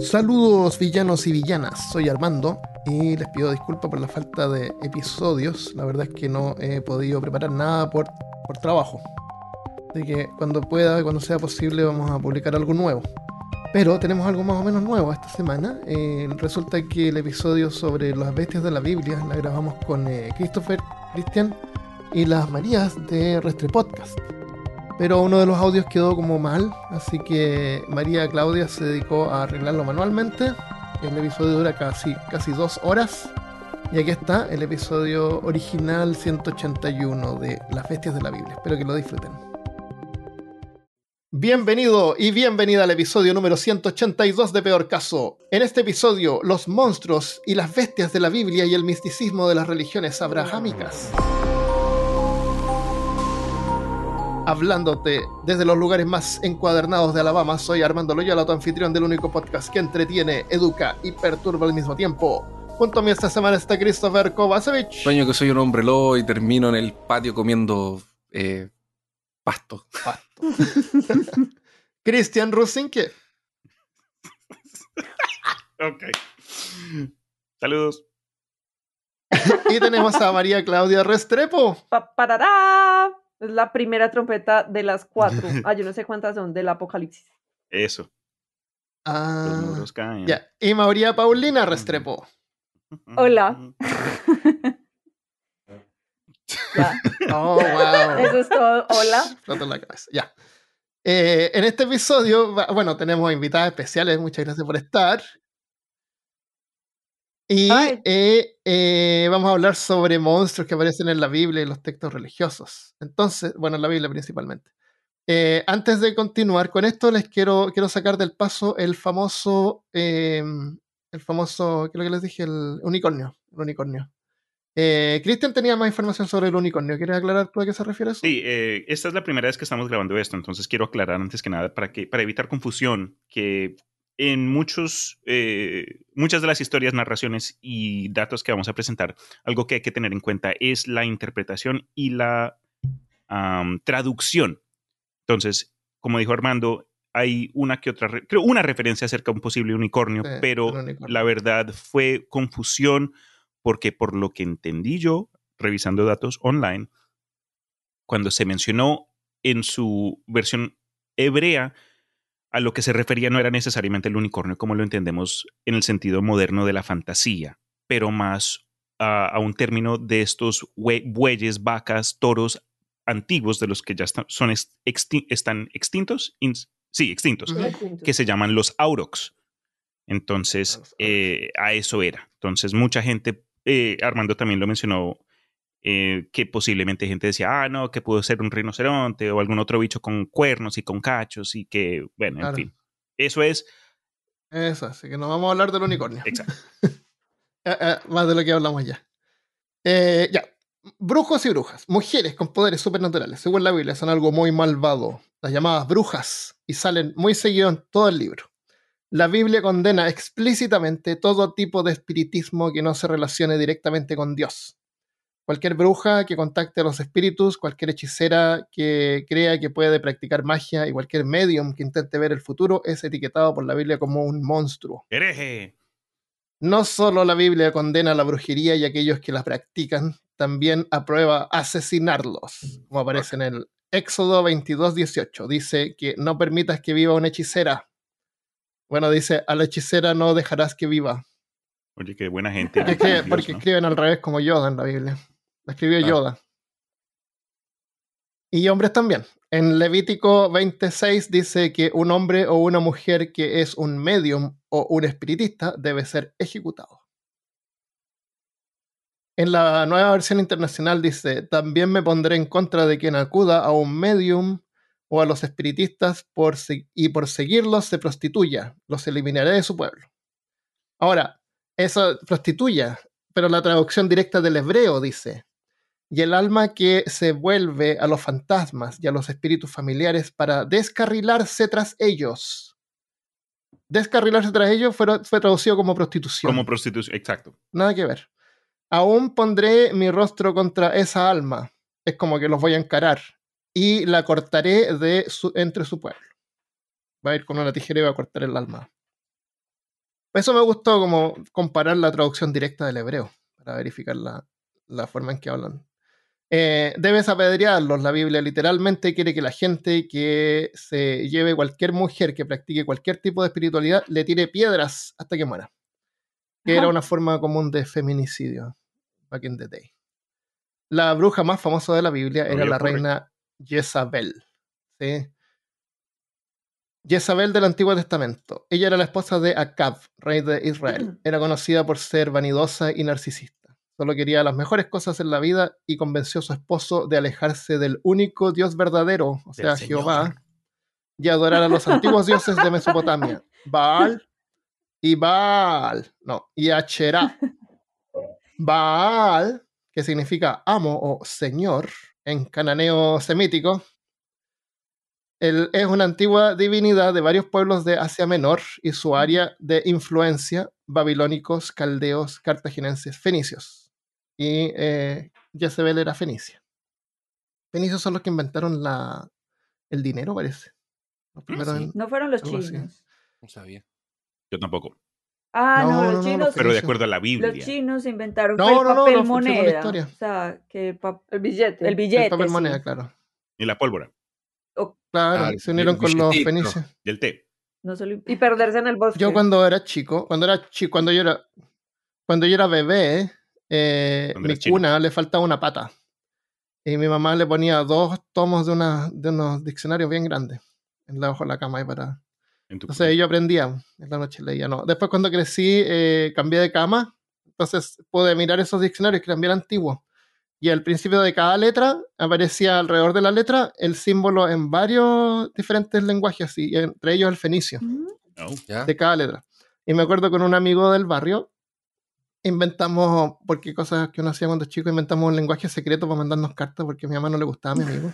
Saludos villanos y villanas, soy Armando y les pido disculpas por la falta de episodios. La verdad es que no he podido preparar nada por, por trabajo. Así que cuando pueda, cuando sea posible, vamos a publicar algo nuevo. Pero tenemos algo más o menos nuevo esta semana. Eh, resulta que el episodio sobre las bestias de la Biblia la grabamos con eh, Christopher, Cristian y las Marías de Restre Podcast pero uno de los audios quedó como mal, así que María Claudia se dedicó a arreglarlo manualmente. El episodio dura casi, dos horas. Y aquí está el episodio original 181 de Las Bestias de la Biblia. Espero que lo disfruten. Bienvenido y bienvenida al episodio número 182 de Peor Caso. En este episodio, los monstruos y las bestias de la Biblia y el misticismo de las religiones abrahámicas. Hablándote desde los lugares más encuadernados de Alabama. Soy Armando Loyola, tu anfitrión del único podcast que entretiene, educa y perturba al mismo tiempo. Junto a mí esta semana está Christopher Kovacevic. Sueño que soy un hombre lobo y termino en el patio comiendo eh, pasto. Pasto. Cristian Rusinke. ok. Saludos. y tenemos a María Claudia Restrepo. Pa -parará. Es la primera trompeta de las cuatro. Ah, yo no sé cuántas son del Apocalipsis. Eso. Ah, Los muros caen. Ya. Y María Paulina Restrepo. Hola. ya. Oh, wow. Eso es todo. Hola. Floto la cabeza. Ya. Eh, en este episodio, bueno, tenemos invitadas especiales. Muchas gracias por estar. Y eh, eh, vamos a hablar sobre monstruos que aparecen en la Biblia y los textos religiosos. Entonces, bueno, en la Biblia principalmente. Eh, antes de continuar con esto, les quiero, quiero sacar del paso el famoso, em, el famoso, ¿qué es lo que les dije? El unicornio. El unicornio. Cristian tenía más información sobre el unicornio. ¿Quieres aclarar tú a qué se refiere eso? Sí, esta es la primera vez que estamos grabando esto, entonces quiero aclarar antes que nada para, que, para evitar confusión que en muchos, eh, muchas de las historias, narraciones y datos que vamos a presentar, algo que hay que tener en cuenta es la interpretación y la traducción. Entonces, como dijo Armando, hay una que otra, creo, una referencia acerca de un posible unicornio, pero la verdad fue confusión porque por lo que entendí yo, revisando datos online, cuando se mencionó en su versión hebrea, a lo que se refería no era necesariamente el unicornio como lo entendemos en el sentido moderno de la fantasía, pero más a, un término de estos bueyes, vacas, toros antiguos de los que ya están, son están extintos, sí, extintos, que se llaman los aurochs. Entonces, eh, a eso era. Entonces, mucha gente, eh, Armando también lo mencionó eh, que posiblemente gente decía, ah, no, que pudo ser un rinoceronte o algún otro bicho con cuernos y con cachos y que, bueno, en fin. Eso es. Eso, así que no vamos a hablar del unicornio. Exacto. Eh, eh, más de lo que hablamos ya. ya. Brujos y brujas, mujeres con poderes supernaturales, según la Biblia, son algo muy malvado, las llamadas brujas, y salen muy seguido en todo el libro. La Biblia condena explícitamente todo tipo de espiritismo que no se relacione directamente con Dios. Cualquier bruja que contacte a los espíritus, cualquier hechicera que crea que puede practicar magia y cualquier medium que intente ver el futuro es etiquetado por la Biblia como un monstruo. ¡Hereje! No solo la Biblia condena la brujería y aquellos que la practican, también aprueba asesinarlos, como aparece en el Éxodo 22, 18. Dice que no permitas que viva una hechicera. Bueno, dice, a la hechicera no dejarás que viva. Oye, qué buena gente. Porque, escriben al revés como Yoda en la Biblia escribió Yoda. Y hombres también. En Levítico 26 dice que un hombre o una mujer que es un medium o un espiritista debe ser ejecutado. En la nueva versión internacional dice, también me pondré en contra de quien acuda a un medium o a los espiritistas por y por seguirlos se prostituya, los eliminaré de su pueblo. Ahora, eso prostituya, pero la traducción directa del hebreo dice, y el alma que se vuelve a los fantasmas y a los espíritus familiares para descarrilarse tras ellos. Descarrilarse tras ellos fue, fue traducido como prostitución. Como prostitución, exacto. Nada que ver. Aún pondré mi rostro contra esa alma. Es como que los voy a encarar. Y la cortaré de entre su pueblo. Va a ir con una tijera y va a cortar el alma. Eso me gustó como comparar la traducción directa del hebreo para verificar la, la forma en que hablan. Eh, debes apedrearlos. La Biblia literalmente quiere que la gente que se lleve cualquier mujer que practique cualquier tipo de espiritualidad le tire piedras hasta que muera. Que era una forma común de feminicidio back in the day. La bruja más famosa de la Biblia era la reina Jezabel. ¿sí? Jezabel del Antiguo Testamento. Ella era la esposa de Acab, rey de Israel. Era conocida por ser vanidosa y narcisista. Solo quería las mejores cosas en la vida y convenció a su esposo de alejarse del único Dios verdadero, o sea, Jehová, y adorar a los antiguos dioses de Mesopotamia, Baal y Baal, no, y Acherá. Baal, que significa amo o señor en cananeo semítico, él es una antigua divinidad de varios pueblos de Asia Menor y su área de influencia, babilónicos, caldeos, cartagineses, fenicios y eh, Jezebel era fenicia. Fenicios son los que inventaron la, el dinero, parece. Mm, no fueron los chinos. No sabía. Yo tampoco. Ah, no, los chinos. pero de acuerdo a la Biblia. Los chinos inventaron el papel moneda. O sea, que el billete. El billete. El papel moneda, claro. Y la pólvora. claro, ah, se unieron con los fenicios. Y el té. No solo, y perderse en el bosque. Yo cuando era chico, cuando era chico, cuando yo era, cuando yo era bebé, eh, mi cuna le faltaba una pata. Y mi mamá le ponía dos tomos de, una, de unos diccionarios bien grandes en la, de la cama. Y para... Entonces yo aprendía, en la noche leía. No. Después cuando crecí, eh, cambié de cama. Entonces pude mirar esos diccionarios que eran bien antiguos. Y al principio de cada letra aparecía alrededor de la letra el símbolo en varios diferentes lenguajes, y entre ellos el fenicio, mm. oh, de cada letra. Y me acuerdo con un amigo del barrio inventamos, porque cosas que uno hacía cuando chico, inventamos un lenguaje secreto para mandarnos cartas porque a mi mamá no le gustaba a mi amigo.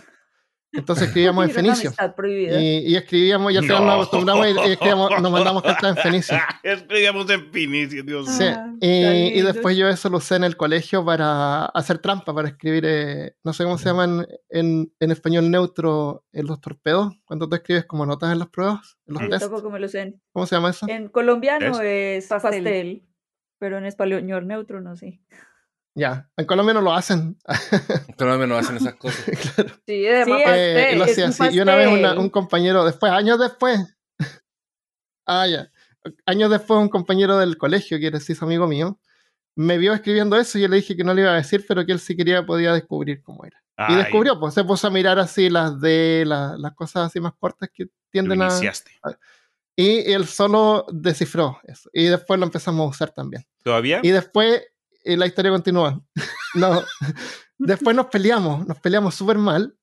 Entonces escribíamos en fenicio. Y, y, escribíamos, y al final nos acostumbramos y, nos mandamos cartas en fenicio. escribíamos en fenicio, Dios Sí. Ah, y, después yo eso lo usé en el colegio para hacer trampa, para escribir, eh, no sé cómo se llaman en, en, español neutro en los torpedos, cuando tú escribes como notas en las pruebas, en los test. lo sé. ¿Cómo se llama eso? En colombiano es, pastel pero en español neutro no sé. Ya, en Colombia no lo hacen. En Colombia no hacen esas cosas. claro. Sí, de sí, eh, lo hacía así. Y una vez un compañero, después, años después, ah, ya, años después un compañero del colegio, que era su amigo mío, me vio escribiendo eso y yo le dije que no le iba a decir, pero que él si quería podía descubrir cómo era. Y descubrió, pues se puso a mirar así las de las cosas así más cortas que tienden a, a, y él solo descifró eso. Y después lo empezamos a usar también. ¿Todavía? Y después eh, la historia continúa. no, después nos peleamos, nos peleamos súper mal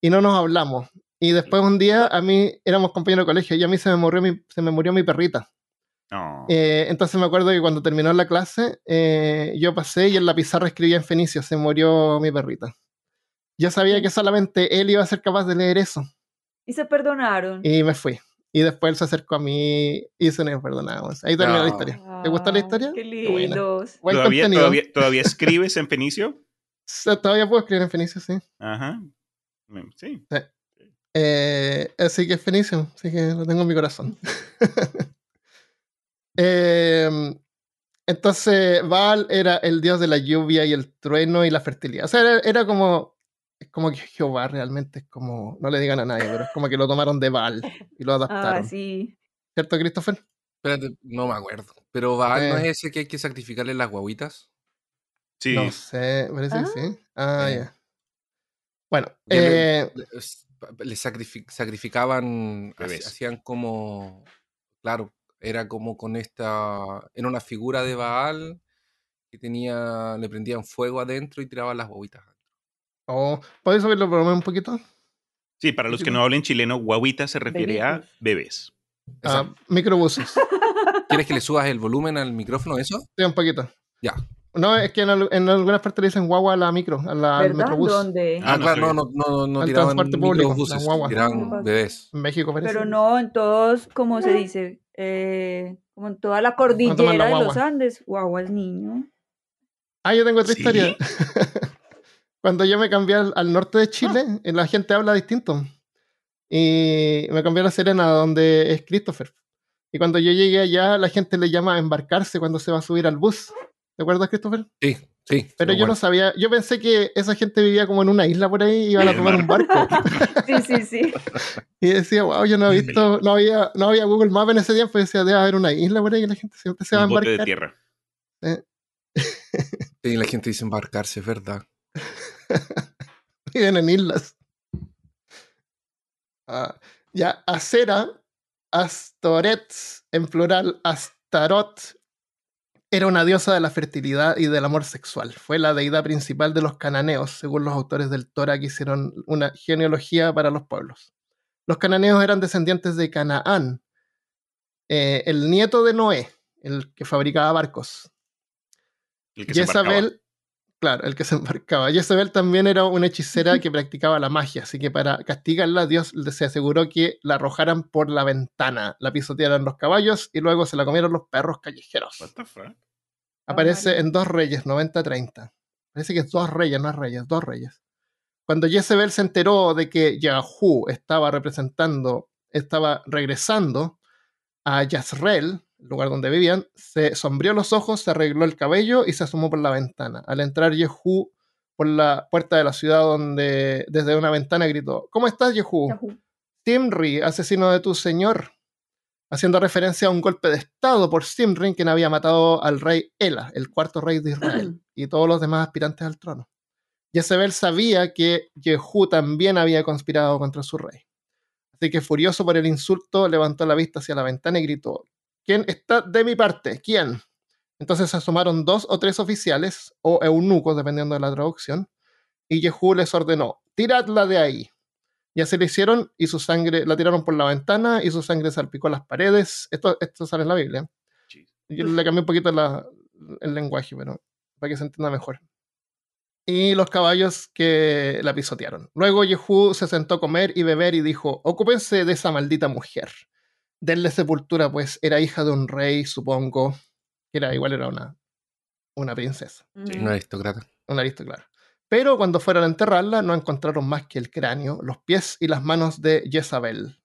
y no nos hablamos. Y después un día a mí éramos compañeros de colegio y a mí se me murió mi, se me murió mi perrita. Eh, entonces me acuerdo que cuando terminó la clase, eh, yo pasé y en la pizarra escribía en fenicio, se murió mi perrita. Yo sabía que solamente él iba a ser capaz de leer eso. Y se perdonaron. Y me fui. Y después él se acercó a mí y se nos perdonamos. Ahí terminó la historia. ¿Te gustó la ah, historia? Qué lindos. ¿Todavía, ¿Todavía, escribes en Fenicio? Todavía puedo escribir en Fenicio, sí. Ajá. Sí. Eh, así que es Fenicio, así que lo tengo en mi corazón. Em, entonces, Baal era el dios de la lluvia y el trueno y la fertilidad. O sea, era como es como que Jehová realmente es como, no le digan a nadie, pero es como que lo tomaron de Baal y lo ah, adaptaron. Ah, sí. ¿Cierto, Christopher? Espérate, no me acuerdo. Pero Baal no es ese que hay que sacrificarle las guaguitas. Sí. No sé, parece que sí. Ah, ah ya. Bueno, eh, le, sacrificaban, hacían como, claro, era como con esta, era una figura de Baal que tenía, le prendían fuego adentro y tiraban las guaguitas. Oh, ¿Puedes subirlo por un poquito? Sí, para los que no hablen chileno, guaguita se refiere a bebés. Ah, microbuses. ¿Quieres que le subas el volumen al micrófono eso? Sí, un poquito. Ya. No, es que en, algunas partes le dicen guagua a la micro, a la, al microbús. ¿Dónde? Ah, claro, no, no, no, no tiraban microbuses, tiraban bebés. En México parece. Pero no, en todos, como se dice, eh, como en toda la cordillera de los Andes, guagua es niño. Ah, yo tengo otra historia. Cuando yo me cambié al, norte de Chile, ah. la gente habla distinto. Y me cambié a La Serena, donde es Christopher. Y cuando yo llegué allá, la gente le llama a embarcarse cuando se va a subir al bus. ¿Te acuerdas, Christopher? Sí, sí. Pero yo no sabía, yo pensé que esa gente vivía como en una isla por ahí y iban a tomar un barco. sí, sí, sí. Y decía, wow, yo no he visto, no había, no había Google Maps en ese tiempo, y decía, debe haber una isla por ahí y la gente siempre se va a embarcar. de tierra. Sí, la gente dice embarcarse, es verdad. Viven en islas. Ah, ya, acera, Astorets, en plural, Astarot, era una diosa de la fertilidad y del amor sexual. Fue la deidad principal de los cananeos, según los autores del Torah que hicieron una genealogía para los pueblos. Los cananeos eran descendientes de Canaán, eh, el nieto de Noé, el que fabricaba barcos. Jezabel, claro, el que se embarcaba. Jezabel también era una hechicera que practicaba la magia, así que para castigarla, Dios se aseguró que la arrojaran por la ventana, la pisotearan los caballos y luego se la comieron los perros callejeros. Aparece en Dos Reyes, 90-30. Parece que es Dos Reyes, no es Reyes, Dos Reyes. Cuando Jezebel se enteró de que Yahú estaba representando, estaba regresando a Yazreel, el lugar donde vivían, se sombreó los ojos, se arregló el cabello y se asomó por la ventana. Al entrar Yehú por la puerta de la ciudad donde desde una ventana gritó, ¿Cómo estás, Yehú? Simri, asesino de tu señor. Haciendo referencia a un golpe de estado por Simri, quien había matado al rey Ela, el cuarto rey de Israel, y todos los demás aspirantes al trono. Jezebel sabía que Yehú también había conspirado contra su rey. Así que furioso por el insulto, levantó la vista hacia la ventana y gritó, ¿Quién está de mi parte? ¿Quién? Entonces se asomaron dos o tres oficiales, o eunucos, dependiendo de la traducción, y Jehú les ordenó, tiradla de ahí. Y así lo hicieron, y su sangre, la tiraron por la ventana, y su sangre salpicó las paredes. Esto, esto sale en la Biblia. Yo le cambié un poquito el lenguaje, pero para que se entienda mejor. Y los caballos que la pisotearon. Luego Jehú se sentó a comer y beber y dijo, ocúpense de esa maldita mujer denle sepultura, pues era hija de un rey, supongo, que era igual era una, una princesa. una aristócrata. Una aristócrata. Pero cuando fueron a enterrarla, no encontraron más que el cráneo, los pies y las manos de Jezabel.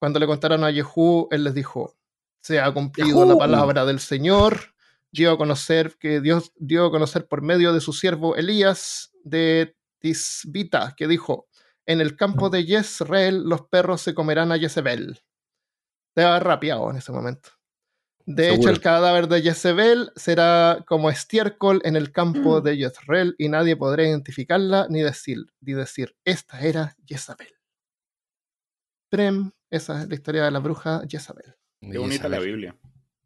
Cuando le contaron a Jehú, él les dijo: Se ha cumplido la palabra del Señor. Dio a conocer que Dios dio a conocer por medio de su siervo Elías de Tisbita, que dijo: En el campo de Jezreel los perros se comerán a Jezebel te va rapeado en ese momento. De hecho, el cadáver de Jezebel será como estiércol en el campo de Jezreel y nadie podrá identificarla ni decir, ni decir esta era Jezabel. Prem, esa es la historia de la bruja Jezabel. Qué bonita la Biblia.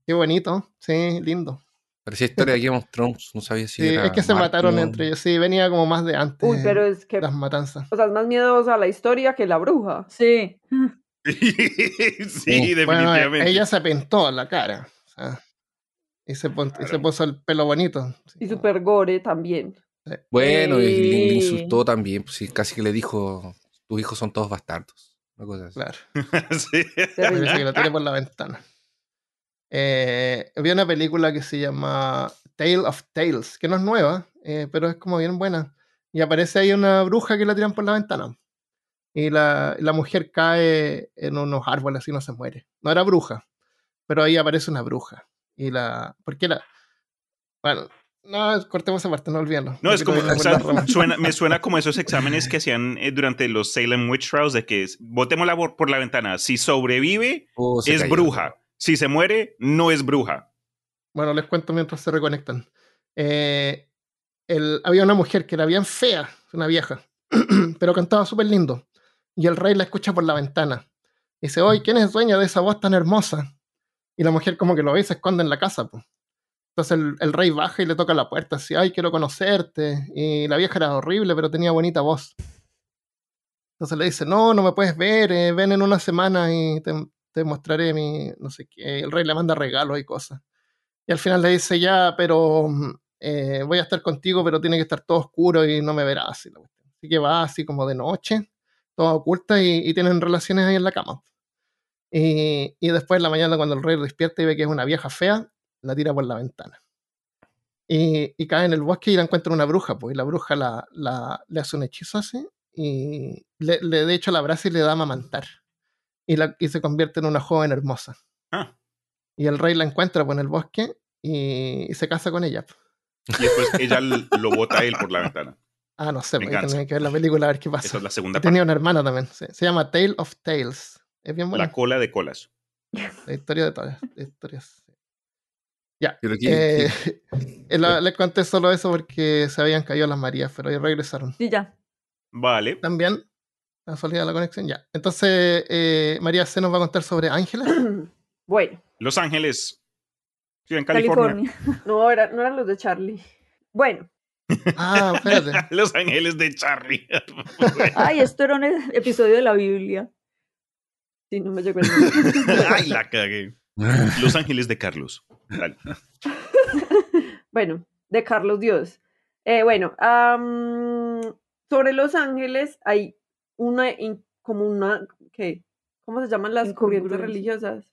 Qué bonito, sí, lindo. Parecía historia de Game of Thrones, no sabía si sí, es que se mataron entre ellos, sí, venía como más de antes. Uy, pero es que... Las matanzas. O sea, es más miedosa la historia que la bruja. Sí. sí, definitivamente. ella se pintó la cara. y, se puso el pelo bonito. Y super gore también. Bueno, y le, insultó también, pues sí, casi que le dijo, tus hijos son todos bastardos. Una cosa así. Claro. sí. que lo tiene por la ventana. Eh, vi una película que se llama Tale of Tales, que no es nueva, eh, pero es como bien buena. Y aparece ahí una bruja que la tiran por la ventana y la, la, mujer cae en unos árboles y no se muere. No era bruja, pero ahí aparece una bruja. Y la. ¿Por qué la.? Bueno, no, cortemos esa parte, no olvídalo. No, es como. me suena como esos exámenes que hacían eh, durante los Salem Witch Trials de que botémosla por, por la ventana. Si sobrevive, oh, es bruja. Si se muere, no es bruja. Bueno, les cuento mientras se reconectan. Eh, el, había una mujer que era bien fea, una vieja, pero cantaba súper lindo y el rey la escucha por la ventana. dice, oye, ¿quién es dueña de esa voz tan hermosa? Y la mujer como que lo ve y se esconde en la casa. Pues. Entonces el, rey baja y le toca la puerta, así, ay, quiero conocerte. Y la vieja era horrible, pero tenía bonita voz. Entonces le dice, no, no me puedes ver, eh, ven en una semana y te, mostraré mi, no sé qué. El rey le manda regalos y cosas. Y al final le dice, ya, pero eh, voy a estar contigo, pero tiene que estar todo oscuro y no me verás. Así que va así como de noche todas ocultas y, tienen relaciones ahí en la cama. Y, después en la mañana cuando el rey despierta y ve que es una vieja fea, la tira por la ventana. Y, cae en el bosque y la encuentra una bruja, pues, y la bruja la, le hace un hechizo así, y le, de hecho la abraza y le da a mamantar. Y, la, y se convierte en una joven hermosa. Ah. Y el rey la encuentra pues, en el bosque y, se casa con ella. Y después ella lo bota a él por la ventana. Ah, no sé, porque tiene que ver la película a ver qué pasa. Esa es la segunda Tenía una hermana también. Se llama Tale of Tales. Es bien buena. La cola de colas. La historia de todas las historias. Ya. Eh, les conté solo eso porque se habían caído las Marías, pero ya regresaron. Sí, ya. Vale. También. La salida la conexión, ya. Entonces, eh, María se nos va a contar sobre ángeles. bueno. Los Ángeles. Sí, en California. No, no eran los de Charlie. Bueno. Ah, espérate. los Ángeles de Charlie. Ay, esto era un episodio de la Biblia. Sí, no me llegó el Ay, la cagué. Los Ángeles de Carlos. bueno, de Carlos Dios. Eh, bueno, sobre Los Ángeles hay una, como una, ¿qué? ¿Cómo se llaman las corrientes religiosas?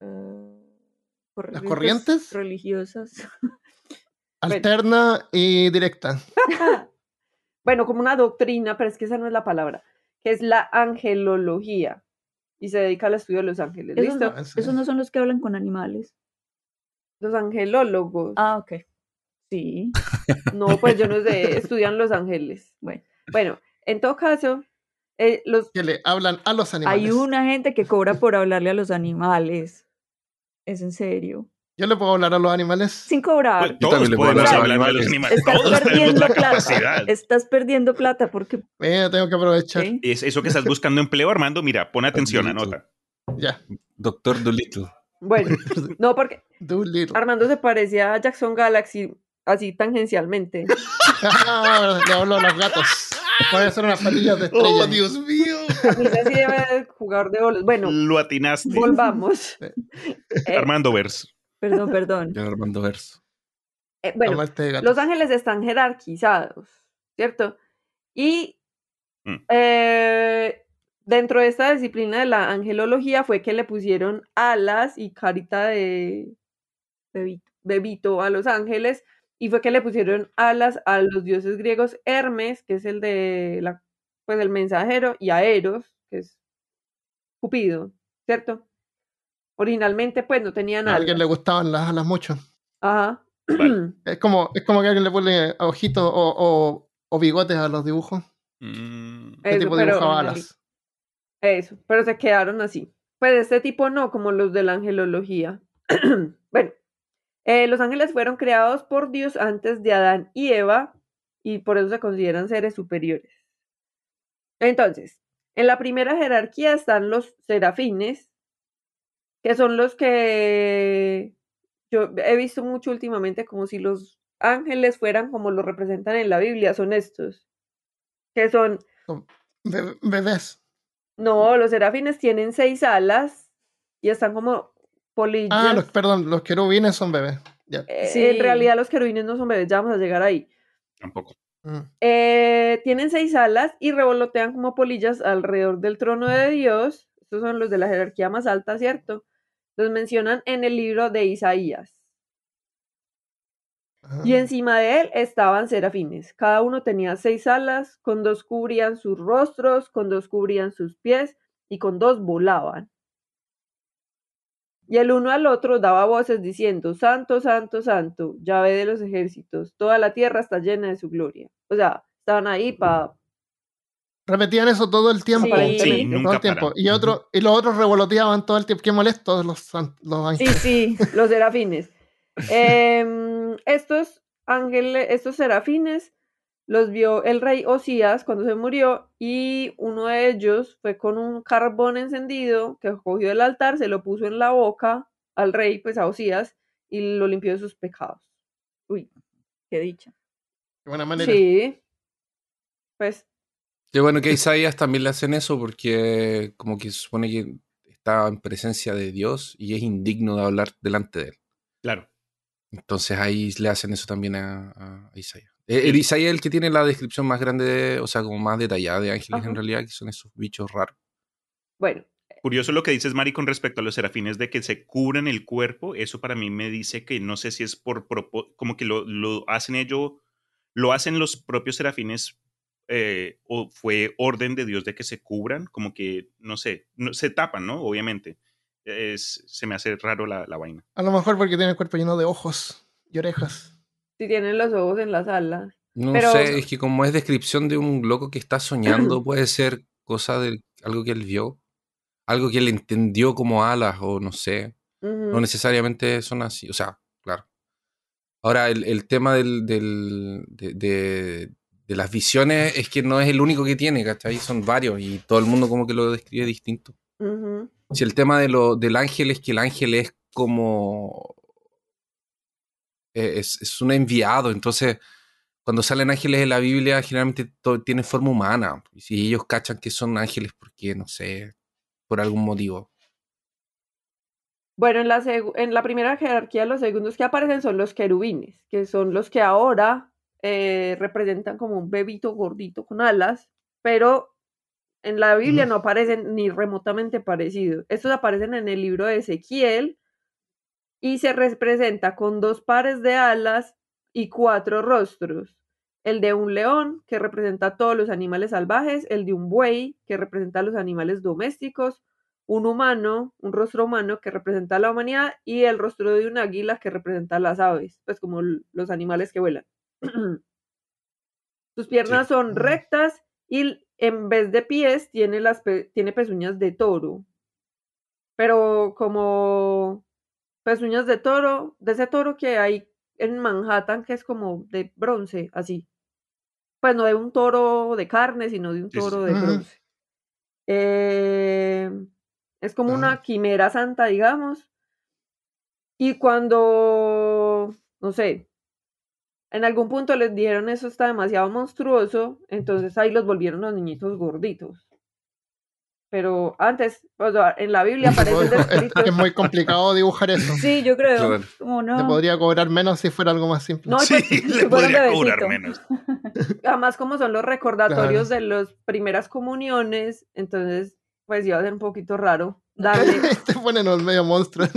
¿Las corrientes? Religiosas. Alterna y directa. bueno, como una doctrina, pero es que esa no es la palabra, que es la angelología y se dedica al estudio de los ángeles. ¿Listo? No, esos no son los que hablan con animales. Los angelólogos. Ah, ok. Sí. No, pues yo no sé, estudian los ángeles. Bueno, bueno en todo caso, eh, los... Que le hablan a los animales. Hay una gente que cobra por hablarle a los animales. Es en serio. ¿Yo le puedo hablar a los animales? Sin cobrar. Pues, todos podemos hablar a los animales. Estás perdiendo plata. Estás perdiendo plata porque. Eh, tengo que aprovechar. Es eso que estás buscando empleo, Armando. Mira, pon atención, anota. Ya. Doctor Dolittle. Bueno, no, porque Armando se parecía a Jackson Galaxy así tangencialmente. Ah, le hablo a los gatos. Puede ser una familia de estrellas. ¡Oh, Dios mío! así debe jugar de bolos. Bueno, lo atinaste. Volvamos. Armando Vers. Perdón, perdón. Ya Armando Verso. Eh, bueno, los ángeles están jerarquizados, ¿cierto? Y mm. eh, dentro de esta disciplina de la angelología fue que le pusieron alas y carita de bebito, bebito a los ángeles y fue que le pusieron alas a los dioses griegos Hermes, que es el de la, pues el mensajero, y a Eros, que es Cupido, ¿cierto? Originalmente, pues no tenían nada. A alguien le gustaban las alas mucho. Ajá. Es, como, es como que alguien le pone ojitos o, o, bigotes a los dibujos. Mm. ¿Qué tipo dibujaba alas? Eso, pero se quedaron así. Pues de este tipo no, como los de la angelología. bueno, eh, los ángeles fueron creados por Dios antes de Adán y Eva y por eso se consideran seres superiores. Entonces, en la primera jerarquía están los serafines, que son los que yo he visto mucho últimamente como si los ángeles fueran como los representan en la Biblia, son estos, que son... bebés. No, los serafines tienen seis alas y están como polillas. Ah, perdón, los querubines son bebés. Eh, sí. En realidad los querubines no son bebés, ya vamos a llegar ahí. Tampoco. Mm. Eh, tienen seis alas y revolotean como polillas alrededor del trono de Dios. Estos son los de la jerarquía más alta, ¿cierto? Los mencionan en el libro de Isaías. Y ah. encima de él estaban serafines. Cada uno tenía seis alas, con dos cubrían sus rostros, con dos cubrían sus pies y con dos volaban. Y el uno al otro daba voces diciendo, Santo, Santo, Santo, llave de los ejércitos, toda la tierra está llena de su gloria. O sea, estaban ahí para Repetían eso todo el tiempo. Sí, nunca tiempo. Y, otro, y los otros revoloteaban todo el tiempo. Qué molestos los, los ángeles. Sí, sí, los serafines. Em, estos ángeles, estos serafines los vio el rey Osías cuando se murió y uno de ellos fue con un carbón encendido que cogió del altar, se lo puso en la boca al rey, pues a Osías, y lo limpió de sus pecados. Uy, qué dicha. Qué buena manera. Sí. Pues Qué bueno que a Isaías también le hacen eso porque como que se supone que está en presencia de Dios y es indigno de hablar delante de él. Claro. Entonces ahí le hacen eso también a, Isaías. Eh, el Isaías es el que tiene la descripción más grande, o sea, como más detallada de ángeles en realidad, que son esos bichos raros. Bueno. Curioso lo que dices, Mari, con respecto a los serafines de que se cubren el cuerpo. Eso para mí me dice que no sé si es por como que lo, lo hacen ellos, lo hacen los propios serafines eh, o fue orden de Dios de que se cubran, como que, no sé, no, se tapan, ¿no? Obviamente. es, se me hace raro la, la vaina. A lo mejor porque tiene el cuerpo lleno de ojos y orejas. Si tienen los ojos en las alas. No sé, es que como es descripción de un loco que está soñando, puede ser cosa de algo que él vio, algo que él entendió como alas o no sé. No necesariamente son así, o sea, claro. Ahora, el, tema del, del de, de, las visiones es que no es el único que tiene, ¿cachai? Son varios y todo el mundo como que lo describe distinto. Si el tema de lo, del ángel es que el ángel es como... E, es, es un enviado, entonces cuando salen ángeles en la Biblia, generalmente tienen forma humana. Y si ellos cachan que son ángeles, porque no sé, por algún motivo. Bueno, en la, en la primera jerarquía, los segundos que aparecen son los querubines, que son los que ahora eh, representan como un bebito gordito con alas, pero en la Biblia no aparecen ni remotamente parecidos. Estos aparecen en el libro de Ezequiel y se representa con dos pares de alas y cuatro rostros. El de un león, que representa a todos los animales salvajes, el de un buey, que representa a los animales domésticos, un humano, un rostro humano que representa a la humanidad, y el rostro de un águila que representa a las aves, pues como los animales que vuelan. Sus piernas son rectas y en vez de pies tiene, las tiene pezuñas de toro. Pero como pezuñas de toro, de ese toro que hay en Manhattan, que es como de bronce, así. Pues no de un toro de carne, sino de un toro de bronce. Eh, es como una quimera santa, digamos. Y cuando, no sé, en algún punto les dijeron eso está demasiado monstruoso, entonces ahí los volvieron los niñitos gorditos pero antes, en la Biblia aparece Es muy complicado dibujar eso. Sí, yo creo. no. Te podría cobrar menos si fuera algo más simple. No, sí, le podría cobrar menos. Además, como son los recordatorios de las primeras comuniones, entonces, pues iba a ser un poquito raro darle... Te ponen los medio monstruos.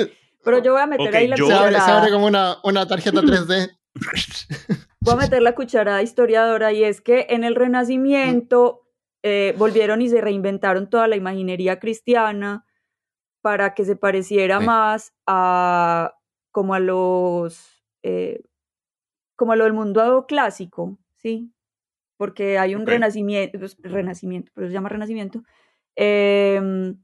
Pero yo voy a meter ahí la cucharada. Se abre, como una, una tarjeta 3D. Voy a meter la cucharada historiadora y es que en el Renacimiento eh, volvieron y se reinventaron toda la imaginería cristiana para que se pareciera más a como a los eh, como a lo del mundo clásico, ¿sí? Porque hay un renacimiento, pues, renacimiento, pero se llama renacimiento, em,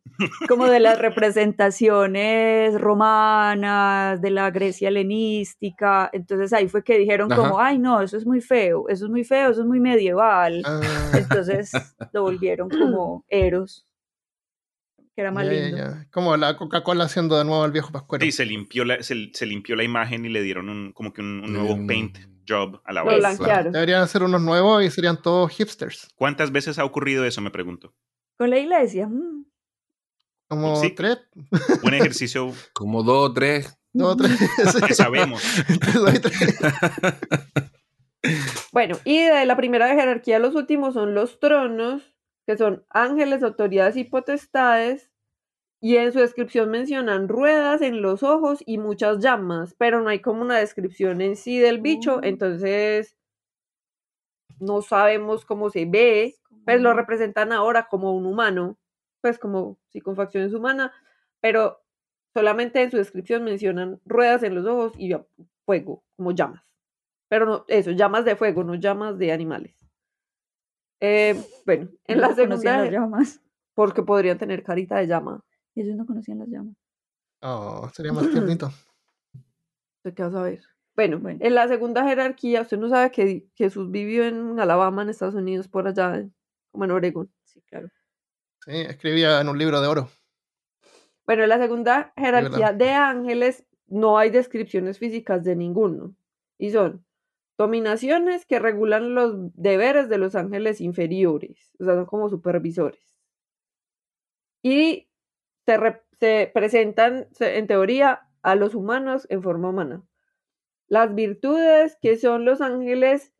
como de las representaciones romanas, de la Grecia helenística. Entonces ahí fue que dijeron como, ay no, eso es muy feo, eso es muy feo, eso es muy medieval. Ah. Entonces lo volvieron como Eros, que era más lindo. Como la Coca-Cola haciendo de nuevo el viejo Pascuero. Sí, se limpió la, se, limpió la imagen y le dieron un, como que un, nuevo mm. paint job a la base. Deberían hacer unos nuevos y serían todos hipsters. ¿Cuántas veces ha ocurrido eso, me pregunto? Con la iglesia. Mm. Como tres. Un ejercicio. Como dos o tres. Dos o tres. sabemos. bueno, y de la primera jerarquía, los últimos son los tronos, que son ángeles, autoridades y potestades. Y en su descripción mencionan ruedas en los ojos y muchas llamas, pero no hay como una descripción en sí del bicho, mm. entonces no sabemos cómo se ve, pues lo representan ahora como un humano, pues como si con facciones humanas, pero solamente en su descripción mencionan ruedas en los ojos y fuego, como llamas. Pero no, eso, llamas de fuego, no llamas de animales. Eh, bueno, en la segunda. las llamas. Porque podrían tener carita de llama. Ellos no conocían las llamas. Oh, sería más tiernito. ¿Qué vas a ver? Bueno, en la segunda jerarquía, usted no sabe que Jesús vivió en Alabama, en Estados Unidos, por allá, como en Oregón. Sí, claro. Sí, escribía en un libro de oro. Bueno, en la segunda jerarquía de ángeles no hay descripciones físicas de ninguno. Y son dominaciones que regulan los deberes de los ángeles inferiores, o sea, son como supervisores. Y se, se presentan, en teoría, a los humanos en forma humana. Las virtudes que son los ángeles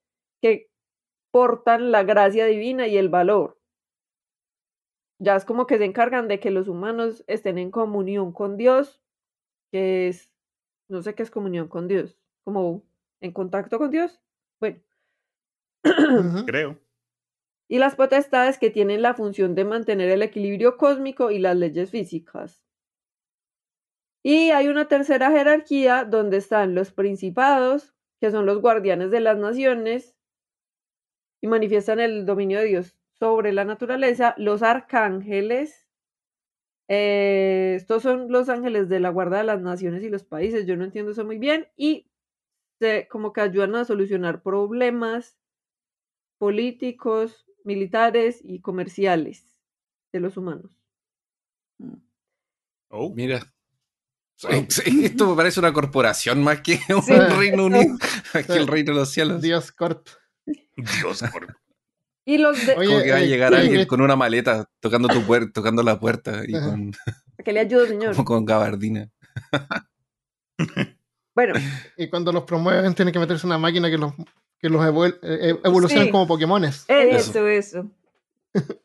que portan la gracia divina y el valor. Ya es como que se encargan de que los humanos estén en comunión con Dios, que es, no sé qué es comunión con Dios, como en contacto con Dios. Bueno. Creo. Y las potestades que tienen la función de mantener el equilibrio cósmico y las leyes físicas. Y hay una tercera jerarquía donde están los principados, que son los guardianes de las naciones y manifiestan el dominio de Dios sobre la naturaleza, los arcángeles. Eh, estos son los ángeles de la guarda de las naciones y los países. Yo no entiendo eso muy bien. Y se, como que ayudan a solucionar problemas políticos, militares y comerciales de los humanos. Mm. Oh, mira. Esto me parece una corporación más que un Reino Unido, más que el Reino de los cielos. Dios Corp. Dios Corp. Y los de... Como que va a eh, llegar alguien con una maleta tocando tu puerta, tocando la puerta y con. Que le ayude, señor. Como con gabardina. bueno. Y cuando los promueven, tiene que meterse una máquina que los, que los eh, eh, evolucionen como Pokémones. Eso, eso.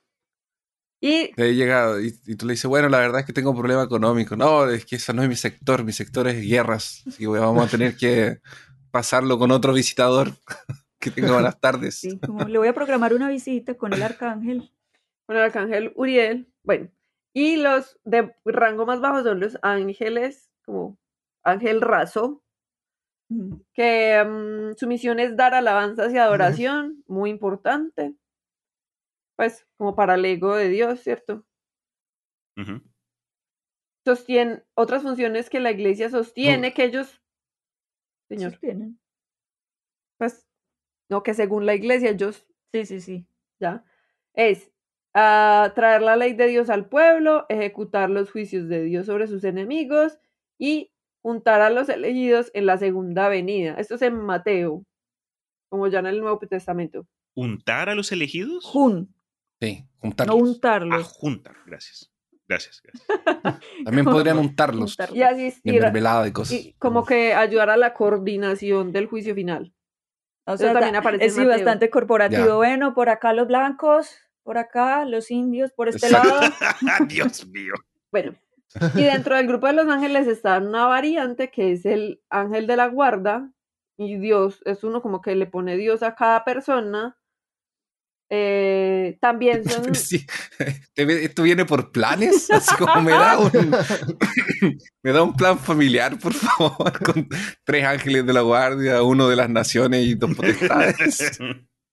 Y, Te llegado y, tú le dices, bueno, la verdad es que tengo un problema económico. No, es que eso no es mi sector, mi sector es guerras. Así que vamos a tener que pasarlo con otro visitador. que tenga buenas tardes. Sí, como le voy a programar una visita con el arcángel. Con el arcángel Uriel. Bueno, y los de rango más bajo son los ángeles, como ángel raso, que mm, su misión es dar alabanzas y adoración, muy importante pues como para el ego de Dios, ¿cierto? Sostiene otras funciones que la iglesia sostiene, que ellos, señor, sostienen. Pues, no, que según la iglesia ellos, sí, sí, sí, ya, es uh, traer la ley de Dios al pueblo, ejecutar los juicios de Dios sobre sus enemigos y juntar a los elegidos en la segunda venida. Esto es en Mateo, como ya en el Nuevo Testamento. ¿Untar a los elegidos? Jun. Sí, juntarlos. No untarlos. Ah, juntar, gracias. Gracias, También podrían untarlos. Y asistir. Y cosas. Y como que ayudar a la coordinación del juicio final. O sea, también aparece es bastante corporativo. Bueno, por acá los blancos, por acá los indios, por este lado. Dios mío. Bueno, y dentro del grupo de los ángeles está una variante que es el ángel de la guarda. Y Dios es uno como que le pone Dios a cada persona eh, también son. ¿Esto viene por planes? Así como me da un. me da un plan familiar, por favor, con tres ángeles de la guardia, uno de las naciones y dos potestades.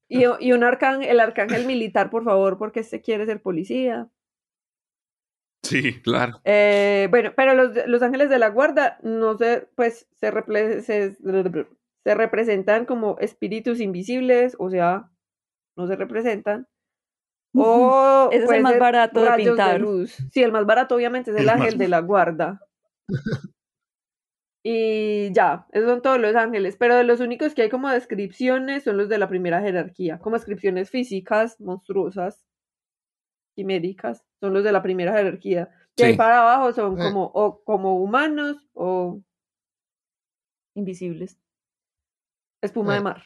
y, y un arcángel, el arcángel militar, por favor, porque se quiere ser policía. Sí, claro. Eh, bueno, pero los, los, ángeles de la guarda no pues se, se, se representan como espíritus invisibles, o sea, no se representan. O es el más barato de pintar. luz. Sí, el más barato obviamente es el, ángel de la guarda. y ya, esos son todos los ángeles, pero de los únicos que hay como descripciones son los de la primera jerarquía, como descripciones físicas, monstruosas, quiméricas, son los de la primera jerarquía. Que hay para abajo son eh. como, o como humanos o invisibles. Espuma de eh. mar,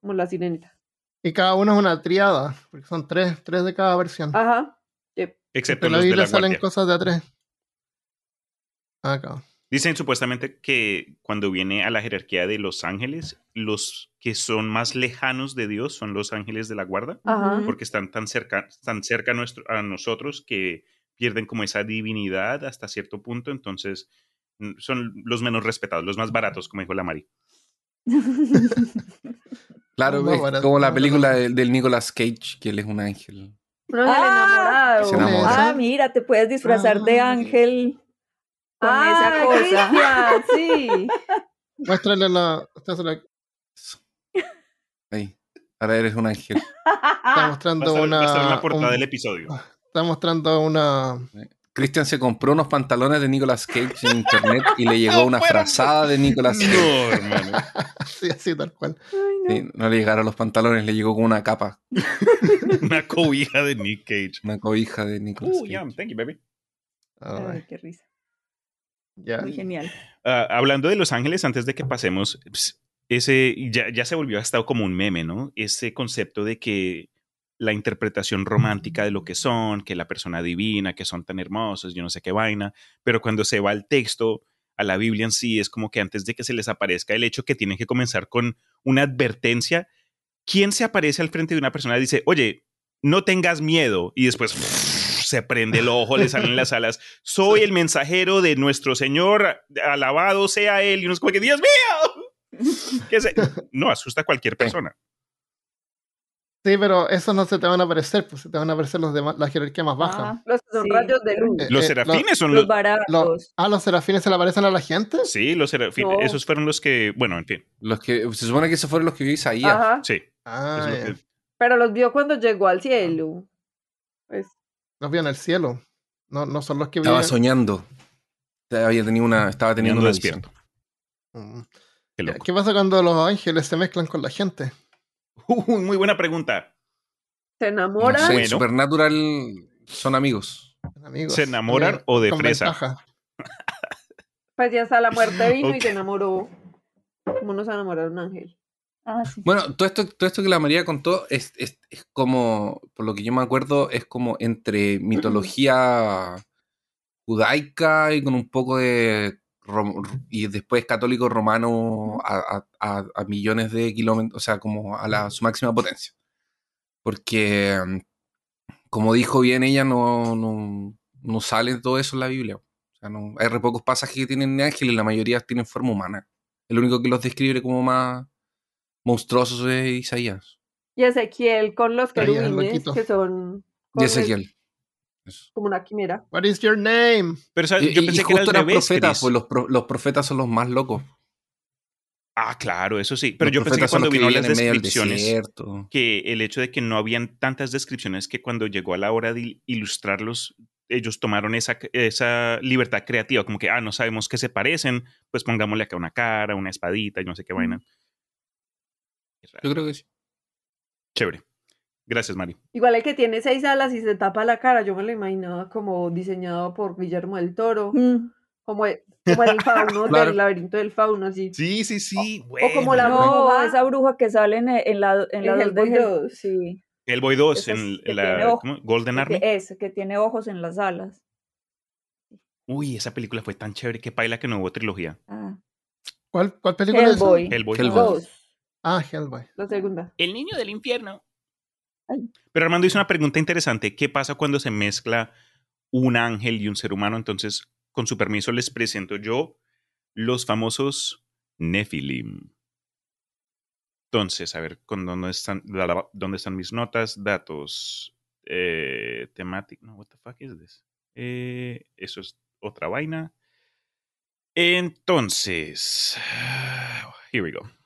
como la sirenita. Y cada uno es una triada, porque son tres, tres de cada versión. Ajá. Excepto en la Biblia salen cosas de a tres. Acá. Dicen supuestamente que cuando viene a la jerarquía de los ángeles, los que son más lejanos de Dios son los ángeles de la guarda, porque están tan cerca, tan cerca a, a nosotros que pierden como esa divinidad hasta cierto punto, entonces son los menos respetados, los más baratos, como dijo la Mari. Claro, como la película del, Nicolas Cage, que él es un ángel. ah, enamorado. Ah, mira, te puedes disfrazar de ah, ángel con esa ah, cosa. sí. Muéstrale la. Ahí. Ahora eres un ángel. Está mostrando una. Va portada del episodio. Está mostrando una. Cristian se compró unos pantalones de Nicolas Cage en internet y le llegó una frazada de Nicolas Cage. No, hermano. sí, así tal cual. no le llegaron los pantalones, le llegó con una capa. una cobija de Nick Cage. Una cobija de Nicolas Cage. Yeah, thank you, baby. Ay, qué risa. Muy genial. Uh, hablando de Los Ángeles, antes de que pasemos, ese ya, ya se volvió hasta como un meme, ¿no? Ese concepto de que la interpretación romántica de lo que son, que la persona divina, que son tan hermosos, yo no sé qué vaina, pero cuando se va al texto, a la Biblia en sí, es como que antes de que se les aparezca el hecho que tienen que comenzar con una advertencia, ¿quién se aparece al frente de una persona y dice, oye, no tengas miedo? Y después se prende el ojo, le salen las alas. Soy el mensajero de nuestro Señor, alabado sea Él. Y uno es como que, Dios mío. ¿Qué No, asusta a cualquier persona. Sí, pero esos no se te van a aparecer, pues se te van a aparecer los de la jerarquía más baja. Ah, los son rayos de luz. Eh, los eh, serafines son los, baratos. ah, los serafines se le aparecen a la gente. Sí, los serafines. Esos fueron los que, bueno, en fin. Los que se supone que esos fueron los que vio Isaías. Sí. Ah, Pero los vio cuando llegó al cielo. Pues... Los vio en el cielo. No, no son los que Estaba soñando. Había tenido una, estaba teniendo un despierto. Mm. ¿Qué pasa cuando los ángeles se mezclan con la gente? muy buena pregunta. ¿Se enamoran? No Supernatural son amigos. ¿Se enamoran o de fresa? pues ya hasta la muerte vino y se enamoró. ¿Cómo no se enamoró un ángel? Ah, bueno, todo esto, todo esto que la María contó es, es, como, por lo que yo me acuerdo, es como entre mitología judaica y con un poco de y después católico romano a, millones de kilómetros, o sea, como a la, su máxima potencia. Porque, como dijo bien ella, no, no, no sale todo eso en la Biblia. O sea, no, hay re pocos pasajes que tienen ángeles, la mayoría tienen forma humana. El único que los describe como más monstruosos es Isaías. Y Ezequiel con los querubines, que son... Y Ezequiel. Como una quimera. What is your name? Pero yo pensé que eran profetas, pues los, los, profetas son los más locos. Ah, claro, eso sí. Pero yo pensé que cuando vino las descripciones, que el hecho de que no habían tantas descripciones que cuando llegó a la hora de ilustrarlos, ellos tomaron esa, esa libertad creativa, como que, ah, no sabemos qué se parecen, pues pongámosle acá una cara, una espadita y no sé qué vaina. Yo creo que sí. Chévere. Gracias, Mari. Igual el que tiene seis alas y se tapa la cara, yo me lo imaginaba como diseñado por Guillermo del Toro. Mm. Como, el, como el fauno del laberinto del fauno, así. Sí, sí, sí. O, como la bruja. esa bruja que sale en, en la en la el 2. Sí. El Boy 2 en, la Golden Army. Ese, que tiene ojos en las alas. Uy, esa película fue tan chévere que paila que no hubo trilogía. Ah. ¿Cuál, ¿Cuál película Hellboy. es Hellboy. Hellboy. Ah, Hellboy. La segunda. El niño del infierno. Pero Armando hizo una pregunta interesante. ¿Qué pasa cuando se mezcla un ángel y un ser humano? Entonces, con su permiso, les presento yo los famosos Nephilim. Entonces, a ver, ¿dónde están, dónde están mis notas? Datos. Eh, temática. No, what the fuck is this? Eh, eso es otra vaina. Entonces, here we go.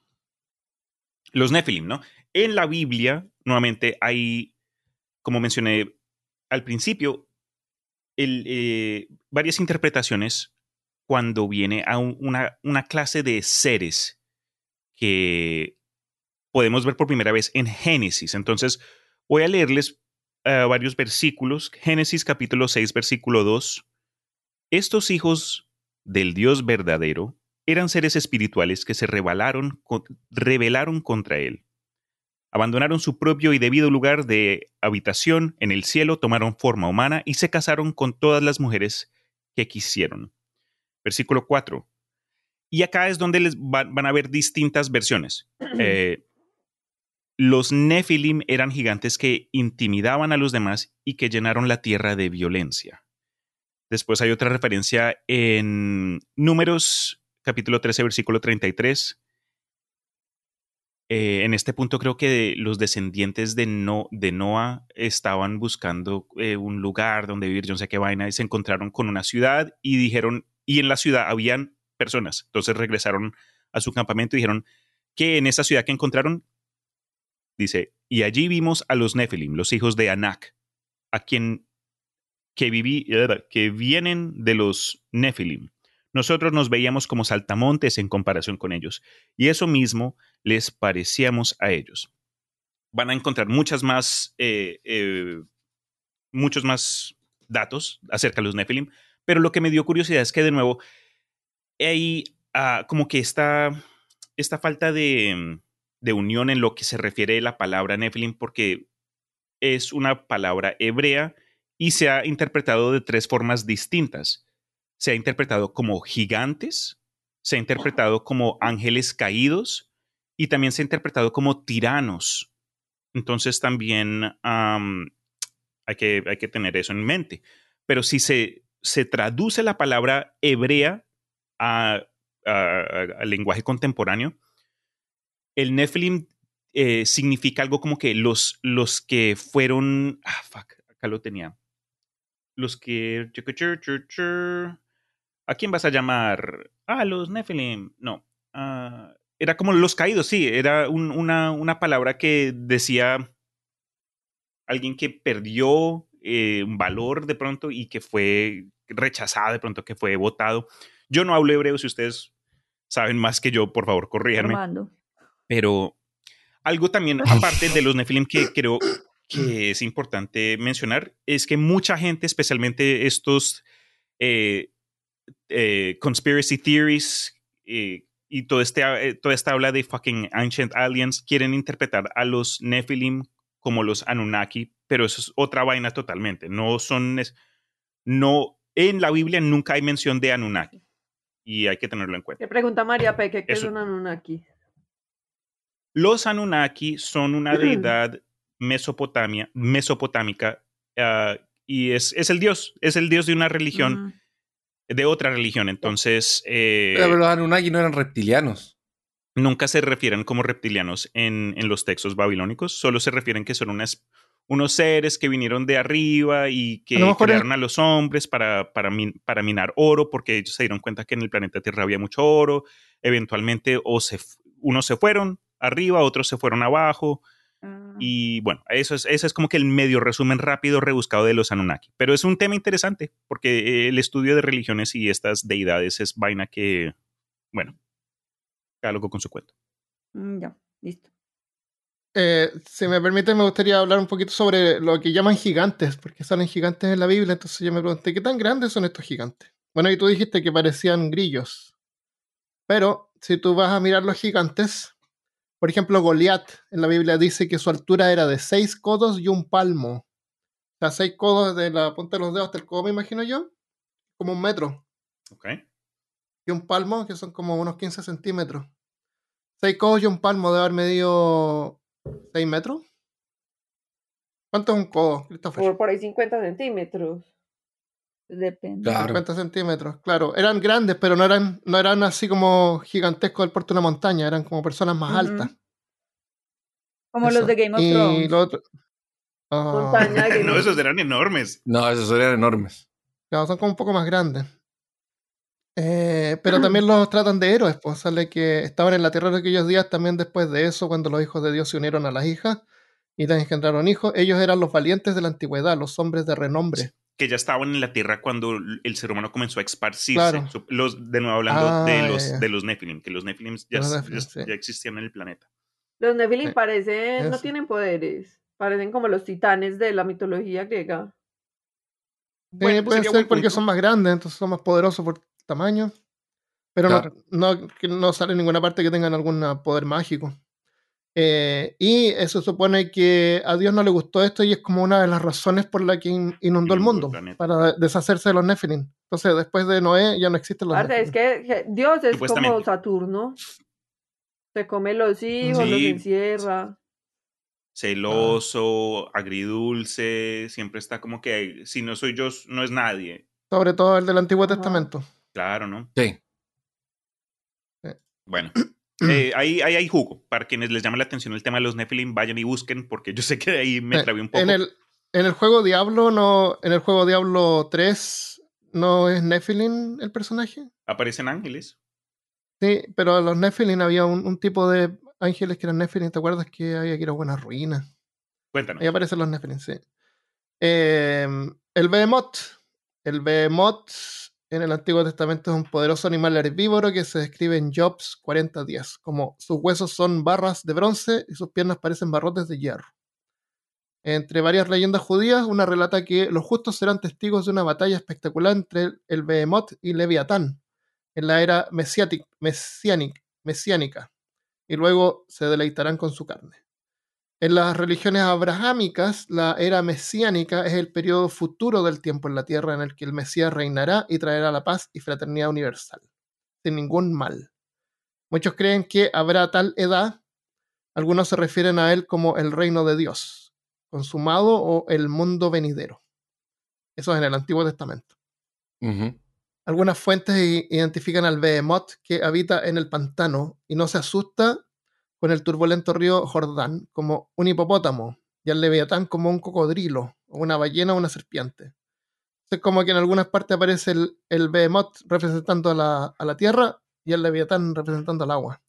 Los Nephilim, ¿no? En la Biblia, nuevamente, hay, como mencioné al principio, eh, varias interpretaciones cuando viene a una, clase de seres que podemos ver por primera vez en Génesis. Entonces, voy a leerles eh, varios versículos. Génesis capítulo 6, versículo 2. Estos hijos del Dios verdadero eran seres espirituales que se rebelaron, rebelaron contra él abandonaron su propio y debido lugar de habitación en el cielo, tomaron forma humana y se casaron con todas las mujeres que quisieron. Versículo 4. Y acá es donde les van a ver distintas versiones. Eh, los Nefilim eran gigantes que intimidaban a los demás y que llenaron la tierra de violencia. Después hay otra referencia en Números capítulo 13, versículo 33, eh, en este punto creo que los descendientes de, no, Noah estaban buscando eh, un lugar donde vivir, yo no sé qué vaina, y se encontraron con una ciudad y dijeron, y en la ciudad habían personas. Entonces regresaron a su campamento y dijeron que en esa ciudad que encontraron, dice, y allí vimos a los Nephilim, los hijos de Anak, a quien que, viví, que vienen de los Nephilim. Nosotros nos veíamos como saltamontes en comparación con ellos, y eso mismo les parecíamos a ellos. Van a encontrar muchas más, eh, eh, muchos más datos acerca de los Nephilim, pero lo que me dio curiosidad es que de nuevo hay ah, como que esta, esta falta de, de unión en lo que se refiere a la palabra Nephilim, porque es una palabra hebrea y se ha interpretado de tres formas distintas se ha interpretado como gigantes, se ha interpretado como ángeles caídos y también se ha interpretado como tiranos. Entonces también Hay que, hay que tener eso en mente. Pero si se, se traduce la palabra hebrea al lenguaje contemporáneo, el Nephilim eh, significa algo como que los, los que fueron. Ah, fuck, acá lo tenía. Los que. ¿A quién vas a llamar? Ah, los Nephilim. No. Ah, era como los caídos, sí. Era una, una, palabra que decía alguien que perdió eh, un valor de pronto y que fue rechazado de pronto, que fue votado. Yo no hablo hebreo, si ustedes saben más que yo, por favor, corríjanme. Pero algo también, aparte de los Nephilim, que creo que es importante mencionar, es que mucha gente, especialmente estos eh, eh, conspiracy theories eh, y todo este, toda esta habla de fucking ancient aliens, quieren interpretar a los Nephilim como los Anunnaki, pero eso es otra vaina totalmente. No son, no, en la Biblia nunca hay mención de Anunnaki y hay que tenerlo en cuenta. Te pregunta María Peque, ¿qué es un Anunnaki? Los Anunnaki son una deidad mesopotamia, mesopotámica ah, y es, es, el dios, es el dios de una religión, de otra religión. Entonces. Eh, Pero los Anunnaki no eran reptilianos. Nunca se refieren como reptilianos en, en los textos babilónicos, solo se refieren que son unas, unos seres que vinieron de arriba y que crearon a los hombres para, para, para, minar oro, porque ellos se dieron cuenta que en el planeta Tierra había mucho oro. Eventualmente, o se, unos se fueron, arriba, otros se fueron abajo. Y bueno, eso es, eso es como que el medio resumen rápido rebuscado de los Anunnaki. Pero es un tema interesante porque el estudio de religiones y estas deidades es vaina que, bueno, cada loco con su cuento. Mm, ya, listo. Eh, si me permite, me gustaría hablar un poquito sobre lo que llaman gigantes, porque salen gigantes en la Biblia. Entonces yo me pregunté, ¿qué tan grandes son estos gigantes? Bueno, y tú dijiste que parecían grillos. Pero si tú vas a mirar los gigantes, por ejemplo, Goliat en la Biblia dice que su altura era de seis codos y un palmo. O sea, seis codos de la punta de los dedos hasta el codo, me imagino yo. Como un metro. Ok. Y un palmo, que son como unos 15 centímetros. Seis codos y un palmo debe haber medido seis metros. ¿Cuánto es un codo, Christopher? Por, por ahí 50 centímetros. Depende. 50 centímetros, claro. Eran grandes, pero no eran, no eran así como gigantescos del puerto de una montaña, eran como personas más altas. Como los de Game of Thrones. Otro... Ah. no, esos eran enormes. No, esos eran enormes. Claro, son como un poco más grandes. Eh, pero también los tratan de héroes, pues sale que estaban en la tierra de aquellos días también después de eso, cuando los hijos de Dios se unieron a las hijas y les engendraron hijos. Ellos eran los valientes de la antigüedad, los hombres de renombre que ya estaban en la Tierra cuando el ser humano comenzó a esparcirse. Los, de nuevo hablando de, ah, los, de los Nephilim, que los Nephilim ya, existían en el planeta. Los Nephilim parecen, no tienen poderes, parecen como los titanes de la mitología griega. Pues puede ser porque son más grandes, entonces son más poderosos por tamaño. Pero no, no, no sale en ninguna parte que tengan algún poder mágico. Eh, y eso supone que a Dios no le gustó esto y es como una de las razones por la que inundó el mundo, para deshacerse de los Nephilim. Entonces, después de Noé ya no existen los Es que Dios es como Saturno. Se come los hijos, los encierra. Celoso, agridulce, siempre está como que si no soy yo, no es nadie. Sobre todo el del Antiguo Testamento. Claro, ¿no? Sí. Bueno, eh, ahí, hay jugo. Para quienes les llama la atención el tema de los Nephilim, vayan y busquen, porque yo sé que de ahí me eh, trabé un poco. En el, en el juego Diablo, no. En el juego Diablo 3, ¿no es Nephilim el personaje? Aparecen ángeles. Sí, pero a los Nephilim había un, tipo de ángeles que eran Nephilim. ¿Te acuerdas que había que ir a buenas ruinas? Cuéntanos. Ahí aparecen los Nephilim, sí. Em, el Behemoth. El Behemoth en el Antiguo Testamento es un poderoso animal herbívoro que se describe en Jobs 40 días, como sus huesos son barras de bronce y sus piernas parecen barrotes de hierro. Entre varias leyendas judías, una relata que los justos serán testigos de una batalla espectacular entre el Behemoth y Leviatán en la era mesiánica, y luego se deleitarán con su carne. En las religiones abrahámicas, la era mesiánica es el periodo futuro del tiempo en la tierra en el que el Mesías reinará y traerá la paz y fraternidad universal, sin ningún mal. Muchos creen que habrá tal edad, algunos se refieren a él como el reino de Dios, consumado o el mundo venidero. Eso es en el Antiguo Testamento. Algunas fuentes identifican al Behemoth que habita en el pantano y no se asusta con el turbulento río Jordán como un hipopótamo y al Leviatán como un cocodrilo o una ballena o una serpiente. Es como que en algunas partes aparece el, el Behemoth representando a la, a la tierra y el Leviatán representando al agua.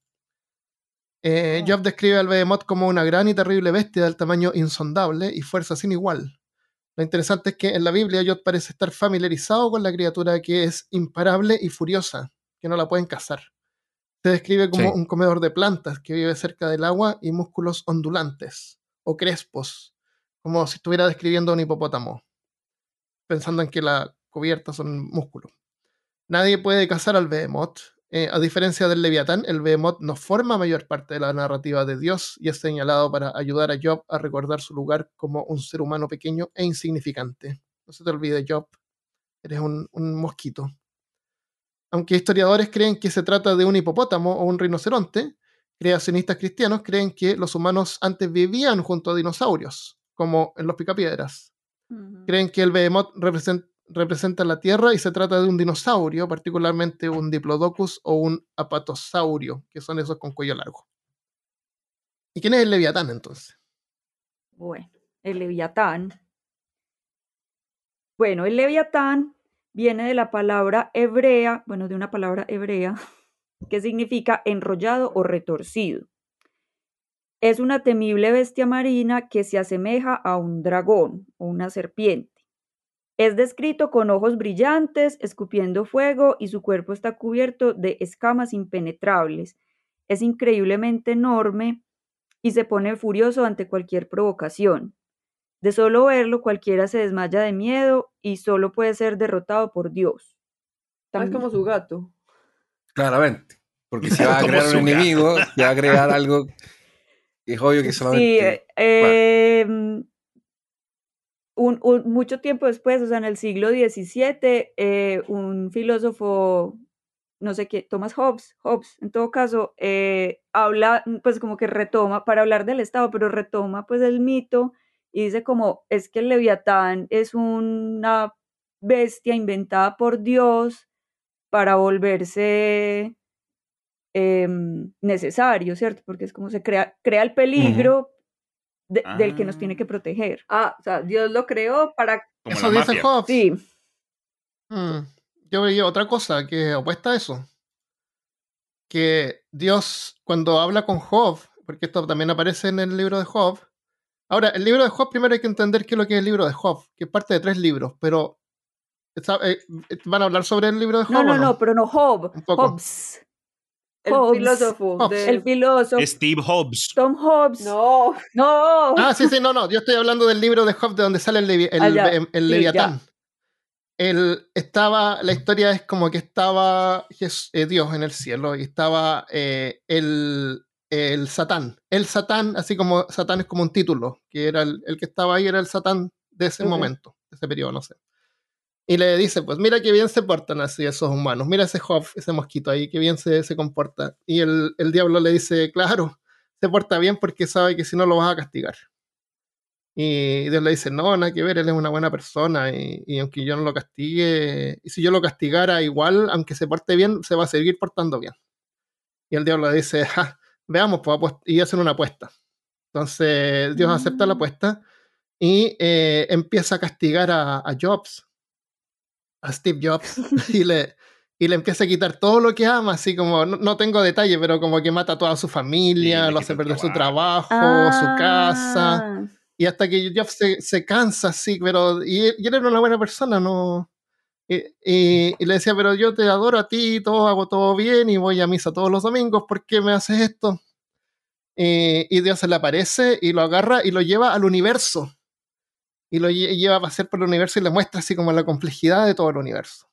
Eh, Job describe al Behemoth como una gran y terrible bestia del tamaño insondable y fuerza sin igual. Lo interesante es que en la Biblia Job parece estar familiarizado con la criatura que es imparable y furiosa, que no la pueden cazar. Se describe como un comedor de plantas que vive cerca del agua y músculos ondulantes o crespos, como si estuviera describiendo un hipopótamo, pensando en que la cubierta son músculos. Nadie puede cazar al Behemoth, eh, a diferencia del Leviatán, el Behemoth no forma mayor parte de la narrativa de Dios y es señalado para ayudar a Job a recordar su lugar como un ser humano pequeño e insignificante. No se te olvide, Job, eres un, mosquito. Aunque historiadores creen que se trata de un hipopótamo o un rinoceronte, creacionistas cristianos creen que los humanos antes vivían junto a dinosaurios, como en los picapiedras. Creen que el Behemoth representa representa la Tierra y se trata de un dinosaurio, particularmente un Diplodocus o un apatosaurio, que son esos con cuello largo. ¿Y quién es el Leviatán entonces? Bueno, el Leviatán. Bueno, el Leviatán viene de la palabra hebrea, bueno, de una palabra hebrea, que significa enrollado o retorcido. Es una temible bestia marina que se asemeja a un dragón o una serpiente. Es descrito con ojos brillantes, escupiendo fuego y su cuerpo está cubierto de escamas impenetrables. Es increíblemente enorme y se pone furioso ante cualquier provocación. De solo verlo cualquiera se desmaya de miedo y solo puede ser derrotado por Dios. Es como su gato. Claramente. Porque si va a crear un enemigo, se va a crear algo es obvio que solamente. Sí, eh, em, un, mucho tiempo después, o sea, en el siglo XVII, eh, un filósofo, no sé qué, Thomas Hobbes, Hobbes, en todo caso, eh, habla, pues como que retoma, para hablar del Estado, pero retoma pues el mito y dice como, es que el leviatán es una bestia inventada por Dios para volverse em, necesario, ¿cierto? Porque es como se crea, crea el peligro, del que nos tiene ah. que proteger. Ah, o sea, Dios lo creó para... eso dice Hobbes. Sí. Hmm, yo veía otra cosa que opuesta a eso. Que Dios, cuando habla con Job, porque esto también aparece en el libro de Job. Ahora, el libro de Job, primero hay que entender qué es lo que es el libro de Job, que es parte de tres libros, pero eh, ¿van a hablar sobre el libro de Job? No, no, no, pero no Job. Hobbes. El filósofo. El filósofo. Steve Hobbes. Tom Hobbes. No. No. Ah, sí, sí, no, no. Yo estoy hablando del libro de Hobbes de donde sale el, el, ah, Leviatán. El, estaba, la historia es como que estaba eh, Dios en el cielo y estaba eh, el, el Satán. El Satán, así como Satán es como un título, que era el, que estaba ahí, era el Satán de ese momento, de ese periodo, no sé. Y le dice, pues mira qué bien se portan así esos humanos, mira ese Hoff, ese mosquito ahí, qué bien se, se comporta. Y el, el, diablo le dice, claro, se porta bien porque sabe que si no lo vas a castigar. Y Dios le dice, no, nada que ver, él es una buena persona y, y, aunque yo no lo castigue, y si yo lo castigara igual, aunque se porte bien, se va a seguir portando bien. Y el diablo le dice, ja, veamos, pues, y hacen una apuesta. Entonces Dios acepta la mm. apuesta y eh, empieza a castigar a, a Jobs a Steve Jobs y le, y le empieza a quitar todo lo que ama, así como, no, tengo detalle, pero como que mata a toda su familia, lo hace perder su trabajo, su casa. Ah. Y hasta que Jobs se, se cansa, sí, pero. Y, él era una buena persona, ¿no? Y, y, le decía, pero yo te adoro a ti, todo, hago todo bien y voy a misa todos los domingos, ¿por qué me haces esto? y Dios se le aparece y lo agarra y lo lleva al universo y lo lleva a pasear por el universo y le muestra así como la complejidad de todo el universo.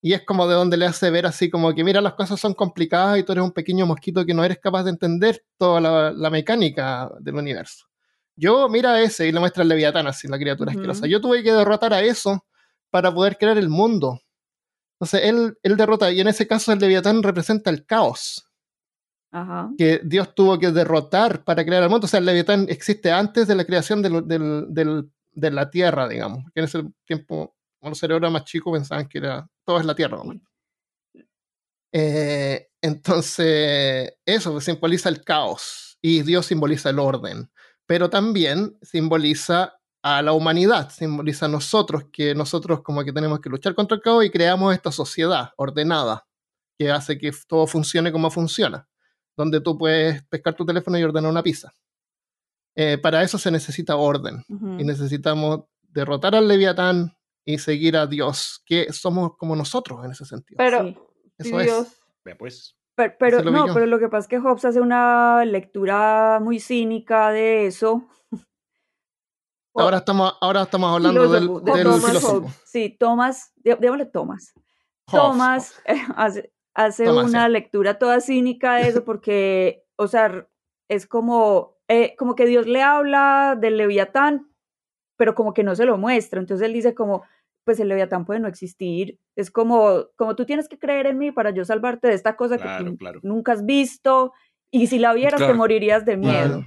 Y es como de donde le hace ver así como que mira las cosas son complicadas y tú eres un pequeño mosquito que no eres capaz de entender toda la, mecánica del universo. Yo mira a ese y le muestra el Leviatán así, la criatura asquerosa. Yo tuve que derrotar a eso para poder crear el mundo. Entonces él, él derrota y en ese caso el Leviatán representa el caos. que Dios tuvo que derrotar para crear el mundo. O sea, el Leviatán existe antes de la creación de la Tierra, digamos. En ese tiempo, cuando los cerebros más chicos pensaban que era todo es la Tierra. Eh, entonces, eso simboliza el caos y Dios simboliza el orden, pero también simboliza a la humanidad, simboliza a nosotros, que nosotros como que tenemos que luchar contra el caos y creamos esta sociedad ordenada que hace que todo funcione como funciona, donde tú puedes pescar tu teléfono y ordenar una pizza. Eh, para eso se necesita orden y necesitamos derrotar al leviatán y seguir a Dios, que somos como nosotros en ese sentido. Pero eso es. pues. Pero, no, pero lo que pasa es que Hobbes hace una lectura muy cínica de eso. Ahora estamos, ahora estamos hablando del, filósofo. Sí, Thomas, digámosle Thomas. Thomas eh, hace, una lectura toda cínica de eso porque, o sea, es como, eh, como que Dios le habla del leviatán, pero como que no se lo muestra. Entonces él dice como, pues el leviatán puede no existir. Es como, como tú tienes que creer en mí para yo salvarte de esta cosa que nunca has visto y si la vieras te morirías de miedo.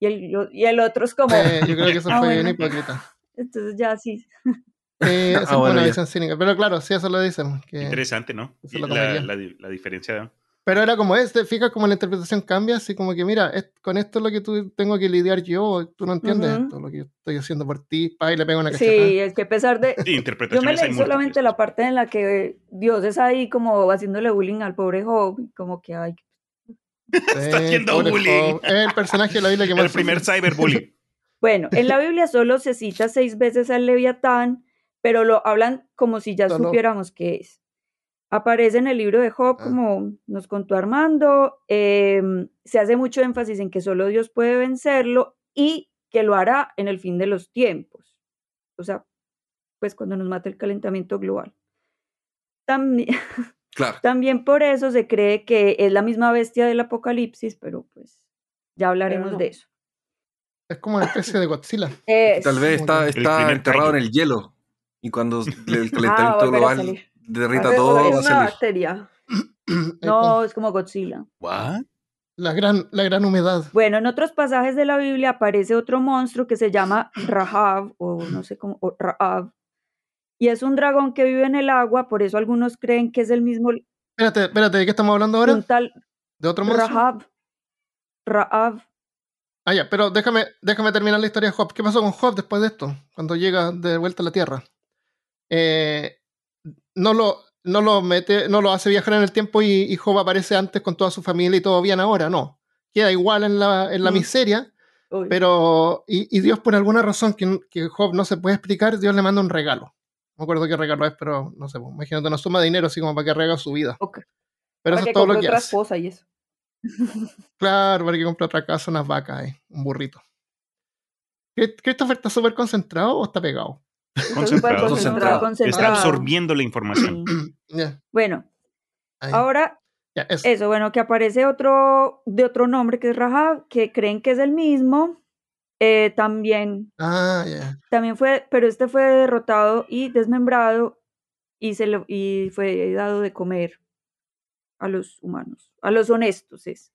Y, el, y el otro es como... yo creo que eso ah, fue bien hipócrita. Entonces ya sí. Sí, esa ah, una visión cínica. Pero claro, sí, eso lo dicen. Interesante, ¿no? La, la, la, diferencia. Pero era como este, fíjate cómo la interpretación cambia, así como que, mira, con esto es lo que tú tengo que lidiar yo, tú no entiendes esto, lo que yo estoy haciendo por ti, pa, y le pego una cachetada. Sí, es que a pesar de... yo me leí solamente la parte en la que Dios es ahí como haciéndole bullying al pobre Job, como que, ay... Está haciendo bullying. Es el personaje de la Biblia que más... El primer cyberbullying. bueno, en la Biblia solo se cita seis veces al Leviatán, pero lo hablan como si ya supiéramos qué es. Aparece en el libro de Job, ah. como nos contó Armando, em, se hace mucho énfasis en que solo Dios puede vencerlo y que lo hará en el fin de los tiempos. O sea, pues cuando nos mate el calentamiento global. También, también por eso se cree que es la misma bestia del apocalipsis, pero pues ya hablaremos de eso. Es como una especie de Godzilla. Tal vez está, está enterrado en el hielo y cuando el calentamiento ah, global derrita todo, va a una bacteria. no, es como Godzilla. ¿What? La gran, la gran humedad. Bueno, en otros pasajes de la Biblia aparece otro monstruo que se llama Rahab, o no sé cómo, o Rahab. Y es un dragón que vive en el agua, por eso algunos creen que es el mismo. Espérate, espérate, ¿de qué estamos hablando ahora? ¿De otro monstruo? Rahab. Rahab. Ah, ya, pero déjame, déjame terminar la historia de Job. ¿Qué pasó con Job después de esto? Cuando llega de vuelta a la tierra. Eh, no lo, no lo mete, no lo hace viajar en el tiempo y, y, Job aparece antes con toda su familia y todo bien ahora, no. Queda igual en la, en la mm. miseria, pero, y, Dios por alguna razón que, que, Job no se puede explicar, Dios le manda un regalo. No me acuerdo qué regalo es, pero no sé, pues, imagínate una suma de dinero así como para que regale su vida. Pero eso es todo lo que hace. Esposa y eso. claro, para que compre otra casa, unas vacas, eh, un burrito. ¿Christopher está súper concentrado o está pegado? Concentrado, Está absorbiendo la información. Bueno, ahora eso. bueno, que aparece otro de otro nombre que es Rahab, que creen que es el mismo. Eh, también, ah, también fue, pero este fue derrotado y desmembrado y, se lo, y fue dado de comer a los humanos, a los honestos es.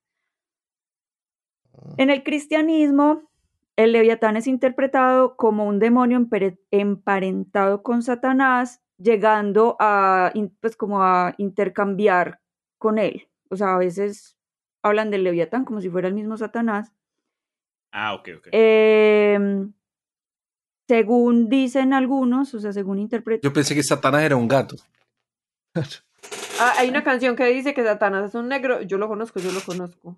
Ah. En el cristianismo, el leviatán es interpretado como un demonio emparentado con Satanás, llegando a, pues, como a intercambiar con él. O sea, a veces hablan del leviatán como si fuera el mismo Satanás. Ah, ok, ok. Em, según dicen algunos, o sea, según interpretan. Yo pensé que Satanás era un gato. ah, hay una canción que dice que Satanás es un negro. Yo lo conozco, yo lo conozco.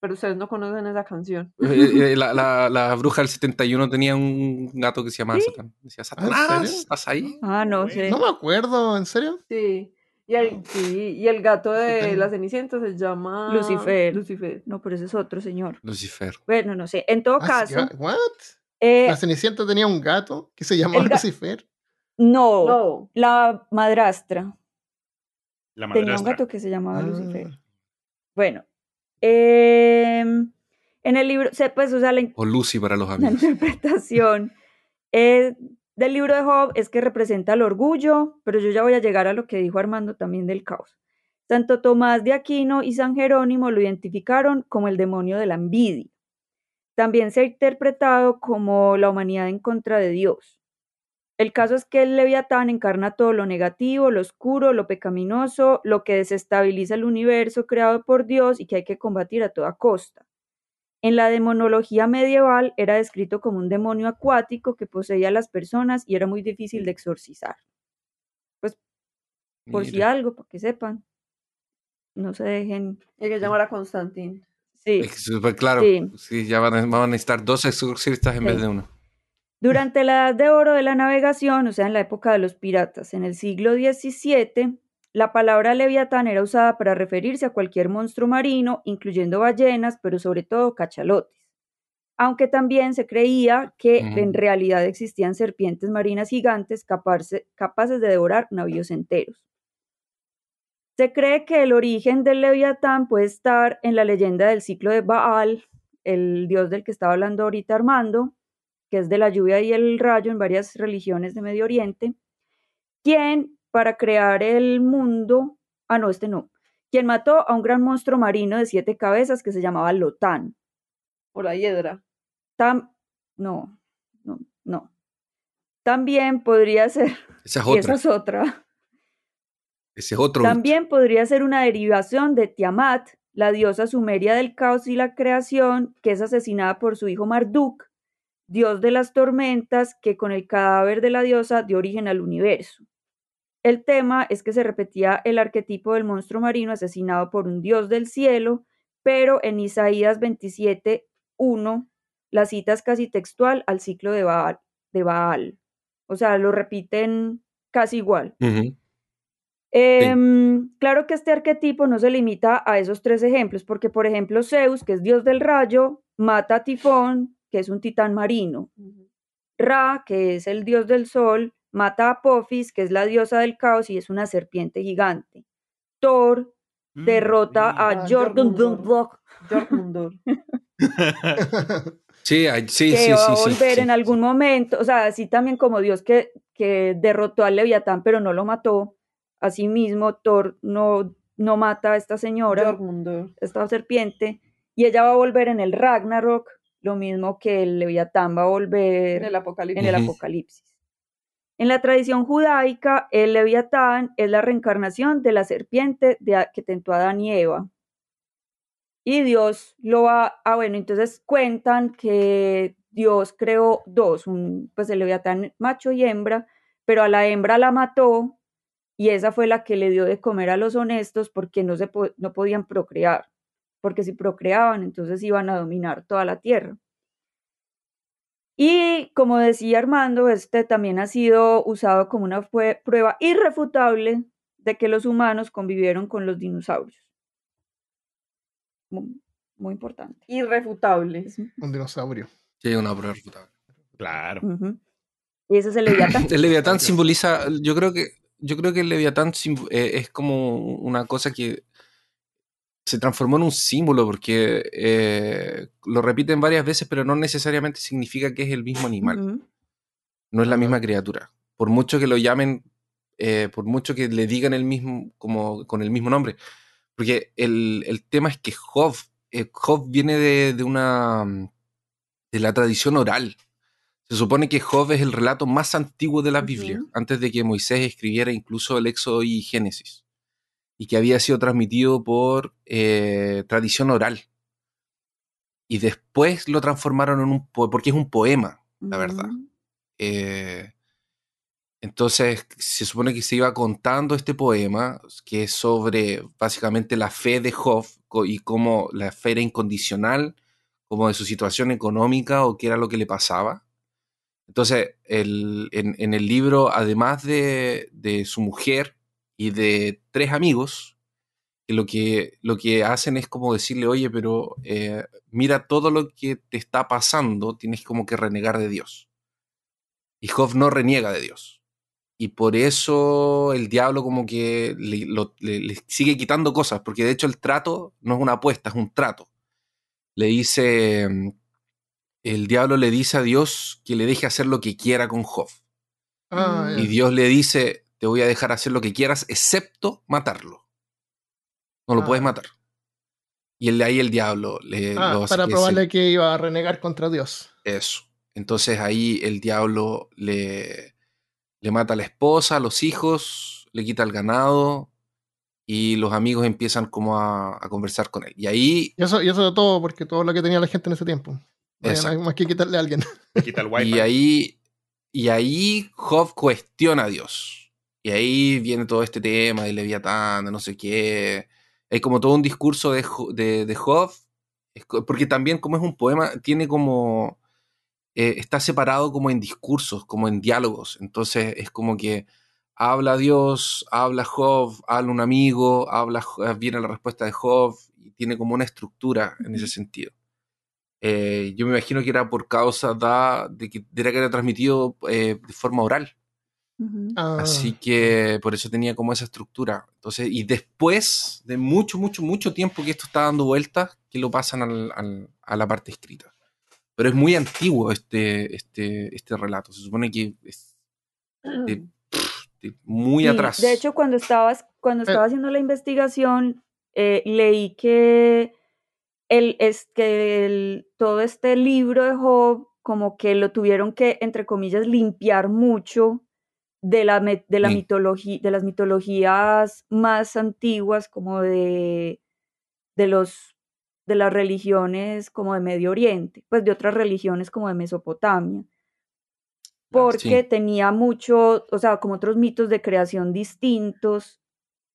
Pero ustedes no conocen esa canción. Eh, eh, la, la, la, bruja del 71 tenía un gato que se llamaba Satán. Decía, Satanás, ¿estás ahí? Ah, no sé. No me acuerdo, ¿en serio? Sí. Y el, sí, y el gato de la Cenicienta se llama Lucifer. Lucifer. No, pero ese es otro señor. Lucifer. Bueno, no sé. En todo ah, caso. ¿What? la Cenicienta tenía un gato que se llamaba Lucifer. No, no, la madrastra. La madrastra. Tenía un gato que se llamaba Lucifer. Ah. Bueno, Em, en el libro, pues, o sea, la, o Lucy para los amigos. La interpretación del libro de Job es que representa el orgullo, pero yo ya voy a llegar a lo que dijo Armando también del caos. Santo Tomás de Aquino y San Jerónimo lo identificaron como el demonio de la envidia. También se ha interpretado como la humanidad en contra de Dios. El caso es que el leviatán encarna todo lo negativo, lo oscuro, lo pecaminoso, lo que desestabiliza el universo creado por Dios y que hay que combatir a toda costa. En la demonología medieval era descrito como un demonio acuático que poseía a las personas y era muy difícil de exorcizar. Pues por si algo, para que sepan. No se dejen. Hay que llamar a Constantín. Sí. Claro. Sí. ya van a, necesitar dos exorcistas en vez de uno. Durante la Edad de Oro de la navegación, o sea, en la época de los piratas, en el siglo XVII, la palabra leviatán era usada para referirse a cualquier monstruo marino, incluyendo ballenas, pero sobre todo cachalotes. Aunque también se creía que en realidad existían serpientes marinas gigantes capaces de devorar navíos enteros. Se cree que el origen del leviatán puede estar en la leyenda del ciclo de Baal, el dios del que estaba hablando ahorita Armando, que es de la lluvia y el rayo en varias religiones de Medio Oriente, quien, para crear el mundo, ah, no, este no, quien mató a un gran monstruo marino de siete cabezas que se llamaba Lotán. Por la hiedra. Tam, no, no, no. También podría ser. Esa es otra. Esa es otra. Ese es otro. También podría ser una derivación de Tiamat, la diosa sumeria del caos y la creación, que es asesinada por su hijo Marduk, dios de las tormentas, que con el cadáver de la diosa dio origen al universo. El tema es que se repetía el arquetipo del monstruo marino asesinado por un dios del cielo, pero en Isaías 27.1 la cita es casi textual al ciclo de Baal. De Baal. O sea, lo repiten casi igual. Em, claro que este arquetipo no se limita a esos tres ejemplos, porque por ejemplo Zeus, que es dios del rayo, mata a Tifón, que es un titán marino. Ra, que es el dios del sol, mata a Apophis, que es la diosa del caos y es una serpiente gigante. Thor mm, derrota a ah, Jormungandr. sí, sí, que sí, va a volver en algún momento, o sea, así también como Dios que, que derrotó al Leviatán, pero no lo mató. Asimismo, Thor no, no mata a esta señora, esta serpiente, y ella va a volver en el Ragnarok lo mismo que el Leviatán va a volver en el Apocalipsis. En, el Apocalipsis. En la tradición judaica, el Leviatán es la reencarnación de la serpiente de, que tentó a Adán y Eva. Y Dios lo va, ah bueno, entonces cuentan que Dios creó dos, un, pues el Leviatán macho y hembra, pero a la hembra la mató y esa fue la que le dio de comer a los honestos porque no, se no podían procrear porque si procreaban, entonces iban a dominar toda la tierra. Y como decía Armando, este también ha sido usado como una prueba irrefutable de que los humanos convivieron con los dinosaurios. Muy, importante. Irrefutable. Un dinosaurio. Sí, una prueba irrefutable. Claro. Y ese es el Leviatán. el Leviatán simboliza, yo creo que, yo creo que el Leviatán eh, es como una cosa que se transformó en un símbolo porque eh, lo repiten varias veces, pero no necesariamente significa que es el mismo animal. No es la misma criatura. Por mucho que lo llamen, eh, por mucho que le digan el mismo, como con el mismo nombre. Porque el, tema es que Job, eh, Job viene de, una. de la tradición oral. Se supone que Job es el relato más antiguo de la Biblia, antes de que Moisés escribiera incluso el Éxodo y Génesis y que había sido transmitido por eh, tradición oral. Y después lo transformaron en un porque es un poema, la verdad. Eh, entonces se supone que se iba contando este poema, que es sobre básicamente la fe de Job y cómo la fe era incondicional, como de su situación económica o qué era lo que le pasaba. Entonces, el, en, el libro, además de, de su mujer, y de tres amigos que lo que, lo que hacen es como decirle, oye, pero eh, mira todo lo que te está pasando, tienes como que renegar de Dios. Y Job no reniega de Dios. Y por eso el diablo como que le, sigue quitando cosas, porque de hecho el trato no es una apuesta, es un trato. Le dice, el diablo le dice a Dios que le deje hacer lo que quiera con Job. Ah, y Dios le dice, te voy a dejar hacer lo que quieras, excepto matarlo. No lo puedes ah. matar. Y el, ahí el diablo le... Ah, para probarle que iba a renegar contra Dios. Eso. Entonces ahí el diablo le, le mata a la esposa, a los hijos, le quita el ganado y los amigos empiezan como a, conversar con él. Y ahí... Y eso, y eso de todo, porque todo lo que tenía la gente en ese tiempo. Hay más que quitarle a alguien. y ahí, y ahí Job cuestiona a Dios. Y ahí viene todo este tema de Leviatán, de no sé qué. Hay como todo un discurso de, de, de Job, porque también como es un poema, tiene como eh, está separado como en discursos, como en diálogos. Entonces es como que habla Dios, habla Job, habla un amigo, habla, viene la respuesta de Job y tiene como una estructura en ese sentido. Eh, yo me imagino que era por causa de que, era que era transmitido eh, de forma oral. Así ah. que por eso tenía como esa estructura. Entonces, y después de mucho, mucho, mucho tiempo que esto está dando vueltas, que lo pasan a la parte escrita. Pero es muy antiguo este, este, este relato. Se supone que es muy atrás. De hecho, cuando, estabas, cuando estaba eh. haciendo la investigación, eh, leí que, el, es que el, todo este libro de Job, como que lo tuvieron que, entre comillas, limpiar mucho de, la, de, la mitología, de las mitologías más antiguas, como de, de los de las religiones como de Medio Oriente, pues de otras religiones como de Mesopotamia, ah, porque tenía mucho, o sea, como otros mitos de creación distintos.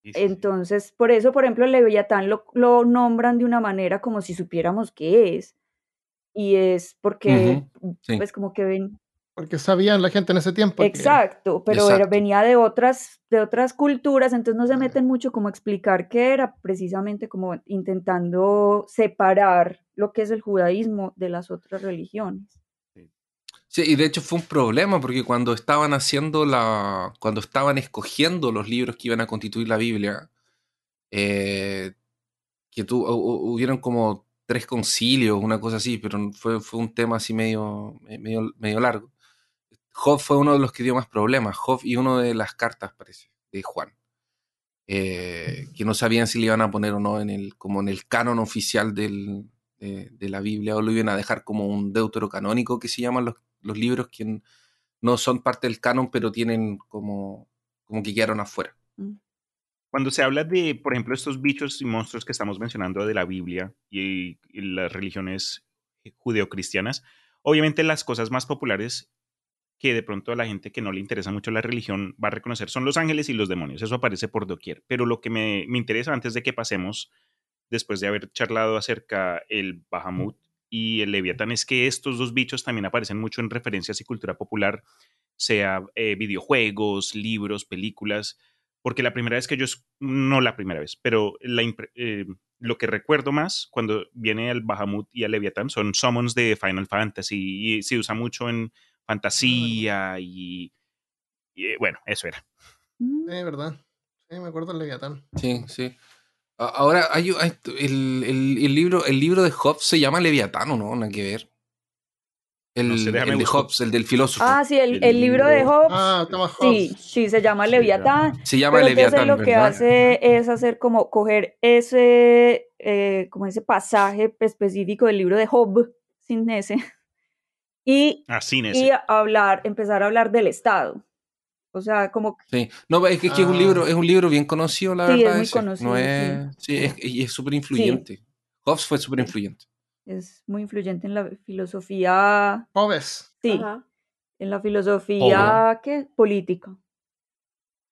Entonces, por eso, por ejemplo, el Leviatán lo, lo, nombran de una manera como si supiéramos qué es. Y es porque, pues como que ven, porque sabían la gente en ese tiempo. Exacto, pero venía de otras, de otras culturas, entonces no se meten mucho como explicar qué era, precisamente como intentando separar lo que es el judaísmo de las otras religiones. Sí, y de hecho fue un problema porque cuando estaban haciendo la, cuando estaban escogiendo los libros que iban a constituir la Biblia, eh, que tu, hubieron como tres concilios, una cosa así, pero fue, fue un tema así medio, medio, medio largo. Job fue uno de los que dio más problemas. Job y uno de las cartas, parece, de Juan. Eh, que no sabían si le iban a poner o no en el, como en el canon oficial del, de, la Biblia o lo iban a dejar como un deuterocanónico que se llaman los, los, libros que no son parte del canon pero tienen como, como que quedaron afuera. Mm. Cuando se habla de, por ejemplo, estos bichos y monstruos que estamos mencionando de la Biblia y, y las religiones judeocristianas, obviamente las cosas más populares que de pronto a la gente que no le interesa mucho la religión va a reconocer son los ángeles y los demonios. Eso aparece por doquier. Pero lo que me, interesa antes de que pasemos, después de haber charlado acerca el Bahamut y el Leviatán, es que estos dos bichos también aparecen mucho en referencias y cultura popular, sea eh, videojuegos, libros, películas. Porque la primera vez que yo, no la primera vez, pero eh, lo que recuerdo más cuando viene el Bahamut y el Leviatán son summons de Final Fantasy y se usa mucho en fantasía y, eh, bueno, eso era. Mm. Sí, verdad. Sí, me acuerdo del Leviatán. Sí, sí. Ahora, hay, el, el, libro, el libro de Hobbes se llama Leviatán, ¿o no? Nada que ver. El, de Hobbes, el del filósofo. Ah, sí, el, libro de Hobbes. Ah, toma Hobbes. Sí, sí, se llama Leviatán. Se llama Leviatán. lo que hace es hacer como coger ese, eh, como ese pasaje específico del libro de Hobbes, sin ese, y, ah, y hablar, empezar a hablar del Estado. O sea, como Sí, no, es que, es, un libro, es un libro bien conocido, la verdad. Es muy conocido. sí, es, y es súper influyente. Hobbes fue súper influyente. Es muy influyente en la filosofía. Hobbes. Sí. En la filosofía ¿qué? política.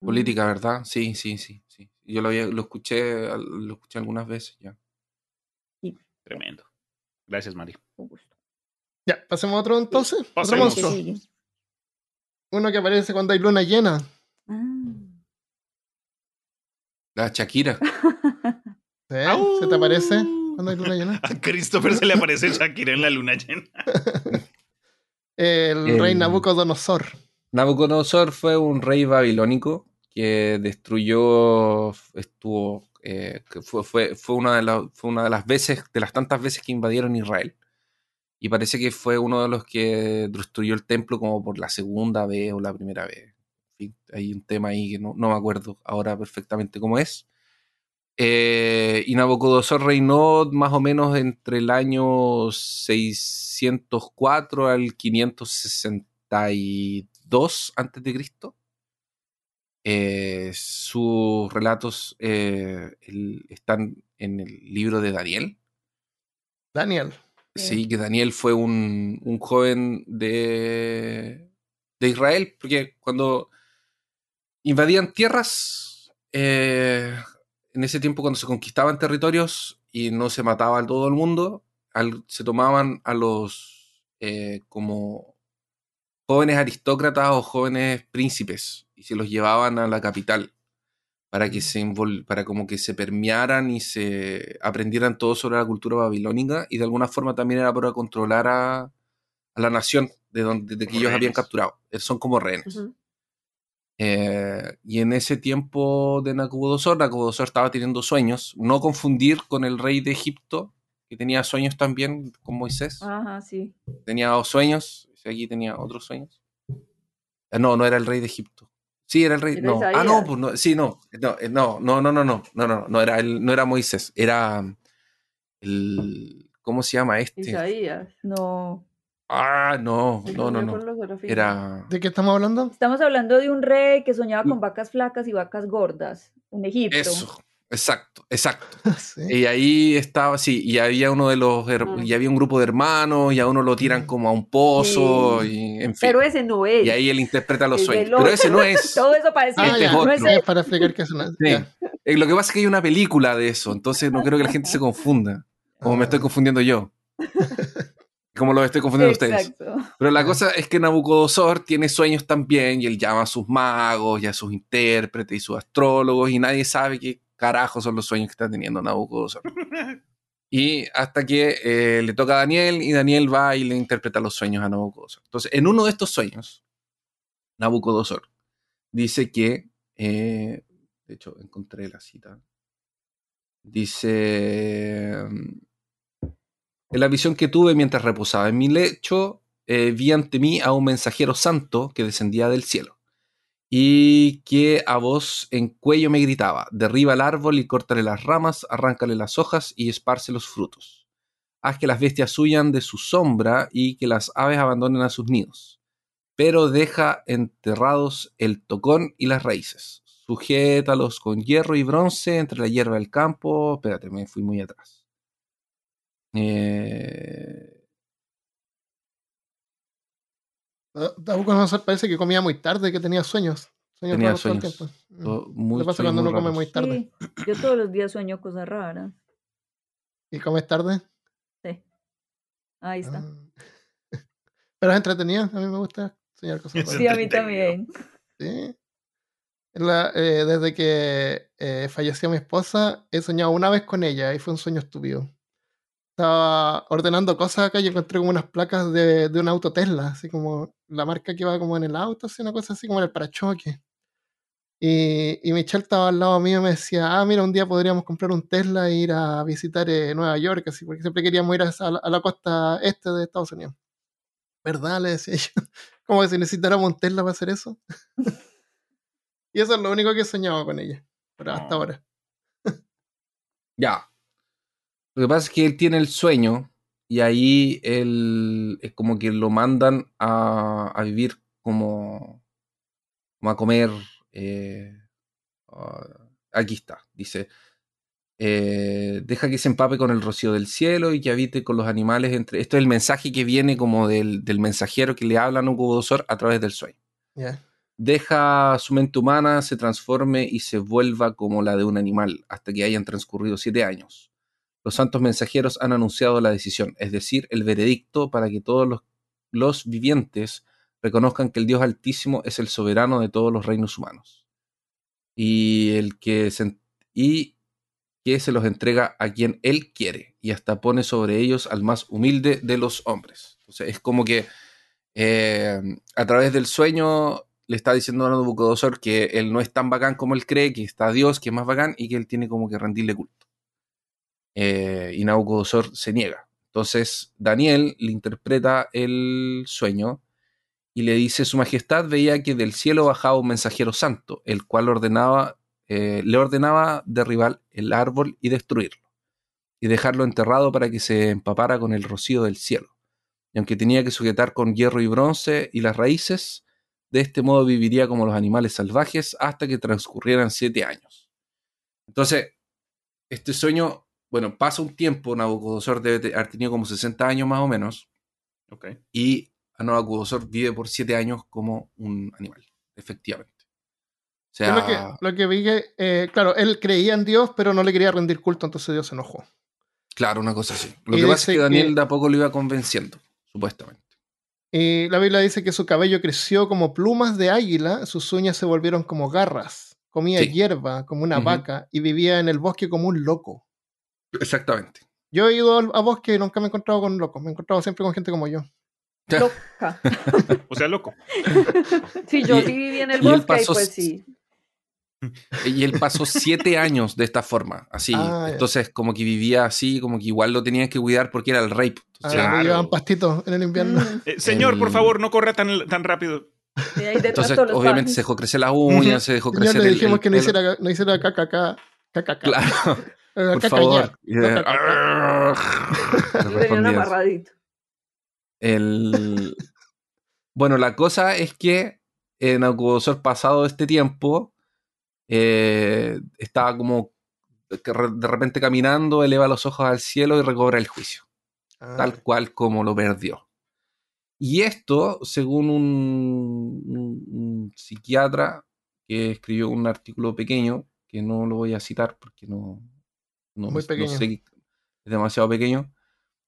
Política, ¿verdad? Sí, sí, sí, sí. Yo lo, lo escuché, lo escuché algunas veces ya. Tremendo. Gracias, Mari. Ya, pasemos a otro entonces. Otro monstruo. Uno que aparece cuando hay luna llena. Ah. La Shakira. ¿Se te aparece cuando hay luna llena? A Christopher se le aparece Shakira en la luna llena. El, rey Nabucodonosor. Nabucodonosor fue un rey babilónico que destruyó, estuvo, eh, fue, fue, fue, una de fue una de las veces, de las tantas veces que invadieron Israel y parece que fue uno de los que destruyó el templo como por la segunda vez o la primera vez. hay un tema ahí que no, me acuerdo ahora perfectamente cómo es. eh, y Nabucodonosor reinó más o menos entre el año 604 al 562 a.C. Eh, sus relatos eh, están en el libro de Daniel. Daniel. Sí, que Daniel fue un, joven de, de, Israel, porque cuando invadían tierras, eh, en ese tiempo cuando se conquistaban territorios y no se mataba a todo el mundo, se tomaban a los eh, como jóvenes aristócratas o jóvenes príncipes y se los llevaban a la capital para que se para como que se permearan y se aprendieran todo sobre la cultura babilónica y de alguna forma también era para controlar a, la nación de donde de que ellos habían capturado. Son como rehenes. Eh, y en ese tiempo de Nabucodonosor, Nabucodonosor estaba teniendo sueños, no confundir con el rey de Egipto, que tenía sueños también con Moisés. Ajá, sí. Tenía dos sueños, aquí tenía otros sueños. Eh, no, no era el rey de Egipto. Sí, era el rey. No. Ah, no, pues no, sí, no. No, eh, no, no, no, no, no, no, no, no, era el, no era Moisés, era el ¿cómo se llama este? Isaías. No. Ah, no, no, no, no. Era... ¿De qué estamos hablando? Estamos hablando de un rey que soñaba con vacas flacas y vacas gordas en Egipto. Eso, exacto, exacto. Y ahí estaba, sí, y había uno de los, y había un grupo de hermanos, y a uno lo tiran como a un pozo, y en fin. Pero ese no es. Y ahí él interpreta los sueños. Pero ese no es. Todo eso parece ah, ya, no es para explicar que es una... Sí. Eh, lo que pasa es que hay una película de eso, entonces no creo que la gente se confunda, como me estoy ah. confundiendo yo. como lo estoy confundiendo ustedes. Pero la cosa es que Nabucodonosor tiene sueños también y él llama a sus magos y a sus intérpretes y sus astrólogos y nadie sabe qué carajo son los sueños que está teniendo Nabucodonosor. y hasta que eh, le toca a Daniel y Daniel va y le interpreta los sueños a Nabucodonosor. Entonces, en uno de estos sueños, Nabucodonosor dice que, eh, de hecho, encontré la cita. Dice en la visión que tuve mientras reposaba en mi lecho, eh, vi ante mí a un mensajero santo que descendía del cielo y que a voz en cuello me gritaba, derriba el árbol y córtale las ramas, arráncale las hojas y esparce los frutos. Haz que las bestias huyan de su sombra y que las aves abandonen a sus nidos. Pero deja enterrados el tocón y las raíces. Sujétalos con hierro y bronce entre la hierba del campo. Espérate, me fui muy atrás. Eh... parece que comía muy tarde, que tenía sueños. sueños tenía sueños. Mm. muy, pasa cuando uno come muy tarde? yo todos los días sueño cosas raras. ¿Y comes tarde? Sí. Ahí está. Ah. Pero es entretenido. A mí me gusta soñar cosas raras. Sí, a mí también. Sí. Eh, desde que eh, falleció mi esposa, he soñado una vez con ella y fue un sueño estúpido estaba ordenando cosas acá y encontré como unas placas de, de un auto Tesla, así como la marca que va como en el auto, así una cosa así como en el parachoque. Y, y Michelle estaba al lado mío y me decía, ah, mira, un día podríamos comprar un Tesla e ir a visitar eh, Nueva York, así, porque siempre queríamos ir a, la, costa este de Estados Unidos. ¿Verdad? Le decía yo. Como que si necesitáramos un Tesla para hacer eso. y eso es lo único que he soñado con ella, pero hasta ahora. ya, lo que pasa es que él tiene el sueño y ahí él es como que lo mandan a, vivir como, como a comer. Eh, aquí está, dice. Eh, deja que se empape con el rocío del cielo y que habite con los animales entre. Esto es el mensaje que viene como del, mensajero que le habla a Nabucodonosor a través del sueño. Deja su mente humana se transforme y se vuelva como la de un animal hasta que hayan transcurrido siete años los santos mensajeros han anunciado la decisión, es decir, el veredicto para que todos los, vivientes reconozcan que el Dios Altísimo es el soberano de todos los reinos humanos y el que se, los entrega a quien él quiere y hasta pone sobre ellos al más humilde de los hombres. Entonces es como que eh, a través del sueño le está diciendo a Nabucodonosor que él no es tan bacán como él cree, que está Dios, que es más bacán y que él tiene como que rendirle culto eh, y Nabucodonosor se niega. Entonces Daniel le interpreta el sueño y le dice, Su Majestad veía que del cielo bajaba un mensajero santo, el cual ordenaba eh, le ordenaba derribar el árbol y destruirlo, y dejarlo enterrado para que se empapara con el rocío del cielo. Y aunque tenía que sujetar con hierro y bronce y las raíces, de este modo viviría como los animales salvajes hasta que transcurrieran siete años. Entonces, este sueño, bueno, pasa un tiempo, Nabucodonosor debe haber tenido como 60 años más o menos. Okay. Y Nabucodonosor vive por siete años como un animal, efectivamente. O sea, lo, que, vi que, eh, claro, él creía en Dios, pero no le quería rendir culto, entonces Dios se enojó. Claro, una cosa así. Lo que pasa es que Daniel de a poco lo iba convenciendo, supuestamente. Y la Biblia dice que su cabello creció como plumas de águila, sus uñas se volvieron como garras, comía hierba como una vaca y vivía en el bosque como un loco. Exactamente. Yo he ido a bosque y nunca me he encontrado con locos, me he encontrado siempre con gente como yo. Loca. o sea, loco. Sí, yo sí viví en el bosque y, pues sí. Y él pasó siete años de esta forma, así. Ah, Entonces, como que vivía así, como que igual lo tenían que cuidar porque era el rey. Ah, claro. llevaban pastitos en el invierno. Mm. Eh, señor, por favor, no corra tan, tan rápido. Entonces, obviamente se dejó crecer las uñas, se dejó crecer. Ya le dijimos que no hiciera, no hiciera caca, caca, caca. Claro. Por favor. amarradito. El... Bueno, la cosa es que en Nabucodonosor pasado este tiempo, eh, estaba como de repente caminando, eleva los ojos al cielo y recobra el juicio, tal ah. cual como lo perdió. Y esto, según un, psiquiatra que escribió un artículo pequeño, que no lo voy a citar porque no, no, Muy pequeño. es demasiado pequeño,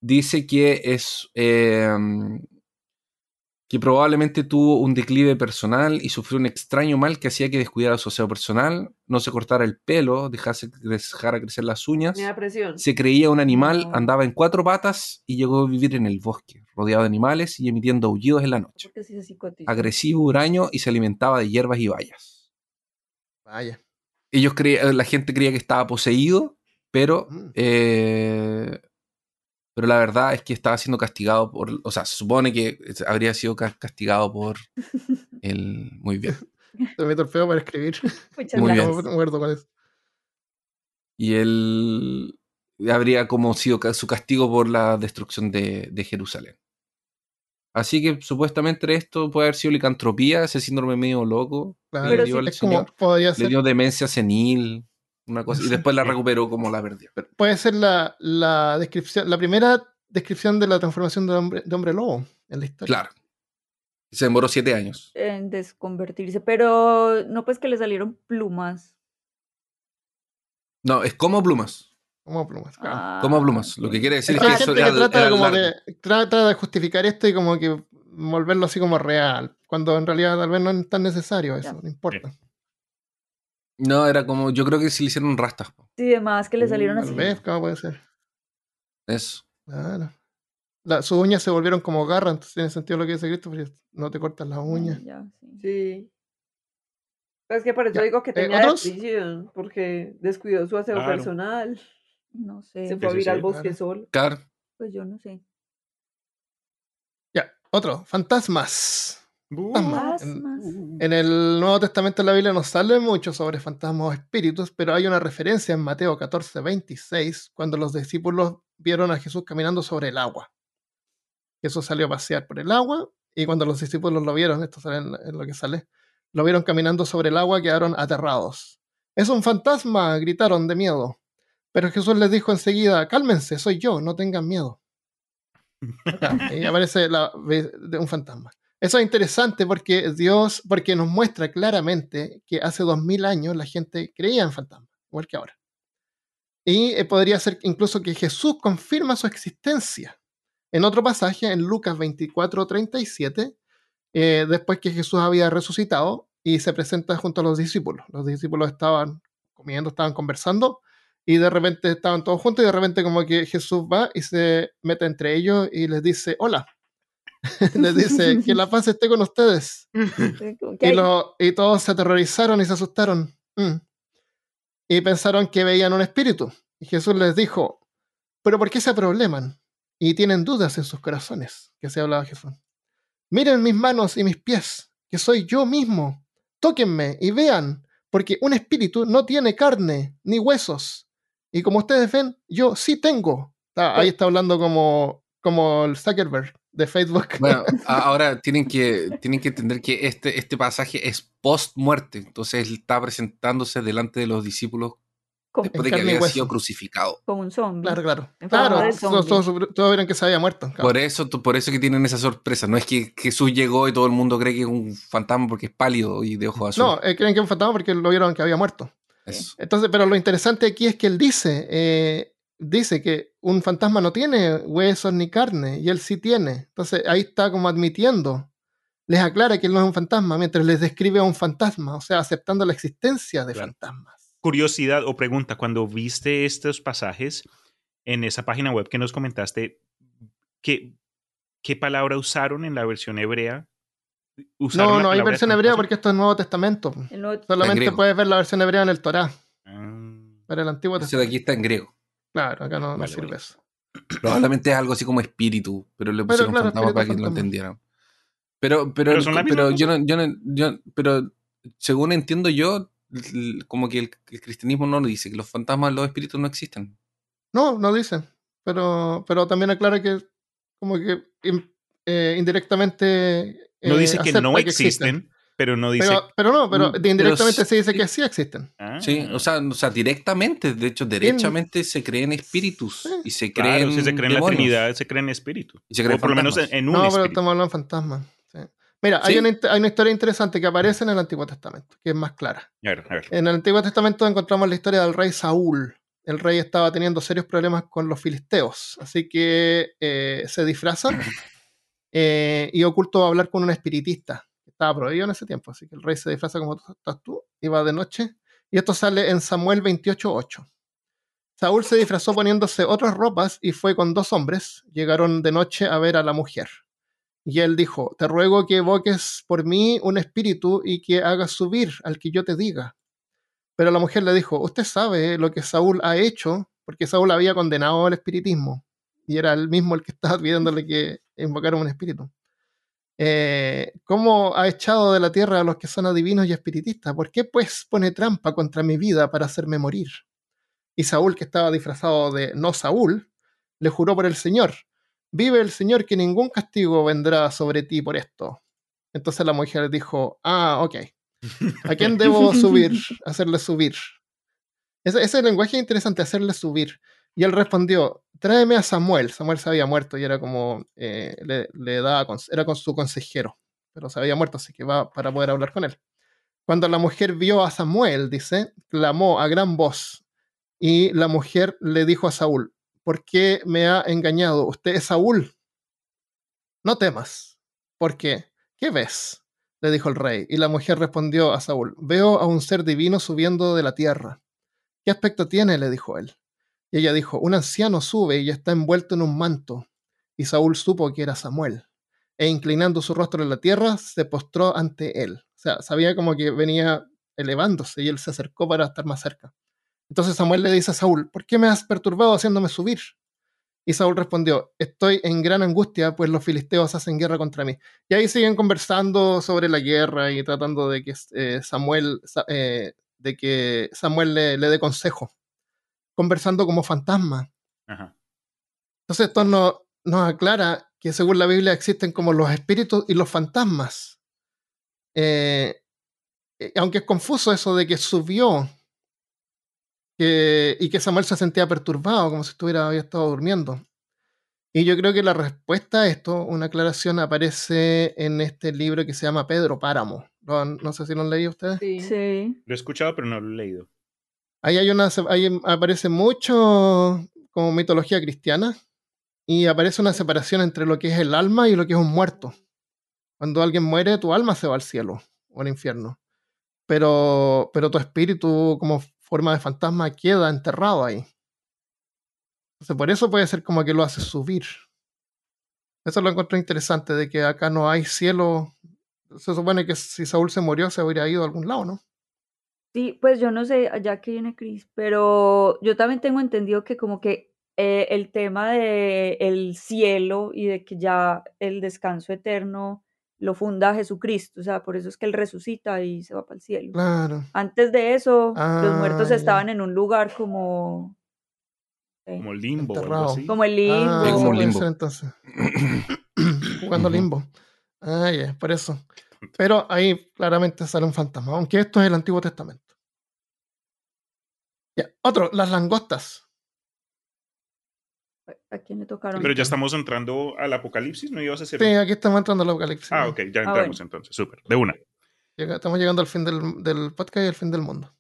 dice que es em, que probablemente tuvo un declive personal y sufrió un extraño mal que hacía que descuidara su aseo personal, no se cortara el pelo, dejase dejara crecer las uñas, se creía un animal, andaba en cuatro patas y llegó a vivir en el bosque, rodeado de animales y emitiendo aullidos en la noche. Agresivo, huraño y se alimentaba de hierbas y bayas. Vaya. Ellos creían, la gente creía que estaba poseído, pero mm. eh, pero la verdad es que estaba siendo castigado por, o sea, se supone que habría sido castigado por el... Muy bien. Se me feo para escribir. Muy bien. No Y él habría como sido su castigo por la destrucción de, de Jerusalén. Así que supuestamente esto puede haber sido licantropía, ese síndrome medio loco. Claro, le dio, es como, podría ser. le dio demencia senil una cosa, y después la recuperó como la perdió. Puede ser la, la, descripción, la primera descripción de la transformación de hombre, de hombre lobo en la historia. Claro. Se demoró siete años. En desconvertirse, pero no pues que le salieron plumas. No, es como plumas. Como plumas, claro. Ah, como plumas. Lo que quiere decir es, que, trata, como de, trata de justificar esto y como que volverlo así como real, cuando en realidad tal vez no es tan necesario eso, no importa. No, era como, yo creo que sí le hicieron rastas. Sí, demás que le salieron así. Tal ¿cómo puede ser? Eso. Claro. sus uñas se volvieron como garras, entonces tiene sentido lo que dice Cristo, porque no te cortas las uñas. sí. Pues es que por eso digo que eh, tenía ¿eh, porque descuidó su aseo personal. No sé. Se fue a vivir al bosque solo. Claro. Pues yo no sé. Ya, otro, fantasmas. En, el Nuevo Testamento de la Biblia no sale mucho sobre fantasmas o espíritus, pero hay una referencia en Mateo 14, 26, cuando los discípulos vieron a Jesús caminando sobre el agua. Jesús salió a pasear por el agua y cuando los discípulos lo vieron, esto sale en, lo que sale, lo vieron caminando sobre el agua, quedaron aterrados. Es un fantasma, gritaron de miedo. Pero Jesús les dijo enseguida, cálmense, soy yo, no tengan miedo. y aparece un fantasma. Eso es interesante porque Dios, porque nos muestra claramente que hace dos mil años la gente creía en fantasmas, igual que ahora. Y eh, podría ser incluso que Jesús confirma su existencia. En otro pasaje, en Lucas 24, 37, eh, después que Jesús había resucitado y se presenta junto a los discípulos. Los discípulos estaban comiendo, estaban conversando y de repente estaban todos juntos y de repente como que Jesús va y se mete entre ellos y les dice, hola. les dice que la paz esté con ustedes. y, todos se aterrorizaron y se asustaron. Mm. Y pensaron que veían un espíritu. Y Jesús les dijo, pero ¿por qué se probleman? Y tienen dudas en sus corazones, que se hablaba Jesús. Miren mis manos y mis pies, que soy yo mismo. Tóquenme y vean, porque un espíritu no tiene carne ni huesos. Y como ustedes ven, yo sí tengo. ahí pues está hablando como, como el Zuckerberg de Facebook. Bueno, ahora tienen que, tienen que entender que este, este pasaje es post muerte, entonces él está presentándose delante de los discípulos después de que había sido crucificado. Como un zombie. Claro, claro. Claro, todos, vieron que se había muerto. Por eso, por eso que tienen esa sorpresa. No es que Jesús llegó y todo el mundo cree que es un fantasma porque es pálido y de ojos azules. No, eh, creen que es un fantasma porque lo vieron que había muerto. Entonces, pero lo interesante aquí es que él dice, eh, dice que un fantasma no tiene huesos ni carne, y él sí tiene. Entonces ahí está como admitiendo, les aclara que él no es un fantasma, mientras les describe a un fantasma, o sea, aceptando la existencia de fantasmas. Curiosidad o pregunta, cuando viste estos pasajes en esa página web que nos comentaste, ¿qué, qué palabra usaron en la versión hebrea? No, no hay versión hebrea porque esto es Nuevo Testamento. Solamente puedes ver la versión hebrea en el Torá. Ah. Para el Antiguo Testamento. de aquí está en griego. Claro, acá no, sirve eso. Probablemente es algo así como espíritu, pero le pusieron pero, fantasma para que lo entendieran. Pero, pero, pero, yo, no, yo, no, yo, pero según entiendo yo, como que el, cristianismo no lo dice, que los fantasmas, los espíritus no existen. No, no dicen. Pero, pero también aclara que como que eh, indirectamente no dice eh, que no existen, pero no dice. Pero, no, pero mm, indirectamente se dice que sí existen. Ah. Sí, o sea, o sea, directamente, de hecho, derechamente se creen espíritus y se creen. se creen la Trinidad, se creen espíritus. Y se creen por lo menos en, un No, pero estamos hablando de fantasmas. Mira, hay una, hay, una, historia interesante que aparece en el Antiguo Testamento, que es más clara. En el Antiguo Testamento encontramos la historia del rey Saúl. El rey estaba teniendo serios problemas con los filisteos, así que eh, se disfraza eh, y oculto a hablar con un espiritista. Estaba prohibido en ese tiempo, así que el rey se disfraza como estás tú y va de noche. Y esto sale en Samuel 28.8. Saúl se disfrazó poniéndose otras ropas y fue con dos hombres. Llegaron de noche a ver a la mujer. Y él dijo, te ruego que evoques por mí un espíritu y que hagas subir al que yo te diga. Pero la mujer le dijo, usted sabe lo que Saúl ha hecho, porque Saúl había condenado al espiritismo y era el mismo el que estaba pidiéndole que invocara un espíritu. Eh, ¿Cómo ha echado de la tierra a los que son adivinos y espiritistas? ¿Por qué pues pone trampa contra mi vida para hacerme morir? Y Saúl, que estaba disfrazado de no Saúl, le juró por el Señor, vive el Señor que ningún castigo vendrá sobre ti por esto. Entonces la mujer dijo, ah, ok, ¿a quién debo subir? Hacerle subir. Ese, ese lenguaje es interesante, hacerle subir. Y él respondió, tráeme a Samuel. Samuel se había muerto y era como, eh, le, daba, era con su consejero, pero se había muerto, así que va para poder hablar con él. Cuando la mujer vio a Samuel, dice, clamó a gran voz y la mujer le dijo a Saúl, ¿por qué me ha engañado? Usted es Saúl. No temas. ¿Por qué? ¿Qué ves? le dijo el rey. Y la mujer respondió a Saúl, veo a un ser divino subiendo de la tierra. ¿Qué aspecto tiene? le dijo él. Y ella dijo, un anciano sube y está envuelto en un manto. Y Saúl supo que era Samuel. E inclinando su rostro en la tierra, se postró ante él. O sea, sabía como que venía elevándose y él se acercó para estar más cerca. Entonces Samuel le dice a Saúl, ¿por qué me has perturbado haciéndome subir? Y Saúl respondió, estoy en gran angustia, pues los filisteos hacen guerra contra mí. Y ahí siguen conversando sobre la guerra y tratando de que eh, Samuel, eh, de que Samuel le, le dé consejo conversando como fantasma. Entonces esto nos aclara que según la Biblia existen como los espíritus y los fantasmas. Eh, eh, aunque es confuso eso de que subió y que Samuel se sentía perturbado, como si estuviera había estado durmiendo. Y yo creo que la respuesta a esto, una aclaración, aparece en este libro que se llama Pedro Páramo. No, sé si lo han leído ustedes. sí. Lo he escuchado, pero no lo he leído. Ahí hay una, aparece mucho como mitología cristiana y aparece una separación entre lo que es el alma y lo que es un muerto. Cuando alguien muere, tu alma se va al cielo o al infierno. Pero, pero tu espíritu como forma de fantasma queda enterrado ahí. Entonces, por eso puede ser como que lo hace subir. Eso lo encontré interesante, de que acá no hay cielo. Se supone que si Saúl se murió, se habría ido a algún lado, ¿no? Sí, pues yo no sé, ya que viene Cris, pero yo también tengo entendido que como que eh, el tema de el cielo y de que ya el descanso eterno lo funda Jesucristo, o sea, por eso es que él resucita y se va para el cielo. Claro. Antes de eso, los muertos Ah, estaban en un lugar como... eh, Como limbo o algo así. como el limbo. Ah, como puede limbo. entonces. Jugando limbo. Ah, ya, por eso. Pero ahí claramente sale un fantasma, aunque esto es el Antiguo Testamento. Ya, otro, las langostas. ¿A quién le tocaron? Pero ya estamos entrando al apocalipsis, ¿no ibas a hacer? Sí, aquí estamos entrando al apocalipsis. Ah, ok, ya Ah, entramos bueno. entonces, súper, de una. Estamos llegando al fin del, del podcast y al fin del mundo.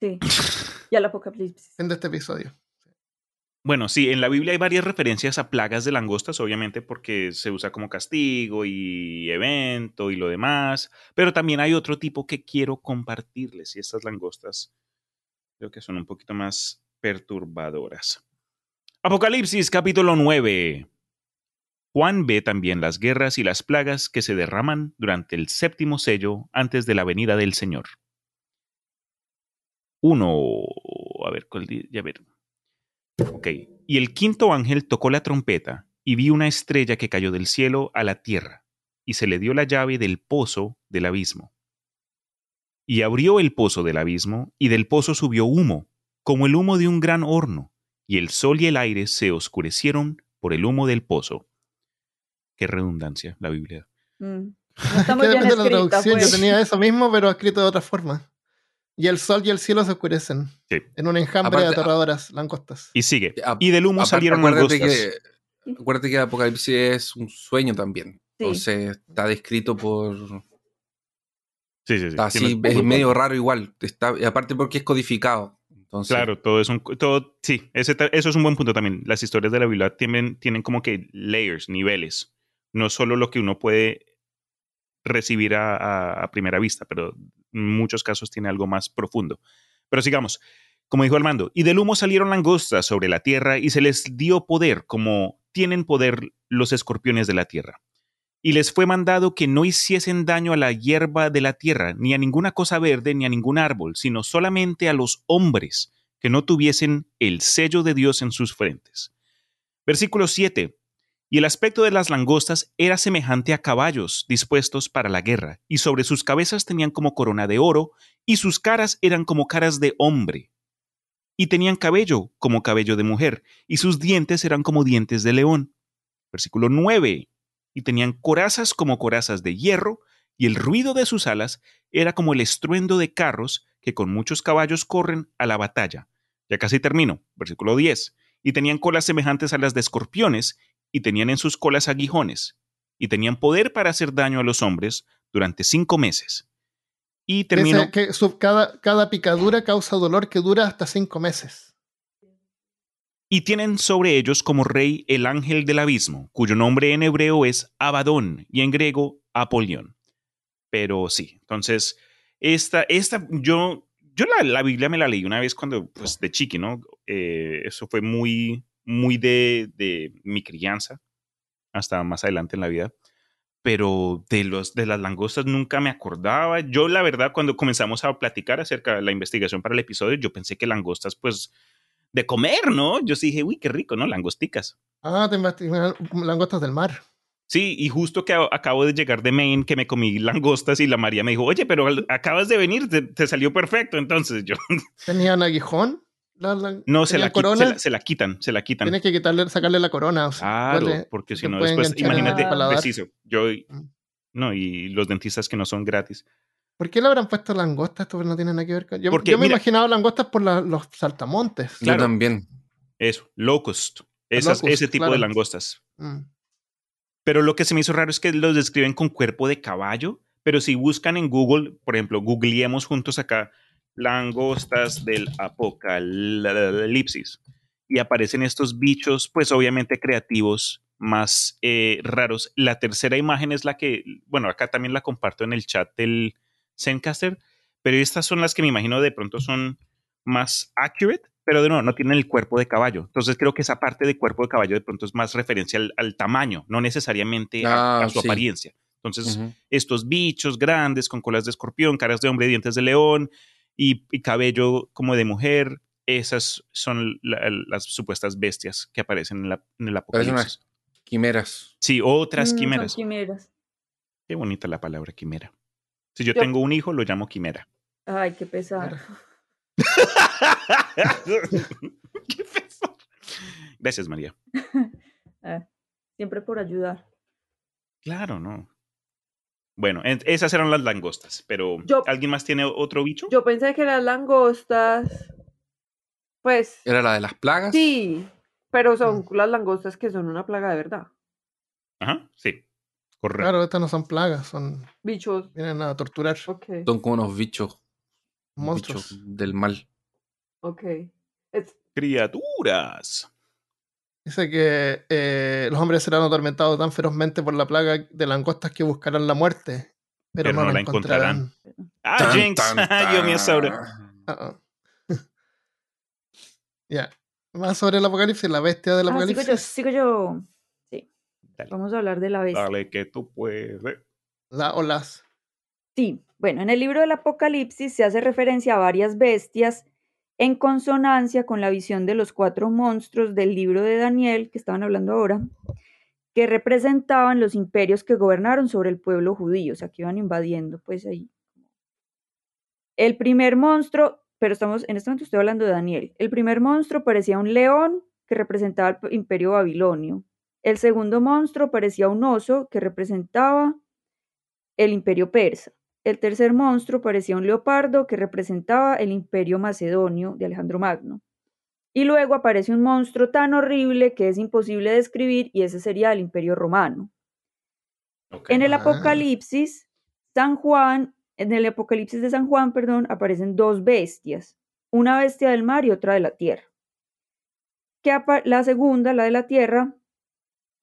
Sí, y al apocalipsis. Fin de este episodio. Bueno, sí, en la Biblia hay varias referencias a plagas de langostas, obviamente porque se usa como castigo y evento y lo demás, pero también hay otro tipo que quiero compartirles y estas langostas creo que son un poquito más perturbadoras. Apocalipsis capítulo 9. Juan ve también las guerras y las plagas que se derraman durante el séptimo sello antes de la venida del Señor. Uno, a ver, ¿cuál di- ya ver. Ok. Y el quinto ángel tocó la trompeta y vi una estrella que cayó del cielo a la tierra y se le dio la llave del pozo del abismo. Y abrió el pozo del abismo y del pozo subió humo, como el humo de un gran horno, y el sol y el aire se oscurecieron por el humo del pozo. Qué redundancia la Biblia. Mm. No bien la traducción. pues. Yo tenía eso mismo, pero escrito de otra forma. Y el sol y el cielo se oscurecen. Sí. En un enjambre de aterradoras langostas. Y sigue. A- Y del humo Aparte, salieron acuérdate langostas. que, acuérdate que el apocalipsis es un sueño también. Sí. Entonces está descrito por. Sí, sí, sí. Está así, es medio raro igual. Está, y aparte porque es codificado. Entonces, Claro, todo es un... Todo, sí, ese eso es un buen punto también. Las historias de la Biblia tienen, tienen como que layers, niveles. No solo lo que uno puede recibir a, primera vista, pero en muchos casos tiene algo más profundo. Pero sigamos. Como dijo Armando, y del humo salieron langostas sobre la tierra y se les dio poder como tienen poder los escorpiones de la tierra. Y les fue mandado que no hiciesen daño a la hierba de la tierra, ni a ninguna cosa verde, ni a ningún árbol, sino solamente a los hombres que no tuviesen el sello de Dios en sus frentes. Versículo 7. Y el aspecto de las langostas era semejante a caballos dispuestos para la guerra, y sobre sus cabezas tenían como corona de oro, y sus caras eran como caras de hombre. Y tenían cabello como cabello de mujer, y sus dientes eran como dientes de león. Versículo 9. Y tenían corazas como corazas de hierro, y el ruido de sus alas era como el estruendo de carros que con muchos caballos corren a la batalla. Ya casi termino. Versículo 10. Y tenían colas semejantes a las de escorpiones, y tenían en sus colas aguijones, y tenían poder para hacer daño a los hombres durante cinco meses. Y termino. Dice que cada, cada picadura causa dolor que dura hasta cinco meses. Y tienen sobre ellos como rey el ángel del abismo, cuyo nombre en hebreo es Abadón y en griego Apolión. Pero sí, entonces, esta, esta, yo, yo la, la Biblia me la leí una vez cuando, pues, de chiqui, ¿no? Eh, eso fue muy, muy de, de mi crianza, hasta más adelante en la vida. Pero de, los, de las langostas nunca me acordaba. Yo, la verdad, cuando comenzamos a platicar acerca de la investigación para el episodio, yo pensé que langostas, pues, de comer, ¿no? Yo sí dije, uy, qué rico, ¿no? Langosticas. Ah, te langostas del mar. Sí, y justo que acabo de llegar de Maine, que me comí langostas y la María me dijo, oye, pero acabas de venir, te, te salió perfecto. Entonces yo, ¿Tenían aguijón? La- la- no, se ¿tenían la, se, la, se la quitan, se la quitan. Tienes que quitarle, sacarle la corona. o sea, Claro, duele, porque si no después, imagínate, preciso, yo, no, y los dentistas que no son gratis. ¿Por qué le habrán puesto langostas? Esto no tiene nada que ver con. Yo, Porque, yo me mira- imaginaba langostas por la- los saltamontes. yo también. Eso, locust, esas, Locust, ese tipo de langostas. Mm. Pero lo que se me hizo raro es que los describen con cuerpo de caballo, pero si buscan en Google, por ejemplo, googleemos juntos acá langostas del apocalipsis y aparecen estos bichos, pues obviamente creativos, más eh, raros. La tercera imagen es la que, bueno, acá también la comparto en el chat del Zencaster, pero estas son las que me imagino de pronto son más accurate, pero de nuevo no tienen el cuerpo de caballo. Entonces creo que esa parte de cuerpo de caballo de pronto es más referencia al, al tamaño, no necesariamente a- Ah, a, su sí. apariencia. Entonces, estos bichos grandes con colas de escorpión, caras de hombre, dientes de león y, y cabello como de mujer, esas son la- las supuestas bestias que aparecen en, la- en el apocalipsis. unas quimeras. Sí, otras Mm, son quimeras. quimeras. Qué bonita la palabra quimera. Si yo, tengo un hijo, lo llamo quimera. Ay, qué pesar. qué pesar. Gracias, María. Ah, siempre por ayudar. Claro, no. Bueno, esas eran las langostas, pero ¿alguien más tiene otro bicho? Yo pensé que las langostas, pues... ¿Era la de las plagas? Sí, pero son mm. las langostas que son una plaga de verdad. Ajá, sí. Correcto. Claro, estas no son plagas, son... Bichos. Vienen a torturar. Son como unos bichos. Monstruos. del mal. Ok. Criaturas. Dice que eh, los hombres serán atormentados tan ferozmente por la plaga de langostas que buscarán la muerte, pero, no, la encontrarán. Ah, Jinx, yo mi Ya. Más sobre el apocalipsis, la bestia del ah, apocalipsis. Sigo yo, Sí. Vamos a hablar de la bestia. Dale que tú puedes. La o las. Sí. Bueno, en el libro del Apocalipsis se hace referencia a varias bestias en consonancia con la visión de los cuatro monstruos del libro de Daniel, que estaban hablando ahora, que representaban los imperios que gobernaron sobre el pueblo judío, o sea, que iban invadiendo, pues ahí. El primer monstruo, pero estamos, en este momento estoy hablando de Daniel, el primer monstruo parecía un león que representaba el imperio babilonio. El segundo monstruo parecía un oso que representaba el imperio persa. El tercer monstruo parecía un leopardo que representaba el imperio macedonio de Alejandro Magno. Y luego aparece un monstruo tan horrible que es imposible describir y ese sería el imperio romano. En el Apocalipsis, San Juan, en el Apocalipsis de San Juan, perdón, aparecen dos bestias, una bestia del mar y otra de la tierra. Que la segunda, la de la tierra,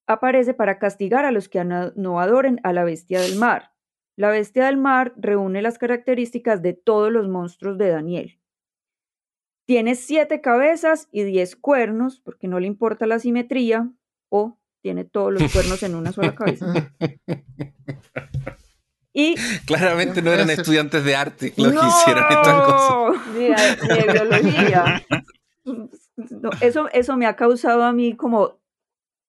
aparece para castigar a los que no adoren a la bestia del mar. La bestia del mar reúne las características de todos los monstruos de Daniel. Tiene siete cabezas y diez cuernos, porque no le importa la simetría, o tiene todos los cuernos en una sola cabeza. Y claramente no eran estudiantes de arte los que hicieron estas cosas. de biología. eso, eso me ha causado a mí como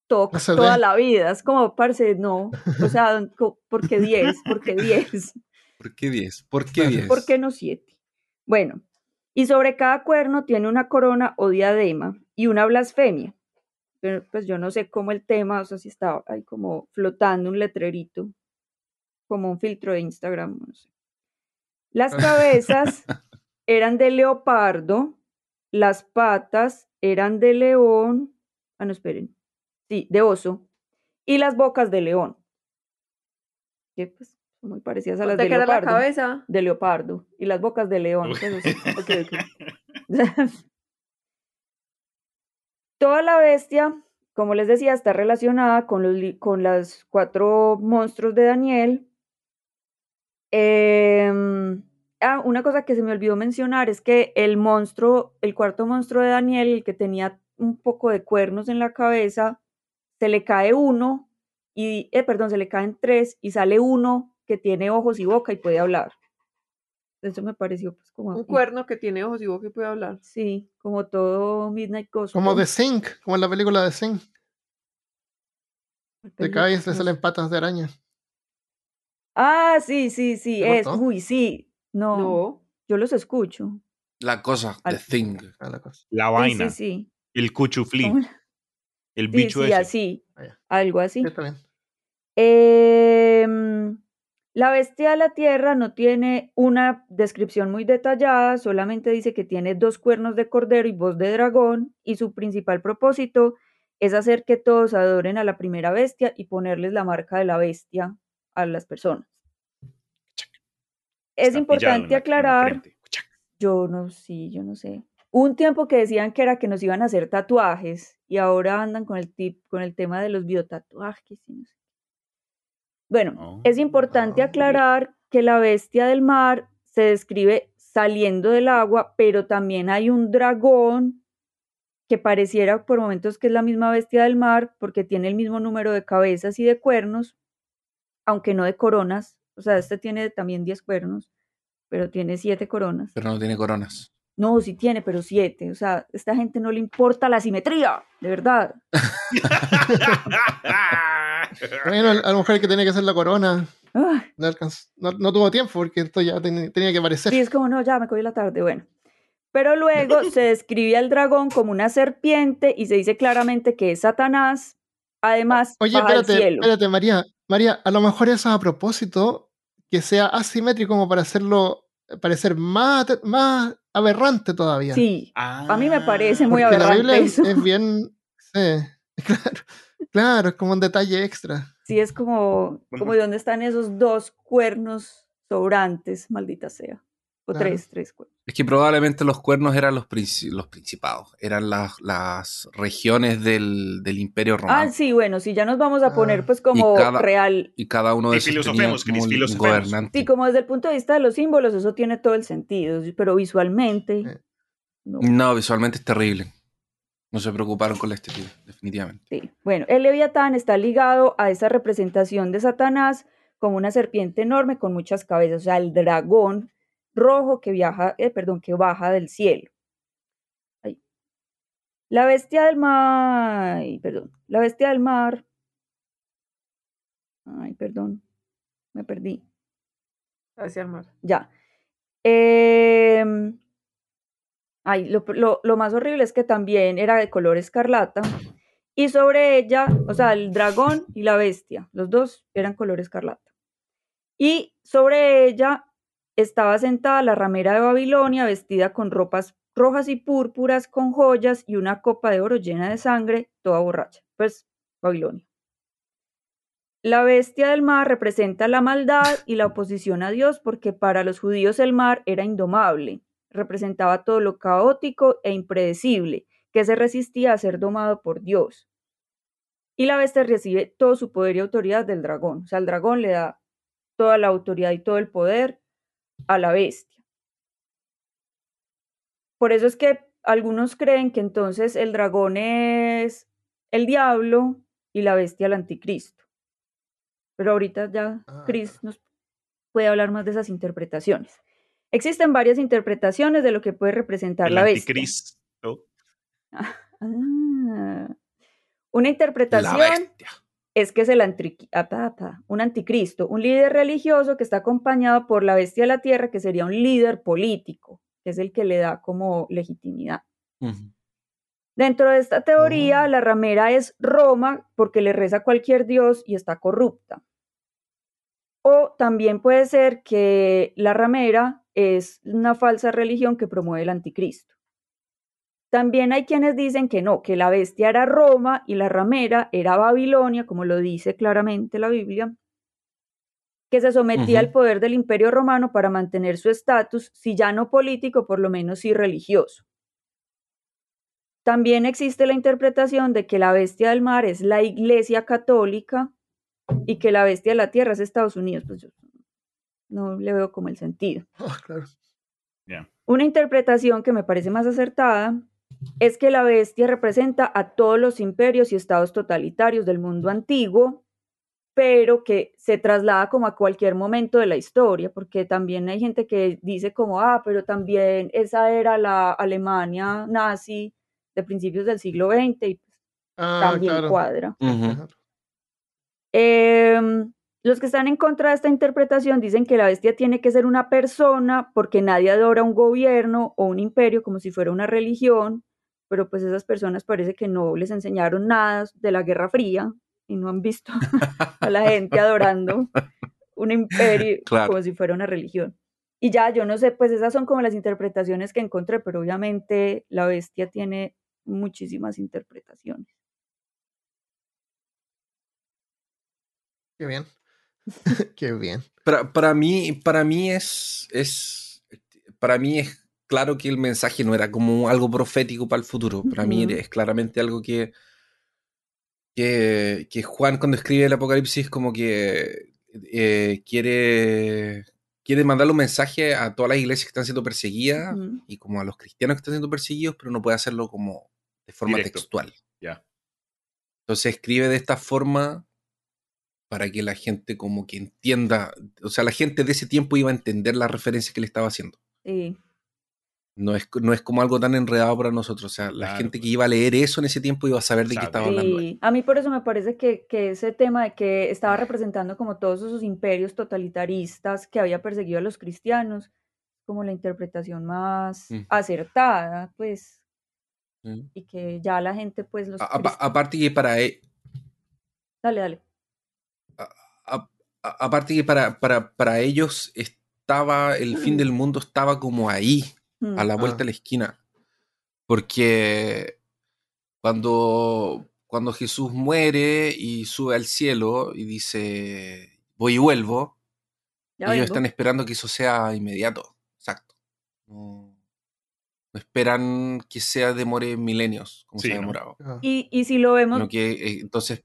toda la vida. Es como, parce, no. O sea, ¿por qué 10? ¿Por qué 10? ¿Por qué 10? ¿Por qué 10? ¿Por qué no 7? Bueno, y sobre cada cuerno tiene una corona o diadema y una blasfemia. Pero, pues yo no sé cómo el tema, o sea, si está ahí como flotando un letrerito, como un filtro de Instagram, no sé. Las cabezas eran de leopardo, las patas eran de león. Ah, no, esperen sí, de oso, y las bocas de león, que pues son muy parecidas a las de, leopardo. la cabeza? De leopardo, y las bocas de león. Toda la bestia, como les decía, está relacionada con los con las cuatro monstruos de Daniel. Em, ah, una cosa que se me olvidó mencionar es que el monstruo, el cuarto monstruo de Daniel, el que tenía un poco de cuernos en la cabeza, se le cae uno, y, eh, perdón, se le caen tres y sale uno que tiene ojos y boca y puede hablar. Eso me pareció pues como... Un cuerno que tiene ojos y boca y puede hablar. Sí, como todo Midnight Ghost. Como The Sing, como en la película de Sing. Te caes, te salen patas de araña. Ah, sí, sí, sí, es, uy, sí, no, yo los escucho. La cosa, The Thing. Ah, la, vaina. Sí, sí, El cuchuflí. El bicho sí, así, ah, algo así. Em, la bestia de la tierra no tiene una descripción muy detallada, solamente dice que tiene dos cuernos de cordero y voz de dragón, y su principal propósito es hacer que todos adoren a la primera bestia y ponerles la marca de la bestia a las personas. Es importante aclarar, yo no, sí, yo no sé. Un tiempo que decían que era que nos iban a hacer tatuajes y ahora andan con el, tip, con el tema de los biotatuajes. Bueno, oh, es importante aclarar que la bestia del mar se describe saliendo del agua, pero también hay un dragón que pareciera por momentos que es la misma bestia del mar porque tiene el mismo número de cabezas y de cuernos, aunque no de coronas. O sea, este tiene también 10 cuernos, pero tiene 7 coronas. Pero no tiene coronas. No, sí tiene, pero siete. O sea, a esta gente no le importa la simetría, de verdad. bueno, a la mujer que tiene que hacer la corona. no, no, tuvo tiempo porque esto ya tenía que aparecer. Sí, es como, no, ya me cogí la tarde, bueno. Pero luego se describe al dragón como una serpiente y se dice claramente que es Satanás. Además, Oye, espérate, espérate, María. María, a lo mejor eso es a propósito que sea asimétrico como para hacerlo parecer más, más aberrante todavía. Sí, a mí me parece muy aberrante. La eso. Es, bien. claro, claro, es como un detalle extra. Sí, es como, como de dónde están esos dos cuernos sobrantes, maldita sea. O tres, tres cuernos. Es que probablemente los cuernos eran los, los principados, eran las, las regiones del, del, Imperio ah, Romano. Ah, sí, bueno, si ya nos vamos a poner ah. pues como real. Y cada uno de esos tenía como un gobernante. Sí, como desde el punto de vista de los símbolos, eso tiene todo el sentido, pero visualmente... No. no, visualmente es terrible. No se preocuparon con la estética, definitivamente. Sí, bueno, el Leviatán está ligado a esa representación de Satanás como una serpiente enorme con muchas cabezas, o sea, el dragón rojo que viaja, eh, perdón, que baja del cielo. La bestia del mar, ay, perdón, la bestia del mar. Ay, perdón, me perdí. Hacia el mar. Ya. Em, ay, lo, lo, lo más horrible es que también era de color escarlata. Y sobre ella, o sea, el dragón y la bestia, los dos eran color escarlata. Y sobre ella estaba sentada la ramera de Babilonia, vestida con ropas rojas y púrpuras, con joyas y una copa de oro llena de sangre, toda borracha. Pues Babilonia. La bestia del mar representa la maldad y la oposición a Dios porque para los judíos el mar era indomable, representaba todo lo caótico e impredecible, que se resistía a ser domado por Dios. Y la bestia recibe todo su poder y autoridad del dragón. O sea, el dragón le da toda la autoridad y todo el poder a la bestia. Por eso es que algunos creen que entonces el dragón es el diablo y la bestia el anticristo. Pero ahorita ya ah, Chris nos puede hablar más de esas interpretaciones. Existen varias interpretaciones de lo que puede representar la bestia. Anticristo. Ah, una interpretación es que es el un anticristo, un líder religioso que está acompañado por la bestia de la tierra, que sería un líder político, que es el que le da como legitimidad. Dentro de esta teoría, oh. la ramera es Roma porque le reza a cualquier dios y está corrupta. O también puede ser que la ramera es una falsa religión que promueve el anticristo. También hay quienes dicen que no, que la bestia era Roma y la ramera era Babilonia, como lo dice claramente la Biblia, que se sometía al poder del imperio romano para mantener su estatus, si ya no político, por lo menos sí religioso. También existe la interpretación de que la bestia del mar es la iglesia católica y que la bestia de la tierra es Estados Unidos. Pues yo no le veo como el sentido. Ah, Una interpretación que me parece más acertada es que la bestia representa a todos los imperios y estados totalitarios del mundo antiguo, pero que se traslada como a cualquier momento de la historia, porque también hay gente que dice como, ah, pero también esa era la Alemania nazi de principios del siglo XX y pues, ah, también cuadra. Los que están en contra de esta interpretación dicen que la bestia tiene que ser una persona porque nadie adora un gobierno o un imperio como si fuera una religión, pero pues esas personas parece que no les enseñaron nada de la Guerra Fría y no han visto a la gente adorando un imperio como si fuera una religión. Y ya, yo no sé, pues esas son como las interpretaciones que encontré, pero obviamente la bestia tiene muchísimas interpretaciones. Qué bien. Qué bien. Para, para, mí, para mí es, es, para mí es claro que el mensaje no era como algo profético para el futuro. Para mí es claramente algo que, que, Juan cuando escribe el Apocalipsis como que eh, quiere, quiere mandarle un mensaje a todas las iglesias que están siendo perseguidas y como a los cristianos que están siendo perseguidos, pero no puede hacerlo como de forma textual. Ya. Entonces escribe de esta forma para que la gente como que entienda, o sea, la gente de ese tiempo iba a entender la referencia que le estaba haciendo. Sí. no es, no es como algo tan enredado para nosotros. O sea, la gente que iba a leer eso en ese tiempo iba a saber de qué estaba hablando. A mí por eso me parece que, que, ese tema de que estaba representando como todos esos imperios totalitaristas que había perseguido a los cristianos, como la interpretación más acertada, pues, y que ya la gente, pues, los... aparte que para... E dale, dale. Aparte que para, para, para ellos estaba, el fin del mundo estaba como ahí a la vuelta de la esquina. Porque cuando, cuando Jesús muere y sube al cielo y dice, voy y vuelvo, ellos están esperando que eso sea inmediato. Exacto. No, esperan que sea demore milenios, como se ha demorado. Y, y, si lo vemos... que, eh, entonces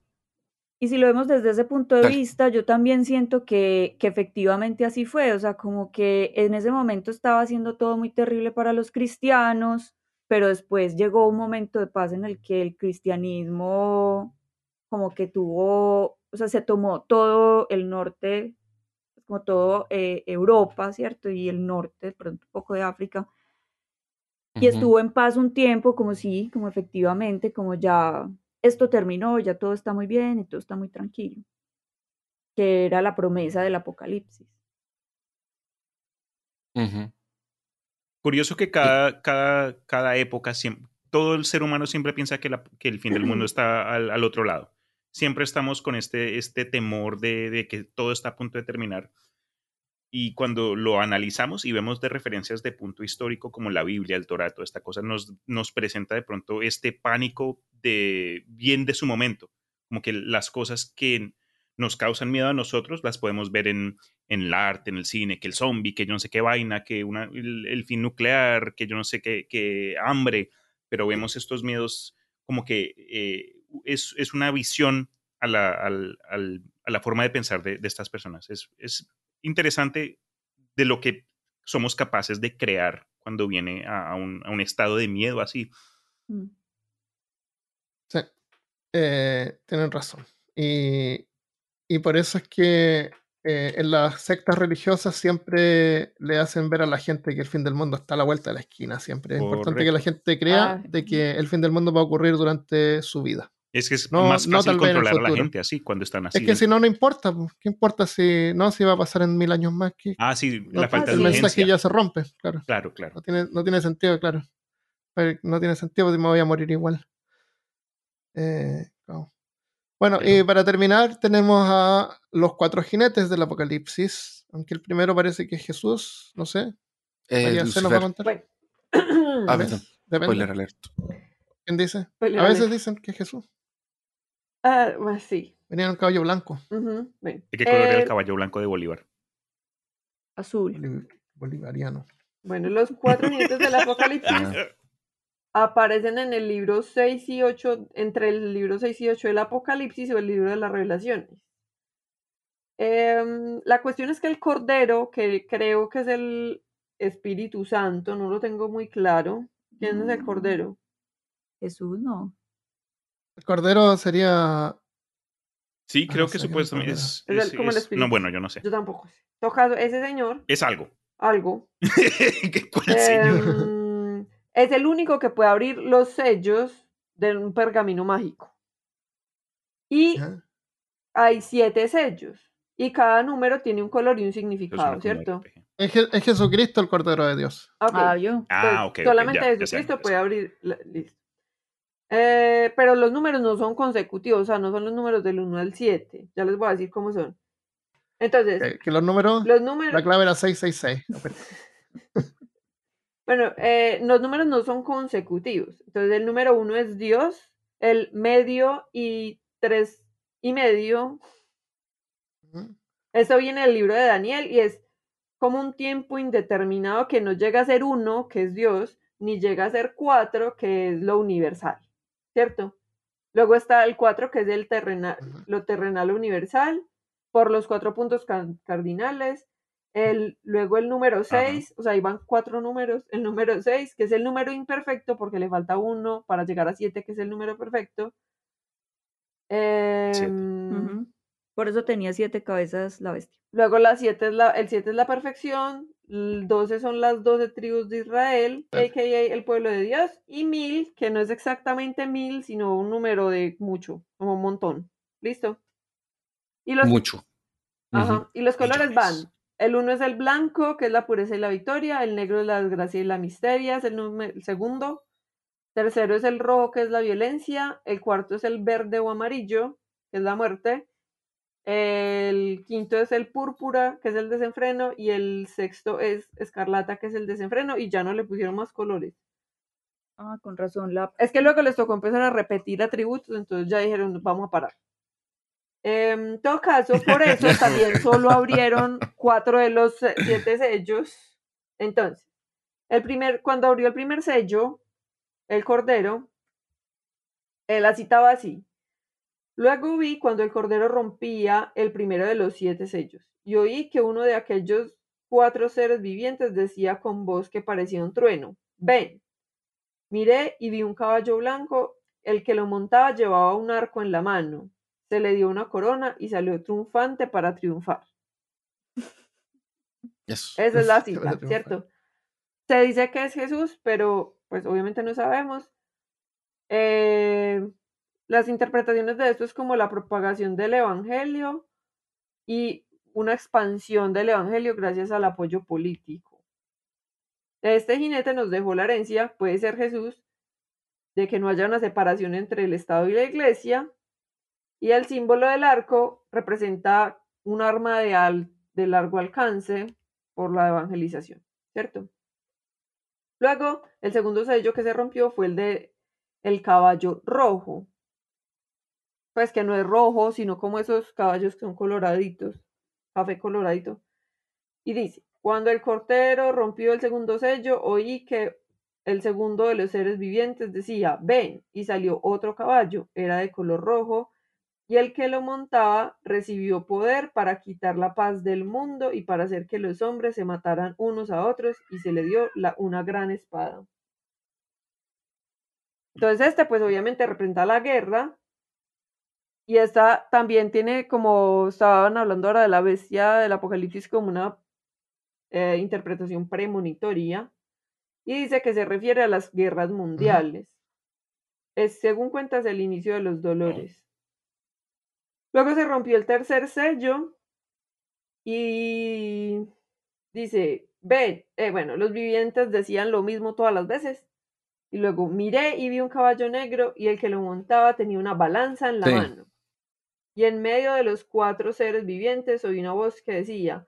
y si lo vemos desde ese punto de vista, yo también siento que, que, efectivamente así fue, o sea, como que en ese momento estaba haciendo todo muy terrible para los cristianos, pero después llegó un momento de paz en el que el cristianismo como que tuvo, o sea, se tomó todo el norte, como todo eh, Europa, ¿cierto? Y el norte, de pronto un poco de África. Y estuvo en paz un tiempo, como sí, como efectivamente, como ya esto terminó, ya todo está muy bien y todo está muy tranquilo, que era la promesa del Apocalipsis. Curioso que cada, cada, cada época, todo el ser humano siempre piensa que, que el fin del mundo está al, otro lado. Siempre estamos con este, este temor de, de que todo está a punto de terminar. Y cuando lo analizamos y vemos de referencias de punto histórico como la Biblia, el Torah, toda esta cosa, nos, nos presenta de pronto este pánico de bien de su momento, como que las cosas que nos causan miedo a nosotros las podemos ver en, en el arte, en el cine, que el zombie, que yo no sé qué vaina, que una, el, fin nuclear, que yo no sé qué, hambre, pero vemos estos miedos como que eh, es, es, una visión a la, a la, forma de pensar de, de estas personas. Es, es interesante de lo que somos capaces de crear cuando viene a, un, estado de miedo así. Mm. Sí, eh, tienen razón. Y, por eso es que eh, en las sectas religiosas siempre le hacen ver a la gente que el fin del mundo está a la vuelta de la esquina. Siempre es importante que la gente crea ah, de que el fin del mundo va a ocurrir durante su vida. Es que es más fácil controlar a la gente así cuando están así. Es que si no, no importa. ¿Qué importa si no si va a pasar en mil años más? Que, ah, sí, la falta de El mensaje ya se rompe, claro. Claro, claro. No tiene, no tiene sentido, claro. No tiene sentido porque me voy a morir igual. Eh, bueno, y para terminar, tenemos a los cuatro jinetes del Apocalipsis. Aunque el primero parece que es Jesús, no sé. Eh, se nos va a contar. Ah, Spoiler alert. ¿Quién dice? a veces dicen que es Jesús. Ah, pues sí. Venía en un caballo blanco. ¿De qué color era el eh, caballo blanco de Bolívar? Azul. bolivariano. Bueno, los cuatro jinetes del Apocalipsis ah. aparecen en el libro 6 y 8, entre el libro 6 y 8 del Apocalipsis o el libro de las Revelaciones. Em, la cuestión es que el Cordero, que creo que es el Espíritu Santo, no lo tengo muy claro. ¿Quién es el mm. Cordero? Jesús, no. El cordero sería. Sí, creo que supuestamente es. no, bueno, yo no sé. Yo tampoco sé. Ese señor. Es algo. Algo. ¿Cuál em, es el único que puede abrir los sellos de un pergamino mágico. Y hay siete sellos. Y cada número tiene un color y un significado, ¿cierto? Es, Jesucristo el Cordero de Dios. Ah, yo. Ah, ok. solamente Jesucristo puede abrir. listo. Eh, pero los números no son consecutivos, o sea, no son los números del 1 al 7. Ya les voy a decir cómo son. Entonces. que los números. Los números. La clave era 666. bueno, eh, los números no son consecutivos. Entonces, el número 1 es Dios, el medio y 3 y medio. Eso viene del libro de Daniel y es como un tiempo indeterminado que no llega a ser 1, que es Dios, ni llega a ser 4, que es lo universal. ¿Cierto? Luego está el 4, que es el terrenal, lo terrenal universal, por los cuatro puntos cardinales. El, luego el número 6, o sea, ahí van cuatro números. El número 6, que es el número imperfecto, porque le falta uno para llegar a 7, que es el número perfecto. Em, por eso tenía siete cabezas la bestia. Luego la siete es la, el 7 es la perfección, 12 son las 12 tribus de Israel, a.k.a. el pueblo de Dios, y mil, que no es exactamente mil, sino un número de mucho, como un montón. ¿Listo? Y los, mucho. Ajá. Y los colores van. El uno es el blanco, que es la pureza y la victoria. El negro es la desgracia y la misteria, es el, el segundo. Tercero es el rojo, que es la violencia. El cuarto es el verde o amarillo, que es la muerte. El quinto es el púrpura, que es el desenfreno, y el sexto es escarlata, que es el desenfreno, y ya no le pusieron más colores. Ah, con razón. La... Es que luego les tocó empezar a repetir atributos, entonces ya dijeron, vamos a parar. En todo caso, por eso también solo abrieron cuatro de los siete sellos. Entonces, el primer, cuando abrió el primer sello, el cordero, él la citaba así. Luego vi cuando el cordero rompía el primero de los siete sellos, y oí que uno de aquellos cuatro seres vivientes decía con voz que parecía un trueno, ven. Miré y vi un caballo blanco, el que lo montaba llevaba un arco en la mano, se le dio una corona y salió triunfante para triunfar. Esa es la cita, ¿cierto? Se dice que es Jesús, pero pues obviamente no sabemos. Eh, las interpretaciones de esto es como la propagación del Evangelio y una expansión del Evangelio gracias al apoyo político. Este jinete nos dejó la herencia, puede ser Jesús, de que no haya una separación entre el Estado y la Iglesia, y el símbolo del arco representa un arma de, de largo alcance por la evangelización, ¿cierto? Luego, el segundo sello que se rompió fue el de el caballo rojo, pues que no es rojo, sino como esos caballos que son coloraditos, café coloradito. Y dice, cuando el cortero rompió el segundo sello, oí que el segundo de los seres vivientes decía, ven, y salió otro caballo, era de color rojo, y el que lo montaba recibió poder para quitar la paz del mundo y para hacer que los hombres se mataran unos a otros, y se le dio la, una gran espada. Entonces este pues obviamente representa la guerra, y esta también tiene, como estaban hablando ahora de la bestia del Apocalipsis, como una eh, interpretación premonitoria. Y dice que se refiere a las guerras mundiales. Es, según cuentas, el inicio de los dolores. Luego se rompió el tercer sello y dice, ve, eh, bueno, los vivientes decían lo mismo todas las veces. Y luego miré y vi un caballo negro y el que lo montaba tenía una balanza en la mano. Y en medio de los cuatro seres vivientes oí una voz que decía,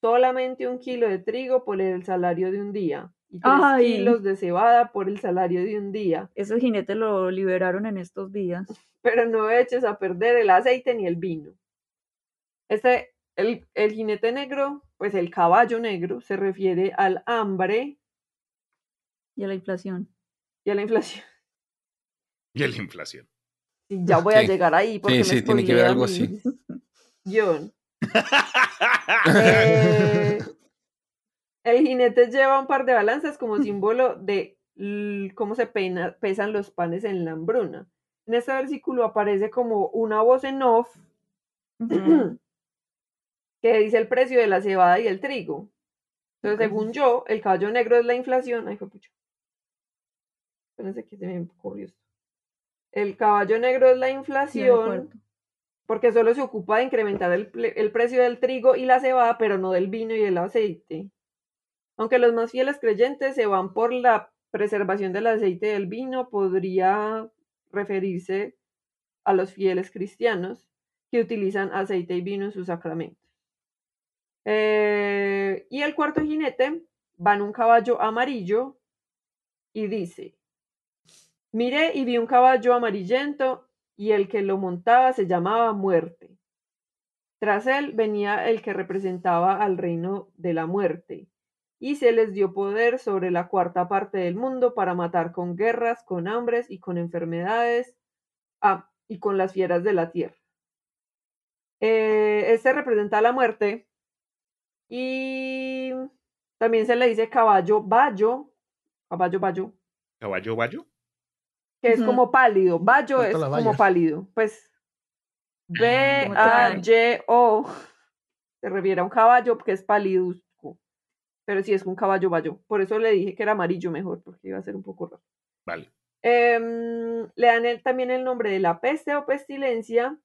solamente un kilo de trigo por el salario de un día y tres kilos de cebada por el salario de un día. Ese jinete lo liberaron en estos días. Pero no eches a perder el aceite ni el vino. Este, el, el jinete negro, pues el caballo negro, se refiere al hambre. Y a la inflación. Y a la inflación. Y a la inflación ya voy a llegar ahí. Porque sí, sí, tiene que ver algo así. John. Eh, el jinete lleva un par de balanzas como símbolo de cómo se pesan los panes en la hambruna. En este versículo aparece como una voz en off que dice el precio de la cebada y el trigo. Entonces, según yo, el caballo negro es la inflación. Ay, fue pucho. Espérense que se me ocurrió esto. El caballo negro es la inflación, porque solo se ocupa de incrementar el, precio del trigo y la cebada, pero no del vino y el aceite. Aunque los más fieles creyentes se van por la preservación del aceite y del vino, podría referirse a los fieles cristianos que utilizan aceite y vino en sus sacramentos. Eh, y el cuarto jinete va en un caballo amarillo y dice, Miré y vi un caballo amarillento y el que lo montaba se llamaba Muerte. Tras él venía el que representaba al reino de la muerte, y se les dio poder sobre la cuarta parte del mundo para matar con guerras, con hambres y con enfermedades, ah, y con las fieras de la tierra. Eh, este representa la muerte, y también se le dice caballo bayo, caballo bayo. Caballo bayo que es como pálido. Bayo es como pálido. Pues ah, B-A-Y-O se refiere a un caballo porque es paliduzco. pero sí es un caballo bayo. Por eso le dije que era amarillo mejor, porque iba a ser un poco raro. Vale. Em, le dan también el nombre de la peste o pestilencia.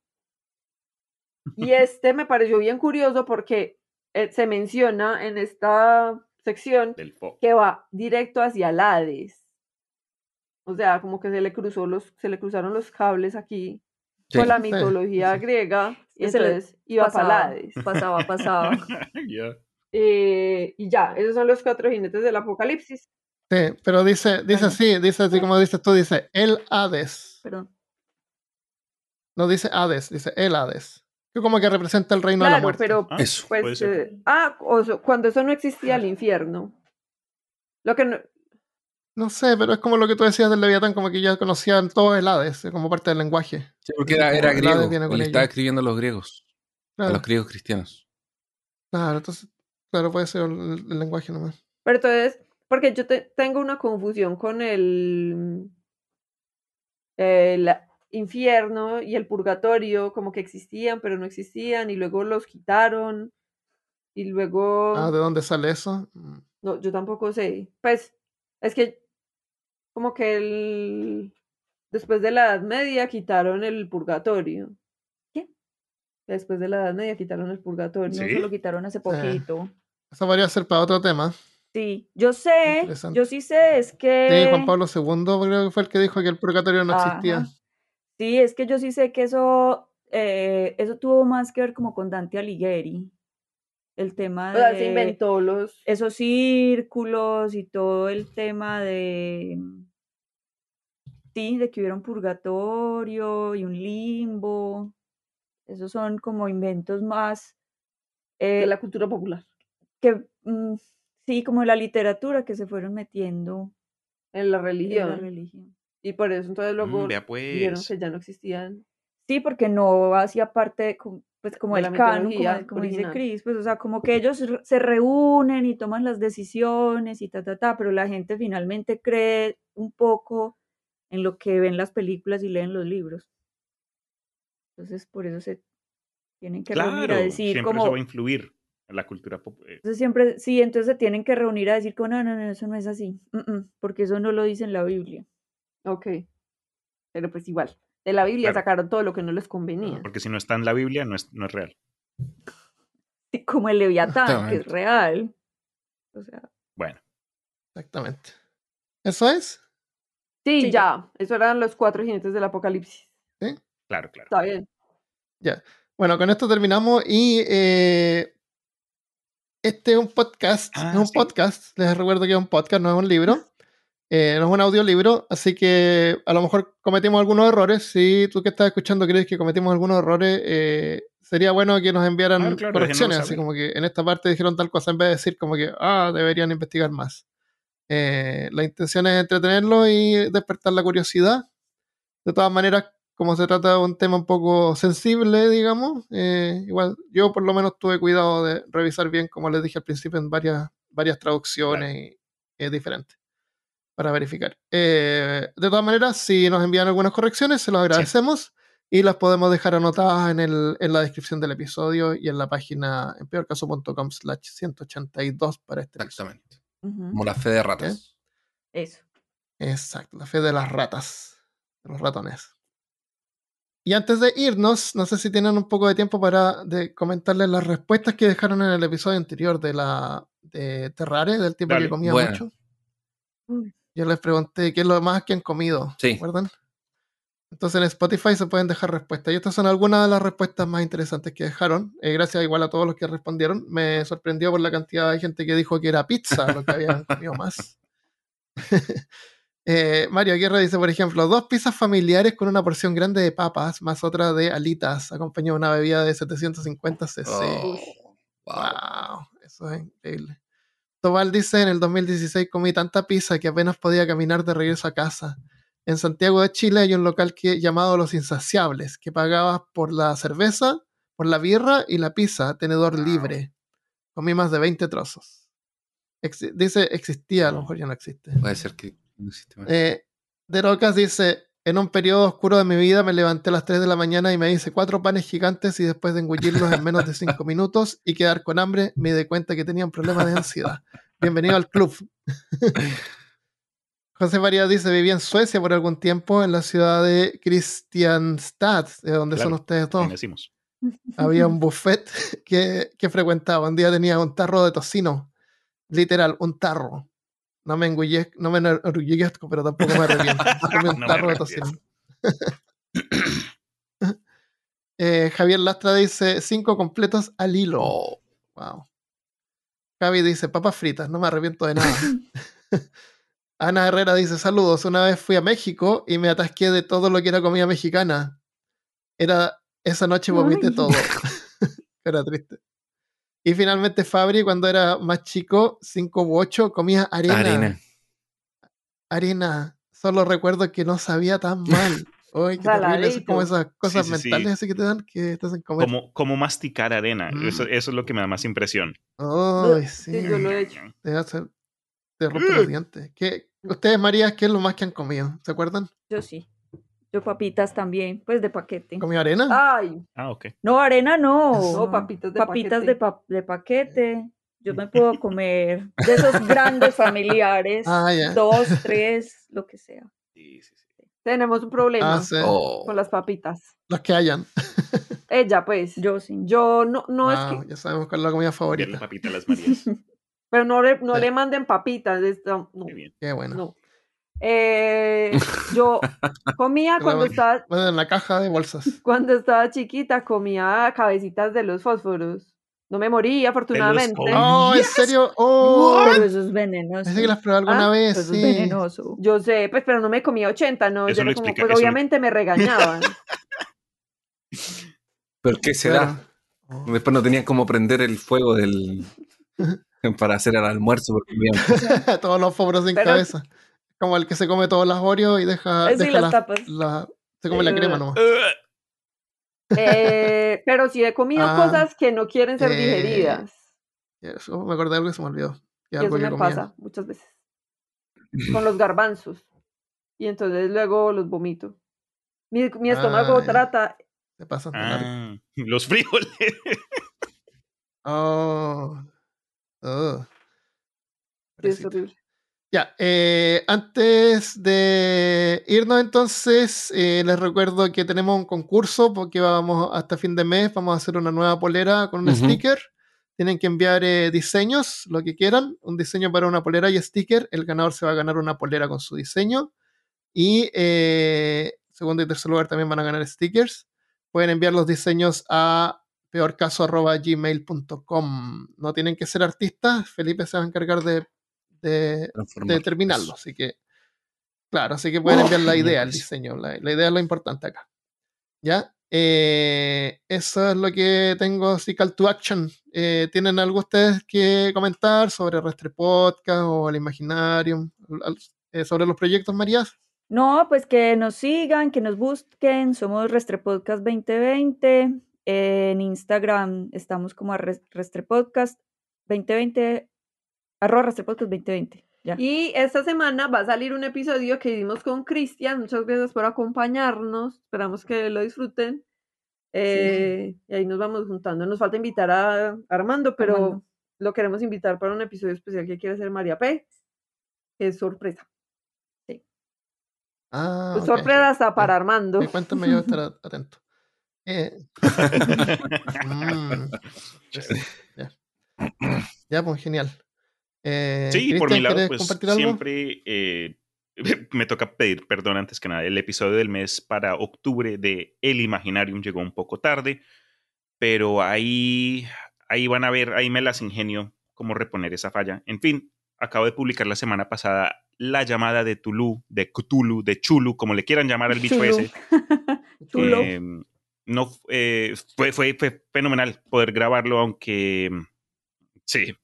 Y este me pareció bien curioso porque eh, se menciona en esta sección que va directo hacia el Hades. O sea, como que se le cruzó los, se le cruzaron los cables aquí con la mitología griega y entonces iba para Hades. Pasaba, pasaba. Eh, y ya, esos son los cuatro jinetes del apocalipsis. Sí, pero dice, dice así, dice así como dices tú, dice el Hades. Perdón. No dice Hades, dice el Hades. Que como que representa el reino de la muerte. pero ah, pues, eh, ah, cuando eso no existía el infierno. Lo que no, no sé, pero es como lo que tú decías del Leviatán, como que ya conocían todo el Hades, como parte del lenguaje. Sí, porque era, era griego, y estaba escribiendo a los griegos, a los griegos cristianos. Claro, entonces, claro, puede ser el, lenguaje nomás. Pero entonces, porque yo tengo una confusión con el, el infierno y el purgatorio, como que existían, pero no existían, y luego los quitaron, y luego... Ah, ¿de dónde sale eso? Mm. No, yo tampoco sé. Pues, es que como que el, después de la Edad Media quitaron el purgatorio. ¿Qué? Después de la Edad Media quitaron el purgatorio. ¿Sí? No, se lo quitaron hace poquito. eso podría ser para otro tema. Sí, yo sé, yo sí sé, es que... Sí, Juan Pablo II creo que fue el que dijo que el purgatorio no existía. Sí, es que yo sí sé que eso, eh, eso tuvo más que ver como con Dante Alighieri el tema de... O sea, se inventó los... Esos círculos y todo el tema de... Sí, de que hubiera un purgatorio y un limbo. Esos son como inventos más... de la cultura popular. Que, mm, sí, como la literatura que se fueron metiendo. En la religión. En la religión. Y por eso entonces luego mm, vieron pues. que ya no existían. Sí, porque no hacía parte, pues como el canon, como, dice Chris, pues o sea, como que ellos se reúnen y toman las decisiones y ta, ta, ta, pero la gente finalmente cree un poco en lo que ven las películas y leen los libros. Entonces, por eso se tienen que reunir a decir siempre como... Eso va a influir en la cultura popular. Eh. Entonces siempre, sí, entonces se tienen que reunir a decir como, no, no, no, eso no es así, porque eso no lo dice en la Biblia. Ok, pero pues igual de la Biblia sacaron todo lo que no les convenía. Porque si no está en la Biblia, no es, no es real. como el Leviatán, que es real. O sea. Bueno. Exactamente. ¿Eso es? Sí, ya. Eso eran los cuatro jinetes del apocalipsis. ¿Sí? Claro, claro. Está bien. Ya. Bueno, con esto terminamos y eh, este es un podcast. Ah, es un podcast. Les recuerdo que es un podcast, no es un libro. Eh, no es un audiolibro, así que a lo mejor cometimos algunos errores. Si tú que estás escuchando crees que cometimos algunos errores, eh, sería bueno que nos enviaran correcciones. Así como que en esta parte dijeron tal cosa en vez de decir como que, ah, deberían investigar más. Eh, la intención es entretenerlo y despertar la curiosidad. De todas maneras, como se trata de un tema un poco sensible, digamos, igual yo por lo menos tuve cuidado de revisar bien, como les dije al principio, en varias, varias traducciones diferentes para verificar. Eh, de todas maneras, si nos envían algunas correcciones, se los agradecemos y las podemos dejar anotadas en, el, en la descripción del episodio y en la página en peorcaso.com slash 182 para este Exactamente. Como la fe de ratas. Eso. Exacto, la fe de las ratas, de los ratones. Y antes de irnos, no sé si tienen un poco de tiempo para de comentarles las respuestas que dejaron en el episodio anterior de la de Terrare, del tiempo que comía mucho. Yo les pregunté qué es lo más que han comido. Sí. ¿Recuerdan? Entonces en Spotify se pueden dejar respuestas. Y estas son algunas de las respuestas más interesantes que dejaron. Eh, gracias igual a todos los que respondieron. Me sorprendió por la cantidad de gente que dijo que era pizza lo que habían comido más. eh, Mario Guerra dice, por ejemplo, dos pizzas familiares con una porción grande de papas, más otra de alitas, acompañado de una bebida de 750 cc. wow, eso es increíble. Tobal dice, en el 2016 comí tanta pizza que apenas podía caminar de regreso a casa. En Santiago de Chile hay un local que, llamado Los Insaciables, que pagaba por la cerveza, por la birra y la pizza, tenedor libre. Comí más de 20 trozos. dice, existía, a lo mejor ya no existe. Puede ser que no existe más. Eh, de Rocas dice, en un periodo oscuro de mi vida me levanté a las 3 de la mañana y me hice cuatro panes gigantes y después de engullirlos en menos de 5 minutos y quedar con hambre me di cuenta que tenía un problema de ansiedad. Bienvenido al club. José María dice, viví en Suecia por algún tiempo, en la ciudad de Kristianstad, de donde son ustedes todos. Había un buffet que, que, frecuentaba. Un día tenía un tarro de tocino. Literal, un tarro. No me engullezco, no me enorgullezco, pero tampoco me arrepiento. un tarro de tocino. Eh, Javier Lastra dice, cinco completos al hilo. Wow. Javi dice, papas fritas, no me arrepiento de nada. Ana Herrera dice, saludos, una vez fui a México y me atasqué de todo lo que era comida mexicana. Era, esa noche vomité todo. era triste. Y finalmente Fabri, cuando era más chico, 5 u 8, comía arena. Arena. Arena. Solo recuerdo que no sabía tan mal. Uy, qué terrible. Es como esas cosas mentales así que te dan que estás en comer. Como, como masticar arena. Eso, mm. eso, es lo que me da más impresión. Ay, sí. sí. Yo lo he hecho. Te hace, te rompe los dientes. ¿Qué, ustedes, María, qué es lo más que han comido? ¿Se acuerdan? Yo sí. Yo papitas también, pues de paquete. ¿Comió arena? Ay. Ah, ok. No, arena no. No, papitas de papitas paquete. De, de paquete. Yo me puedo comer de esos grandes familiares. Ah, dos, tres, lo que sea. Sí, sí, sí. Tenemos un problema ah, oh. con las papitas. Las que hayan. Ella, pues. Yo sí. Yo no, no es que. Ya sabemos cuál es la comida favorita. Las papitas las Marías. Pero no le, no le manden papitas. Esto, no. Qué bueno. Eh, yo comía cuando estaba. Bueno, en la caja de bolsas. Cuando estaba chiquita, comía cabecitas de los fósforos. No me morí, afortunadamente. No, en serio. Oh, pero eso es venenoso. Pensé que las probé alguna ah, vez. Eso es venenoso. Yo sé, pues, pero no me comía 80, ¿no? Eso como, pues, obviamente me regañaban. ¿Pero qué será? Después no tenían cómo prender el fuego del para hacer el almuerzo porque todos los fósforos sin cabeza. Como el que se come todas las Oreos y deja, eh, deja las tapas. se come la crema nomás. Eh, pero sí he comido ah, cosas que no quieren ser digeridas. Eso, me acordé de algo que se me olvidó. Y, eso me pasa muchas veces. Con los garbanzos. Y entonces luego los vomito. Mi, mi estómago trata. Se pasa. Ah, los frijoles. oh. Oh. es horrible. Ya, eh, antes de irnos entonces, eh, les recuerdo que tenemos un concurso porque vamos hasta fin de mes, vamos a hacer una nueva polera con un sticker. Tienen que enviar eh, diseños, lo que quieran, un diseño para una polera y sticker. El ganador se va a ganar una polera con su diseño. Y segundo y tercer lugar también van a ganar stickers. Pueden enviar los diseños a peorcaso.gmail.com. No tienen que ser artistas, Felipe se va a encargar de de, terminarlo. Así que, claro, así que pueden enviar la idea, el diseño. La, idea es lo importante acá. ¿Ya? Eh, eso es lo que tengo, así call to action. Eh, ¿Tienen algo ustedes que comentar sobre Restre Podcast o el Imaginarium? Eh, sobre los proyectos, Marías? No, pues que nos sigan, que nos busquen. Somos Restre Podcast 2020. En Instagram estamos como a Restre Podcast 2020 Arroba 2020. Y esta semana va a salir un episodio que hicimos con Cristian. Muchas gracias por acompañarnos. Esperamos que lo disfruten. Eh, y ahí nos vamos juntando. Nos falta invitar a Armando, pero lo queremos invitar para un episodio especial que quiere hacer María P. es sorpresa. Sí. Ah, sorpresa hasta para Armando. cuéntame, yo estar atento. Eh. Mm, ya. ya, pues genial. Eh, sí, por mi lado, pues siempre eh, me toca pedir perdón antes que nada. El episodio del mes para octubre de El Imaginarium llegó un poco tarde, pero ahí, ahí van a ver, ahí me las ingenio cómo reponer esa falla. En fin, acabo de publicar la semana pasada la llamada de Tulu, de Cthulhu, de Chulu, como le quieran llamar al bicho ese. Chulo. Em, no, eh, fue, fue, fue fenomenal poder grabarlo, aunque sí,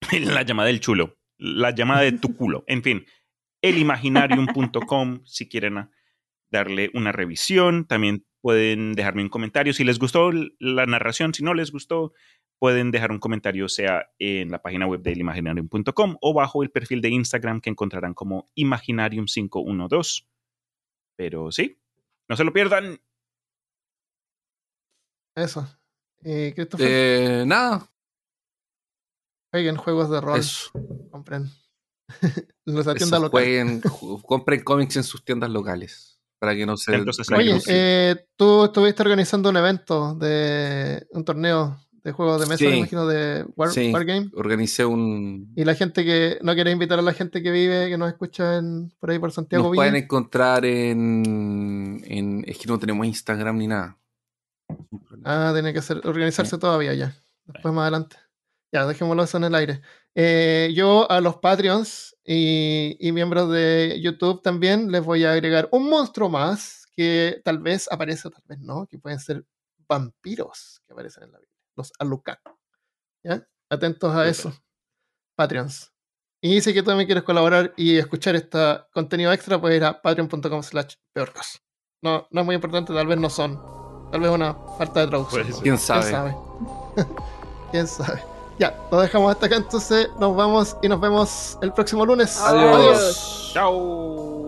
la llamada del chulo, la llamada de tu culo. En fin, elimaginarium.com si quieren darle una revisión. También pueden dejarme un comentario si les gustó la narración. Si no les gustó, pueden dejar un comentario sea en la página web de elimaginarium.com o bajo el perfil de Instagram que encontrarán como Imaginarium512. Pero sí, no se lo pierdan. Eso. Eh, eh, nada, Jueguen juegos de rol. Eso. Compren. local. compren cómics en sus tiendas locales. Para que no se. Oye, eh, tú estuviste organizando un evento de un torneo de juegos de mesa, me imagino, de War, Wargame. Organicé un. Y la gente que no quiere invitar a la gente que vive, que nos escucha en, por ahí por Santiago. Nos pueden encontrar en, en, Es que no tenemos Instagram ni nada. Ah, tiene que ser, organizarse todavía ya. Después más adelante. Ya, dejémoslo eso en el aire. Eh, yo a los Patreons y, y, miembros de YouTube también les voy a agregar un monstruo más que tal vez aparece, tal vez no, que pueden ser vampiros que aparecen en la Biblia, los Alucard. ¿Ya? Atentos a eso, Patreons. Y si que tú también quieres colaborar y escuchar este contenido extra, puedes ir a patreon.com slash peorcos. No, no es muy importante, tal vez no son. Tal vez una falta de traducción. Pues, ¿Quién sabe? ¿Quién sabe? ¿Quién sabe? Ya, lo dejamos hasta acá entonces. Nos vamos y nos vemos el próximo lunes. Adiós. Adiós. Chao.